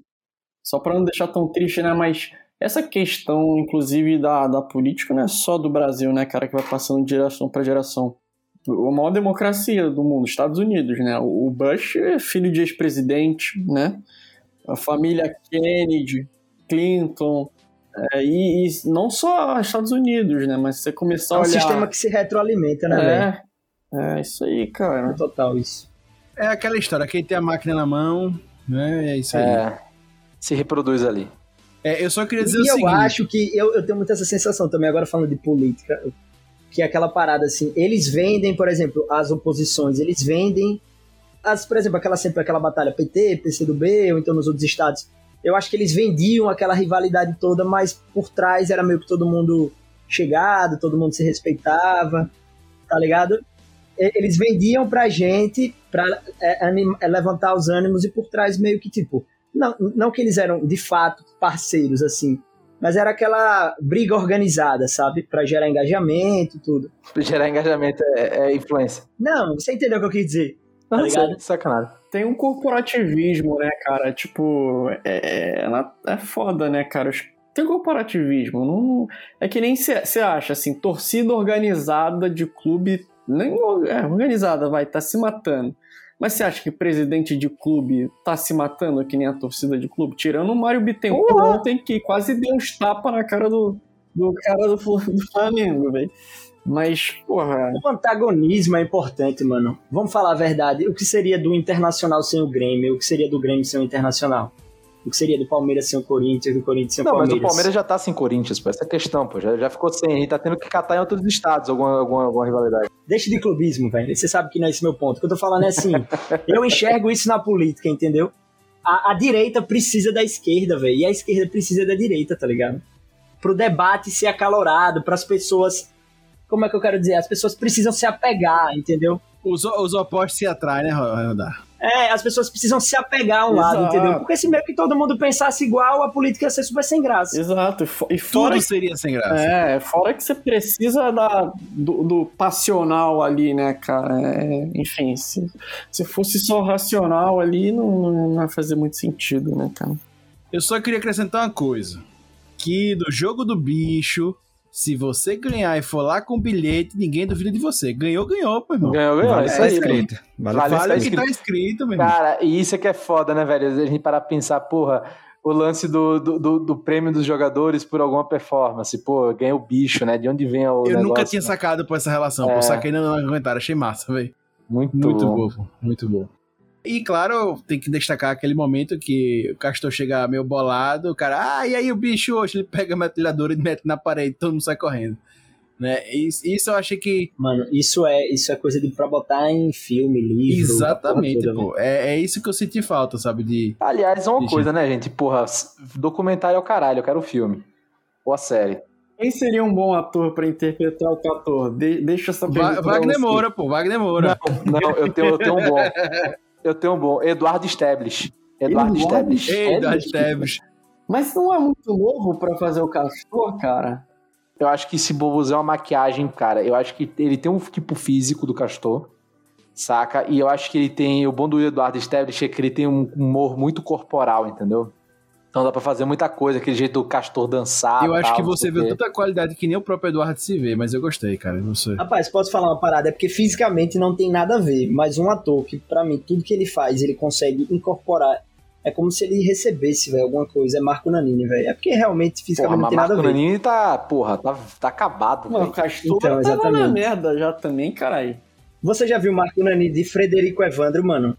Só pra não deixar tão triste, né? Mas essa questão, inclusive, da, da política não é só do Brasil, né, cara, que vai passando de geração para geração. A maior democracia do mundo, Estados Unidos, né? O Bush é filho de ex-presidente, né? A família Kennedy, Clinton, é, e, e, não só Estados Unidos, né? Mas você começar a olhar... É um sistema que se retroalimenta, né, é, velho? É, isso aí, cara. É total isso. É aquela história, quem tem a máquina na mão, né? É isso aí. É, se reproduz ali. É, eu só queria dizer e o eu seguinte... eu acho que... Eu, eu tenho muito essa sensação também, agora falando de política, que é aquela parada assim, eles vendem, por exemplo, as oposições, eles vendem as, por exemplo, aquela sempre aquela batalha PT, PCdoB, ou então nos outros estados, eu acho que eles vendiam aquela rivalidade toda, mas por trás era meio que todo mundo chegado, todo mundo se respeitava, tá ligado? Eles vendiam pra gente pra é, é, levantar os ânimos e por trás meio que tipo. Não, não que eles eram de fato parceiros assim, mas era aquela briga organizada, sabe? Para gerar engajamento, tudo. Pra gerar engajamento é, é, influência. Não, você entendeu o que eu quis dizer? Tá não, ligado? Sacanagem tem um corporativismo, né, cara? Tipo, é, é, é foda, né, cara? Tem corporativismo. Não, é que nem você acha, assim, torcida organizada de clube. Nem é, organizada, vai, tá se matando. Mas você acha que presidente de clube tá se matando que nem a torcida de clube? Tirando o Mário Bittencourt ontem, que quase deu uns tapas na cara do, do cara do, do Flamengo, velho. Mas, porra. O antagonismo é importante, mano. Vamos falar a verdade. O que seria do Internacional sem o Grêmio? O que seria do Grêmio sem o Internacional? O que seria do Palmeiras sem o Corinthians, do Corinthians sem o Palmeiras? Não, mas o Palmeiras já tá sem Corinthians, pô. Essa é a questão, pô. Já, já ficou sem. A gente tá tendo que catar em outros estados alguma, alguma, alguma rivalidade. Deixa de clubismo, velho. Você sabe que não é esse meu ponto. O que eu tô falando é assim. eu enxergo isso na política, entendeu? A, a direita precisa da esquerda, velho. E a esquerda precisa da direita, tá ligado? Pro debate ser acalorado, para as pessoas como é que eu quero dizer? As pessoas precisam se apegar, entendeu? Os, os opostos se atraem, né, Rodar? É, as pessoas precisam se apegar a um lado, Exato. entendeu? Porque se meio que todo mundo pensasse igual, a política ia ser super sem graça. Exato. E fo- fora Tudo seria sem graça. É, fora que você precisa da, do, do passional ali, né, cara? É, enfim, se, se fosse só racional ali, não, não ia fazer muito sentido, né, cara? Eu só queria acrescentar uma coisa. Que do jogo do bicho, se você ganhar e for lá com o bilhete, ninguém duvida de você. Ganhou, ganhou, pô, irmão. Ganhou, ganhou, Vale isso aí, escrito. Vale, Vale vale o que tá escrito. meu irmão. Cara, e isso é que é foda, né, velho? A gente parar pra pensar, porra, o lance do, do, do- do prêmio dos jogadores por alguma performance. Pô, ganha o bicho, né? De onde vem o. Eu negócio, nunca tinha né? sacado por essa relação. É. Pô, saquei no comentário, achei massa, velho. Muito, Muito bom. bom, pô, muito bom. E claro, tem que destacar aquele momento que o Castor chega meio bolado, o cara, ah, e aí o bicho hoje? Ele pega a metralhadora e mete na parede, todo mundo sai correndo. Né? Isso, isso eu achei que. Mano, isso é, isso é coisa de pra botar em filme, livro. Exatamente, toda, pô. É, é isso que eu senti falta, sabe? De. Aliás, uma Deixa. coisa, né, gente? Porra, documentário é o caralho, eu quero o filme. Ou a série. Quem seria um bom ator pra interpretar o Cator? De- deixa essa pergunta. Wagner. Moura, pô, Wagner Moura. Não, eu tenho, eu tenho um bom. Eu tenho um bom. Eduardo Stablish. Eduardo Eduardo Stablish. Ei, Eduardo Teves. Mas não é muito novo pra fazer o Castor, cara? Eu acho que se usar uma maquiagem, cara, eu acho que ele tem um tipo físico do Castor, saca? E eu acho que ele tem. O bom do Eduardo Stablish é que ele tem um humor muito corporal, entendeu? Então dá pra fazer muita coisa, aquele jeito do Castor dançar. Eu acho tal, que não você quê. tanta qualidade que nem o próprio Eduardo se vê, mas eu gostei, cara. Não sei. Rapaz, posso falar uma parada? É porque fisicamente não tem nada a ver, mas um ator que, pra mim, tudo que ele faz, ele consegue incorporar. É como se ele recebesse, velho, alguma coisa. É Marco Nanini, velho. É porque realmente Porra, fisicamente não mas tem nada a Marco ver. Nanini tá, porra, tá, tá acabado, Mano, o velho. Castor Então, tava na merda já também, caralho. Você já viu Marco Nanini de Frederico Evandro, mano?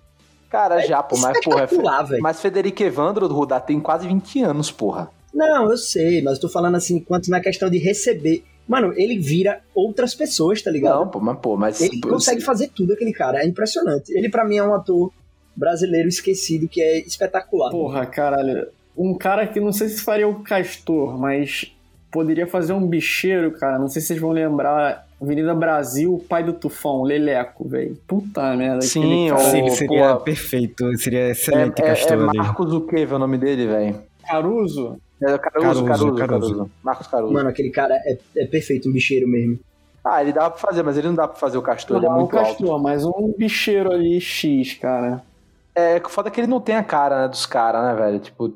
Cara, já, pô, mas porra. é. Mas Federico Evandro do Rudá tem quase 20 anos, porra. Não, eu sei, mas eu tô falando assim, quanto na questão de receber. Mano, ele vira outras pessoas, tá ligado? Não, pô, mas pô, mas. Ele consegue fazer tudo aquele cara, é impressionante. Ele pra mim é um ator brasileiro esquecido que é espetacular. Porra, caralho. Um cara que não sei se faria o Castor, mas poderia fazer um bicheiro, cara. Não sei se vocês vão lembrar. Avenida Brasil, o pai do Tufão, Leleco, velho. Puta merda. Sim, cara. Sim, seria porra. perfeito, seria excelente é, é, é Castor ali. Marcos o que, é o nome dele, velho? Caruso? É Caruso, Caruso, Caruso, Caruso, Caruso. Marcos Caruso. Mano, aquele cara é, é perfeito, um bicheiro mesmo. Ah, ele dá pra fazer, mas ele não dá pra fazer o Castor, ele é Não, muito alto. Castor, mas um bicheiro ali X, cara. É, o foda é que ele não tem a cara né, dos caras, né, velho? Tipo,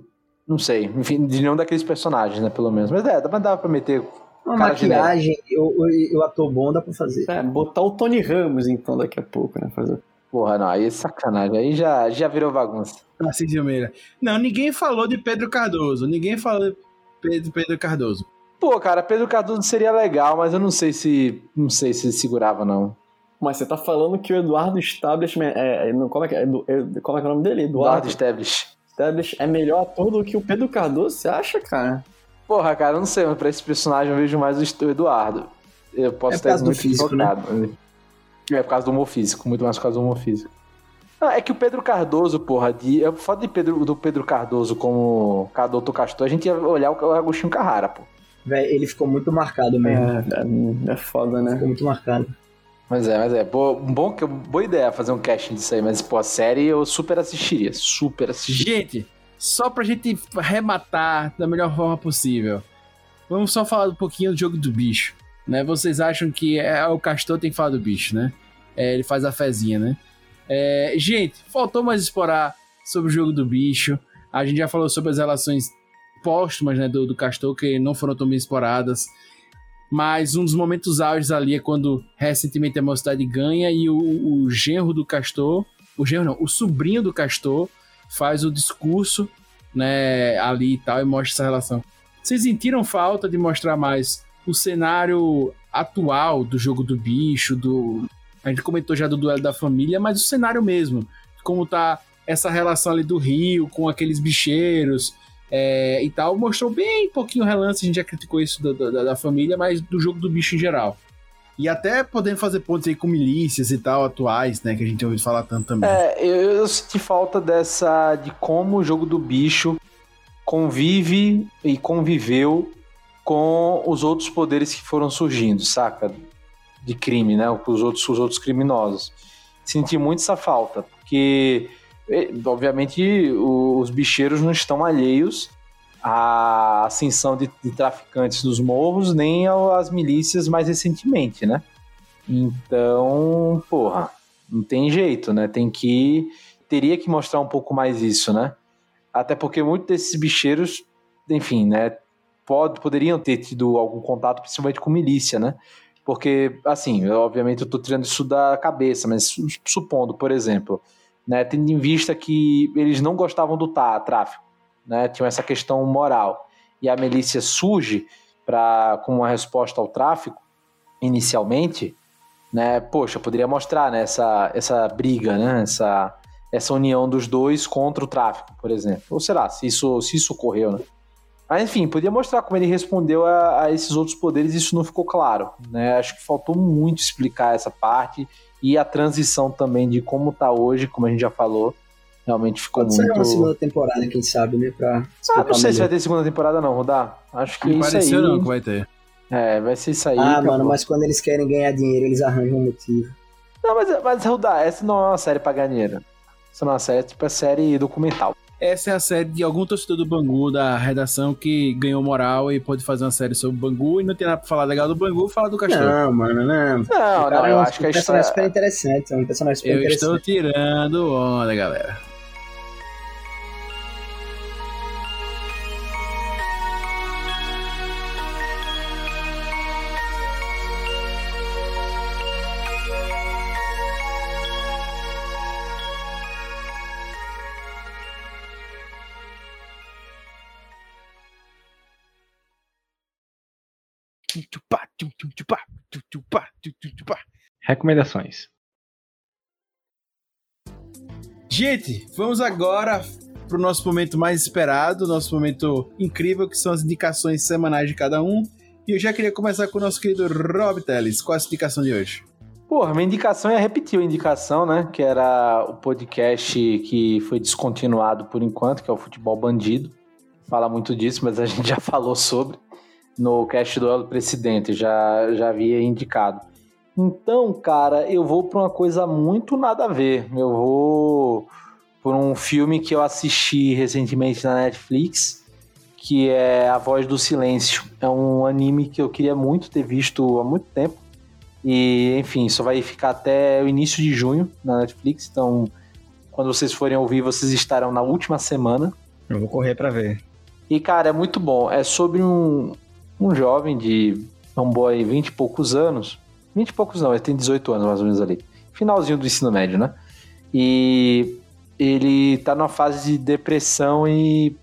não sei. Enfim, de nenhum daqueles personagens, né, pelo menos. Mas é, dá, mas dá pra meter Uma cara maquiagem, o, o, o ator bom dá pra fazer. É, botar o Tony Ramos, então, daqui a pouco, né? Fazer. Porra, não, aí é sacanagem. Aí já, já virou bagunça. Tarcísio Meira. Não, ninguém falou de Pedro Cardoso. Ninguém falou de Pedro, Pedro Cardoso. Pô, cara, Pedro Cardoso seria legal, mas eu não sei se. Não sei se segurava, não. Mas você tá falando que o Eduardo Establishment. É, é, como, é que é, Edu- é, como é que é o nome dele? Eduardo Eduardo Stablish. Stablish é melhor ator do que o Pedro Cardoso, você acha, cara? Porra, cara, eu não sei, mas pra esse personagem eu vejo mais o Eduardo. Eu posso É do muito físico, né? equivocado. É por causa do humor físico, muito mais por causa do humor físico. Não, é que o Pedro Cardoso, porra, de, é foda de Pedro, do Pedro Cardoso como Cadoto Castor, a gente ia olhar o Agostinho Carrara, pô. Véi, ele ficou muito marcado mesmo. É, é, é foda, né? Ficou muito marcado. Mas é, mas é. Boa, um bom, boa ideia fazer um casting disso aí, mas, pô, a série eu super assistiria. Super assistiria. Gente, só pra gente arrematar da melhor forma possível, vamos só falar um pouquinho do jogo do bicho. Né? Vocês acham que é, o Castor tem que falar do bicho, né? É, ele faz a fezinha, né? É, gente, faltou mais explorar sobre o jogo do bicho. A gente já falou sobre as relações póstumas né, do, do Castor, que não foram tão bem exploradas. Mas um dos momentos áureos ali é quando recentemente a Mocidade ganha e o, o genro do Castor, o genro não, o sobrinho do Castor faz o discurso, né, ali e tal, e mostra essa relação. Vocês sentiram falta de mostrar mais o cenário atual do jogo do bicho, do. A gente comentou já do duelo da família, mas o cenário mesmo. Como tá essa relação ali do Rio com aqueles bicheiros é, e tal. Mostrou bem pouquinho relance, a gente já criticou isso da, família, mas do jogo do bicho em geral. E até podendo fazer pontos aí com milícias e tal, atuais, né? Que a gente tem ouvido falar tanto também. É, eu, eu senti falta dessa. de como o jogo do bicho convive e conviveu com os outros poderes que foram surgindo, saca? De crime, né? Os outros, os outros criminosos. Senti muito essa falta, porque, eh, obviamente, os bicheiros não estão alheios à ascensão de, de traficantes nos morros, nem às milícias mais recentemente, né? Então, porra, não tem jeito, né? Tem que. Teria que mostrar um pouco mais isso, né? Até porque muitos desses bicheiros, enfim, né? Pode, poderiam ter tido algum contato, principalmente com milícia, né? Porque, assim, eu, obviamente eu tô tirando isso da cabeça, mas su- supondo, por exemplo, né, tendo em vista que eles não gostavam do tá, tráfico, né? Tinham essa questão moral. E a milícia surge para como uma resposta ao tráfico, inicialmente, né? Poxa, poderia mostrar né, essa, essa briga, né? Essa, essa união dos dois contra o tráfico, por exemplo. Ou será, se isso, se isso ocorreu, né? Mas enfim, podia mostrar como ele respondeu a, a esses outros poderes, isso não ficou claro, né? Acho que faltou muito explicar essa parte e a transição também de como tá hoje, como a gente já falou, realmente ficou Pode ser muito. uma segunda temporada, quem sabe, né? Pra Ah, não sei se vai melhor. ter segunda temporada não, Rodar. Acho que Não isso pareceu aí. não que vai ter. É, vai ser isso aí. Ah, acabou. mano, mas quando eles querem ganhar dinheiro, eles arranjam um motivo. Não, mas, mas Rodar, essa não é uma série pra ganhar dinheiro. Essa não é uma série, tipo, é série documental. Essa é a série de algum torcedor do Bangu, da redação, que ganhou moral e pode fazer uma série sobre o Bangu e não tem nada pra falar legal do Bangu, fala do Castor. Não, mano, não. Não, O cara não, é eu um acho que a personagem história. super interessante, é um personagem super Eu estou interessante. tirando onda, galera. Recomendações. Gente, vamos agora pro nosso momento mais esperado, nosso momento incrível, que são as indicações semanais de cada um. E eu já queria começar com o nosso querido Rob Teles. Qual é a indicação de hoje? Porra, minha indicação é repetir a indicação, né? Que era o podcast que foi descontinuado por enquanto, que é o Futebol Bandido. Fala muito disso, mas a gente já falou sobre no cast do El Presidente, já, já havia indicado. Então, cara, eu vou pra uma coisa muito nada a ver. Eu vou por um filme que eu assisti recentemente na Netflix, que é A Voz do Silêncio. É um anime que eu queria muito ter visto há muito tempo. E, enfim, só vai ficar até o início de junho na Netflix. Então, quando vocês forem ouvir, vocês estarão na última semana. Eu vou correr pra ver. E, cara, é muito bom. É sobre um, um jovem de um boy 20 e poucos anos. 20 e poucos não, ele tem 18 anos mais ou menos ali. Finalzinho do ensino médio, né? E ele tá numa fase de depressão e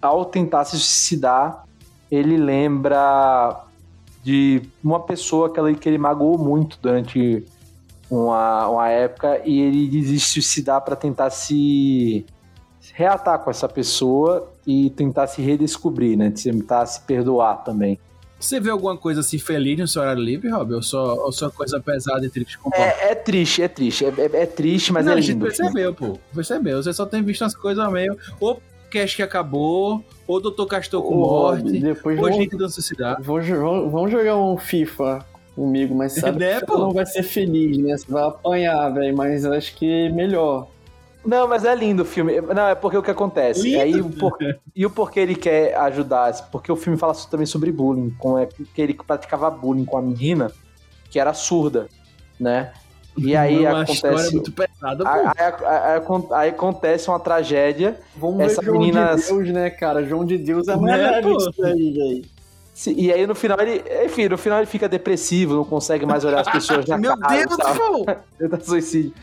ao tentar se suicidar, ele lembra de uma pessoa que ele, que ele magoou muito durante uma, uma época e ele desiste de se suicidar para tentar se reatar com essa pessoa e tentar se redescobrir, né? Tentar se perdoar também. Você vê alguma coisa assim feliz no seu horário livre, Rob? Ou só, ou só coisa pesada e triste com É, é triste, é triste. É, é- é triste, mas não, é a gente lindo. percebeu, pô. Percebeu. Você só tem visto as coisas meio. Ou Cash que acabou, ou Doutor Castor com Rob, morte, depois ou vamos- gente. Vou jo- Vamos jogar um FIFA comigo, mas sabe Né, que pô? você não vai ser feliz, né? Você vai apanhar, velho, mas acho que melhor. Não, mas é lindo o filme. Não, é porque o que acontece. Lindo? Aí, o por- E o porquê ele quer ajudar? Porque o filme fala também sobre bullying. Com é que ele praticava bullying com a menina que era surda, né? E aí Uma acontece. história muito pesada, pô. Aí, aí- aí- acontece uma tragédia. Vamos Essa ver João menina. de Deus, né, cara? João de Deus é mais Né, isso aí, velho. E aí no final ele, enfim, no final ele fica depressivo, não consegue mais olhar as pessoas na Meu cara. Deus, e tal. pô! Tenta suicídio.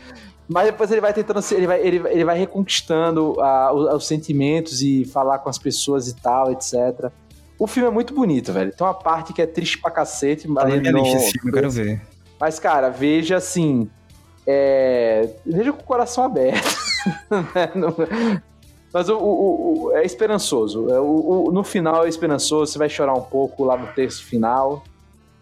Mas depois ele vai tentando, ele vai, ele, ele vai reconquistando ah, os, os sentimentos e falar com as pessoas e tal, etc. O filme é muito bonito, velho. Tem uma parte que é triste pra cacete. Tá na ali minha no- lista esse filme, eu quero ver. Mas, cara, veja assim. é, Veja com o coração aberto. né? Não- Mas o, o- o- é esperançoso. É, o- o- no final é esperançoso. Você vai chorar um pouco lá no texto final.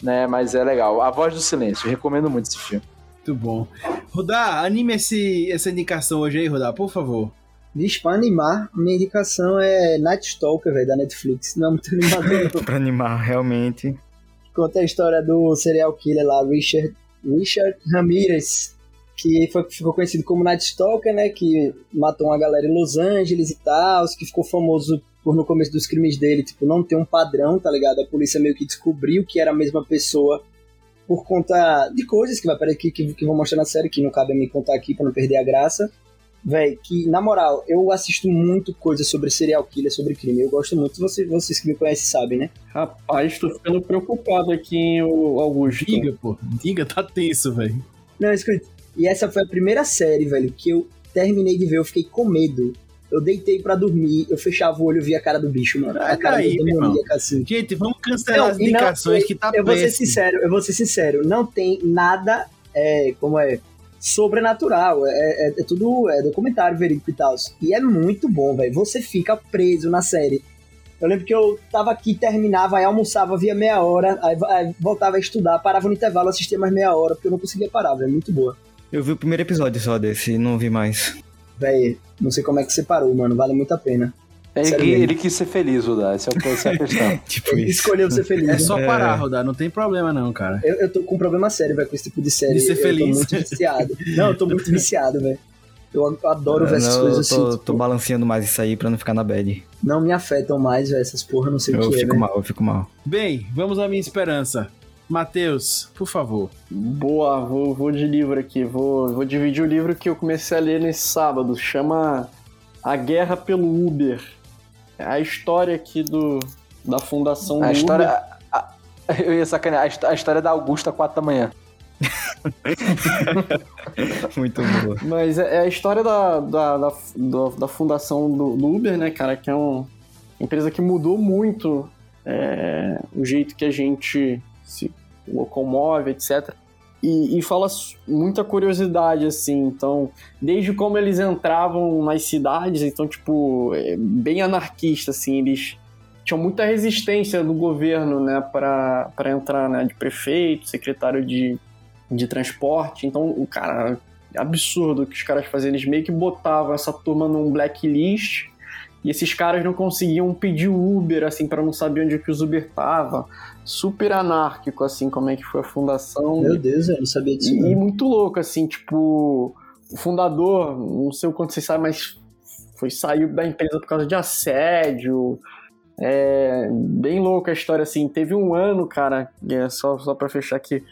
Né? Mas é legal. A Voz do Silêncio. Recomendo muito esse filme. Muito bom. Rodar, anime esse, essa indicação hoje aí, Rodar, por favor. Vixe, pra animar, minha indicação é Night Stalker, velho, da Netflix. Não é muito animador, pra animar, realmente. Conta a história do serial killer lá, Richard, Richard Ramirez. que foi, ficou conhecido como Night Stalker, né? Que matou uma galera em Los Angeles e tal, que ficou famoso por no começo dos crimes dele, tipo, não ter um padrão, tá ligado? A polícia meio que descobriu que era a mesma pessoa por conta de coisas que vai aparecer aqui, que, que vou mostrar na série, que não cabe a mim contar aqui pra não perder a graça. Véi, que na moral, eu assisto muito coisa sobre serial killer, sobre crime. Eu gosto muito, vocês, vocês que me conhecem sabem, né? Rapaz, tô ficando preocupado aqui, o Augusto. Diga, pô. Diga, tá tenso, velho. Não, escuta. E essa foi a primeira série, velho, que eu terminei de ver, eu fiquei com medo. Eu deitei pra dormir, eu fechava o olho e via a cara do bicho, mano. A cara aí, do meu irmão. demoníaca, assim. Gente, vamos cancelar as e não- indicações que tá Eu vou ser péssimo. sincero, eu vou ser sincero, não tem nada, é, como é, sobrenatural, é, é- é tudo é documentário verídico e tal. E é muito bom, velho. Você fica preso na série. Eu lembro que eu tava aqui, terminava, aí almoçava, via meia hora, aí, aí voltava a estudar, parava no intervalo, assistia mais meia hora, porque eu não conseguia parar, velho. Muito boa. Eu vi o primeiro episódio só desse, não vi mais. Véi, não sei como é que você parou, mano. Vale muito a pena. Ele, que- ele quis ser feliz, Rudá. Essa é essa é a questão. tipo Ele escolheu ser feliz. É só né? parar, Rodar, não tem problema não, cara. Eu, eu tô com um problema sério, velho, com esse tipo de série. De ser eu feliz. tô muito viciado. Não, eu tô muito viciado, velho. Eu adoro ver essas Não, coisas eu tô, assim. tô balanceando mais isso aí pra não ficar na bad. Não me afetam mais, velho, essas porra, não sei o Eu que é, fico mal, eu fico mal. Bem, vamos à minha esperança. Matheus, por favor. Boa, vou, vou de livro aqui. Vou, vou dividir o livro que eu comecei a ler nesse sábado. Chama A Guerra pelo Uber. É a história aqui do, da fundação do A história. Uber. a- a- eu ia sacanear. A histó- A história da Augusta, 4 da manhã. Muito boa. Mas é é a história da, da, da, da- da fundação do, do Uber, né, cara? Que é uma empresa que mudou muito é, o jeito que a gente se locomove, etc. E, e fala muita curiosidade, assim. Então, desde como eles entravam nas cidades, então, tipo, é bem anarquista, assim. Eles tinham muita resistência do governo, né, para entrar, né, de prefeito, secretário de, de transporte. Então, o cara, absurdo que os caras faziam. Eles meio que botavam essa turma num blacklist e esses caras não conseguiam pedir Uber, assim, para não saber onde que os Uber tava. Super anárquico, assim, como é que foi a fundação. Meu Deus, eu não sabia disso. E, não. e muito louco, assim, tipo, o fundador, não sei o quanto vocês sabem, mas foi saiu da empresa por causa de assédio. É bem louca a história, assim. Teve um ano, cara, é só, só pra fechar aqui,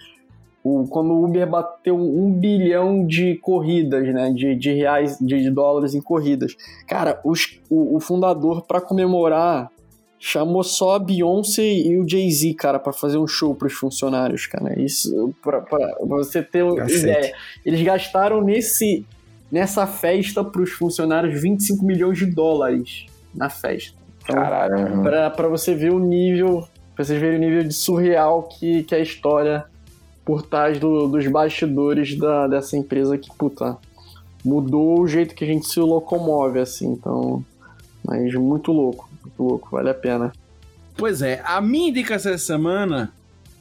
o, quando o Uber bateu um bilhão de corridas, né? De, de reais, de, de dólares em corridas. Cara, os, o, o fundador, pra comemorar, chamou só a Beyoncé e o Jay-Z, cara, pra fazer um show pros funcionários, cara. Isso, pra, pra você ter Cacete. ideia. Eles gastaram nesse, nessa festa pros funcionários 25 milhões de dólares na festa. Então, Caralho. Pra, pra você ver o nível, pra vocês verem o nível de surreal que, que é a história por trás do- dos bastidores da, dessa empresa que, puta, mudou o jeito que a gente se locomove, assim, então. Mas muito louco, muito louco, vale a pena. Pois é, a minha indicação essa semana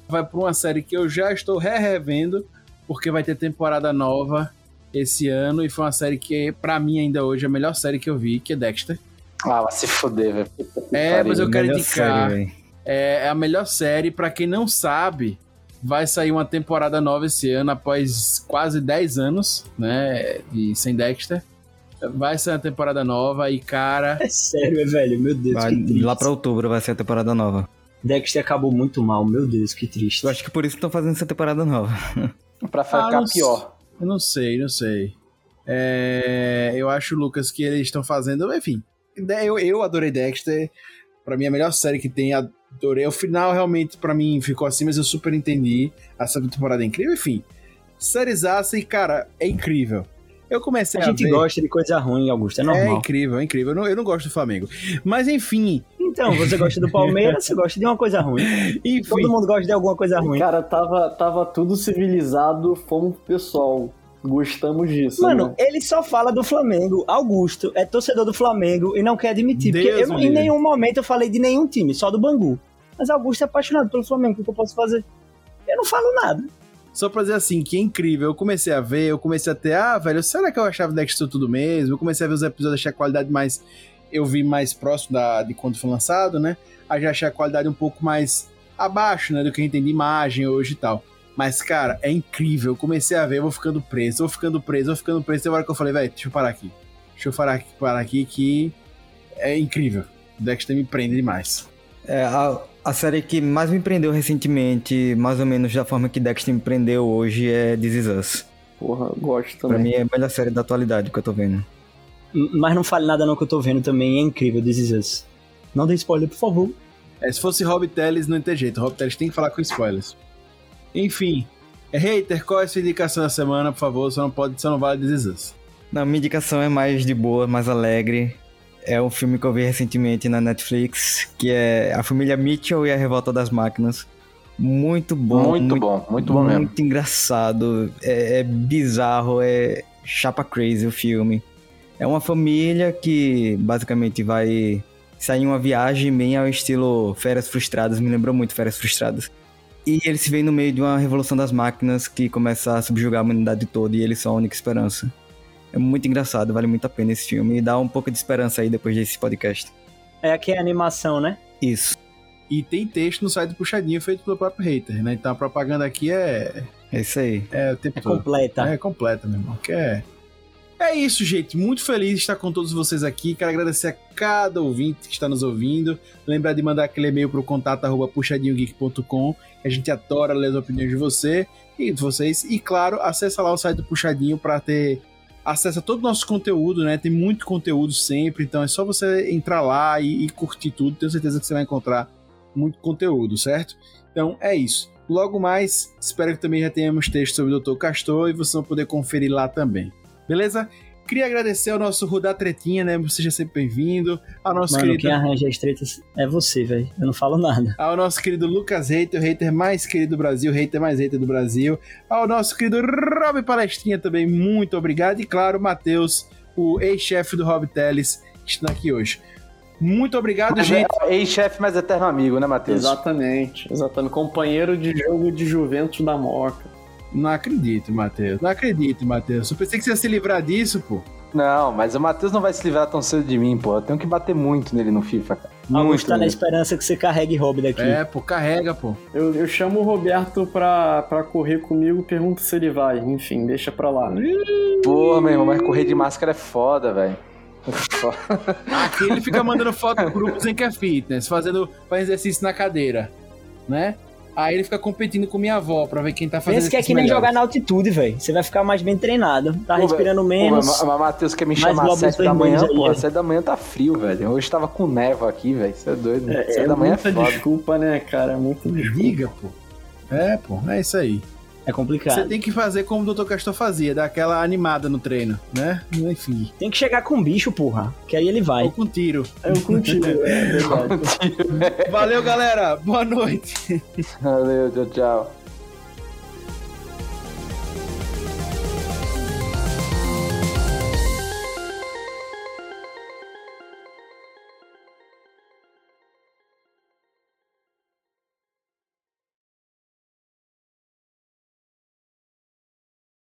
vai para uma série que eu já estou re-revendo, porque vai ter temporada nova esse ano, e foi uma série que, pra mim, ainda hoje, é a melhor série que eu vi, que é Dexter. Ah, vai se foder, velho. É, mas eu quero Melhor indicar. série, é, é a melhor série. Pra quem não sabe, vai sair uma temporada nova esse ano, após quase 10 anos, né? De sem Dexter. Vai sair uma temporada nova e, cara. É sério, é velho, meu Deus, Vai- que triste. lá pra outubro vai ser a temporada nova. Dexter acabou muito mal, meu Deus, que triste. Eu acho que por isso estão fazendo essa temporada nova. Pra ficar Ah, não pior. Eu não sei, não sei. É, eu acho, Lucas, que eles estão fazendo. Enfim, eu, eu adorei Dexter. Pra mim, é a melhor série que tem. Adorei. O final realmente, pra mim, ficou assim, mas eu super entendi. A segunda temporada é incrível. Enfim, sériezaça e, cara, é incrível. Eu comecei A a, gente ver. gosta de coisa ruim, Augusto, é É normal. incrível, é incrível. Eu não, eu não gosto do Flamengo. Mas, enfim. Então, você gosta do Palmeiras, você gosta de uma coisa ruim. Enfim. Todo mundo gosta de alguma coisa ruim. Cara, tava, tava tudo civilizado, fomos pro pessoal. Gostamos disso. Mano, né? ele só fala do Flamengo. Augusto é torcedor do Flamengo e não quer admitir. Deus porque eu, em nenhum momento eu falei de nenhum time, só do Bangu. Mas Augusto é apaixonado pelo Flamengo, o que que eu posso fazer? Eu não falo nada. Só pra dizer assim, que é incrível. Eu comecei a ver, eu comecei a ter, ah, velho, será que eu achava Dexter tudo mesmo? Eu comecei a ver os episódios, achei a qualidade mais. Eu vi mais próximo da, de quando foi lançado, né? Aí já achei a qualidade um pouco mais abaixo, né? Do que a gente tem de imagem hoje e tal. Mas, cara, é incrível. Eu comecei a ver, eu vou ficando preso, eu vou ficando preso, eu vou ficando preso. Tem uma hora que eu falei, velho, deixa eu parar aqui. Deixa eu parar aqui, parar aqui que é incrível. Dexter me prende demais. É, a, a série que mais me prendeu recentemente, mais ou menos da forma que Dexter me prendeu hoje, é This Is Us. Porra, gosto Pra também. mim é a melhor série da atualidade que eu tô vendo. Mas não fale nada não que eu tô vendo também, é incrível, This Is Us. Não dê spoiler, por favor. É, se fosse Rob Teles, não tem jeito. Rob Teles tem que falar com spoilers. Enfim. É, hater, qual é a sua indicação da semana, por favor? Só não pode, só não vale This Is Us. Não, minha indicação é mais de boa, mais alegre. É um filme que eu vi recentemente na Netflix, que é A Família Mitchell e a Revolta das Máquinas. Muito bom. Muito bom, muito bom mesmo. Muito engraçado. É, é bizarro, é chapa crazy o filme. É uma família que basicamente vai sair em uma viagem bem ao estilo Férias Frustradas, me lembrou muito Férias Frustradas. E eles se veem no meio de uma revolução das máquinas que começa a subjugar a humanidade toda e eles são a única esperança. É muito engraçado, vale muito a pena esse filme e dá um pouco de esperança aí depois desse podcast. É aqui é animação, né? Isso. E tem texto no site do Puxadinho feito pelo próprio hater, né? Então a propaganda aqui é. É isso aí. É o tempo É todo. completa. É completa, meu irmão. Que é... é isso, gente. Muito feliz de estar com todos vocês aqui. Quero agradecer a cada ouvinte que está nos ouvindo. Lembrar de mandar aquele e-mail para o contato puxadinhogeek.com. A gente adora ler as opiniões de você e de vocês. E claro, acessa lá o site do Puxadinho para ter acesso a todo o nosso conteúdo, né? Tem muito conteúdo sempre, então é só você entrar lá e, e curtir tudo. Tenho certeza que você vai encontrar muito conteúdo, certo? Então é isso. Logo mais, espero que também já tenhamos texto sobre o Dr. Castor e vocês vão poder conferir lá também. Beleza? Queria agradecer ao nosso Rudá Tretinha, né? Seja sempre bem-vindo. Ao nosso Mano, querido quem arranja as tretas é você, velho. Eu não falo nada. ao nosso querido Lucas Hater, o hater mais querido do Brasil, o hater mais hater do Brasil, ao nosso querido Rob Palestrinha também, muito obrigado, e claro, Matheus, o ex-chefe do Rob Teles, que está aqui hoje. Muito obrigado, gente. é Ex-chefe, mas eterno amigo, né, Matheus? Exatamente, exatamente. Companheiro de jogo de Juventus da Moca. Não acredito, Matheus. Não acredito, Matheus. Eu pensei que você ia se livrar disso, pô. Não, mas o Matheus não vai se livrar tão cedo de mim, pô. Eu tenho que bater muito nele no FIFA, cara. Augusto Muito tá na esperança que você carregue Rob daqui. É, pô, carrega, pô. Eu, eu chamo o Roberto pra, pra correr comigo, pergunto se ele vai. Enfim, deixa pra lá. Porra, meu irmão, mas correr de máscara é foda, velho. É foda. Aqui ele fica mandando foto pro grupo sem que é fitness, fazendo faz exercício na cadeira, né? Aí ele fica competindo com minha avó pra ver quem tá fazendo Pensa que é que nem exercício jogar na altitude, velho. Você vai ficar mais bem treinado. Tá Pô, respirando velho, menos. Pô, mas- mas Matheus quer me chamar às glóbulos 7 da manhã. Às 7 da manhã tá frio, velho. Hoje tava com névoa aqui, velho. Isso é doido. É, 7 é da manhã é muita foda. desculpa, né, cara? Muita desculpa. Diga, pô. É, pô, é isso aí. É complicado. Você tem que fazer como o Dr. Castor fazia, dar aquela animada no treino, né? Enfim. Tem que chegar com um bicho, porra. Que aí ele vai. Ou com tiro. Eu contigo, é verdade. Valeu, galera. Boa noite. Valeu, tchau, tchau.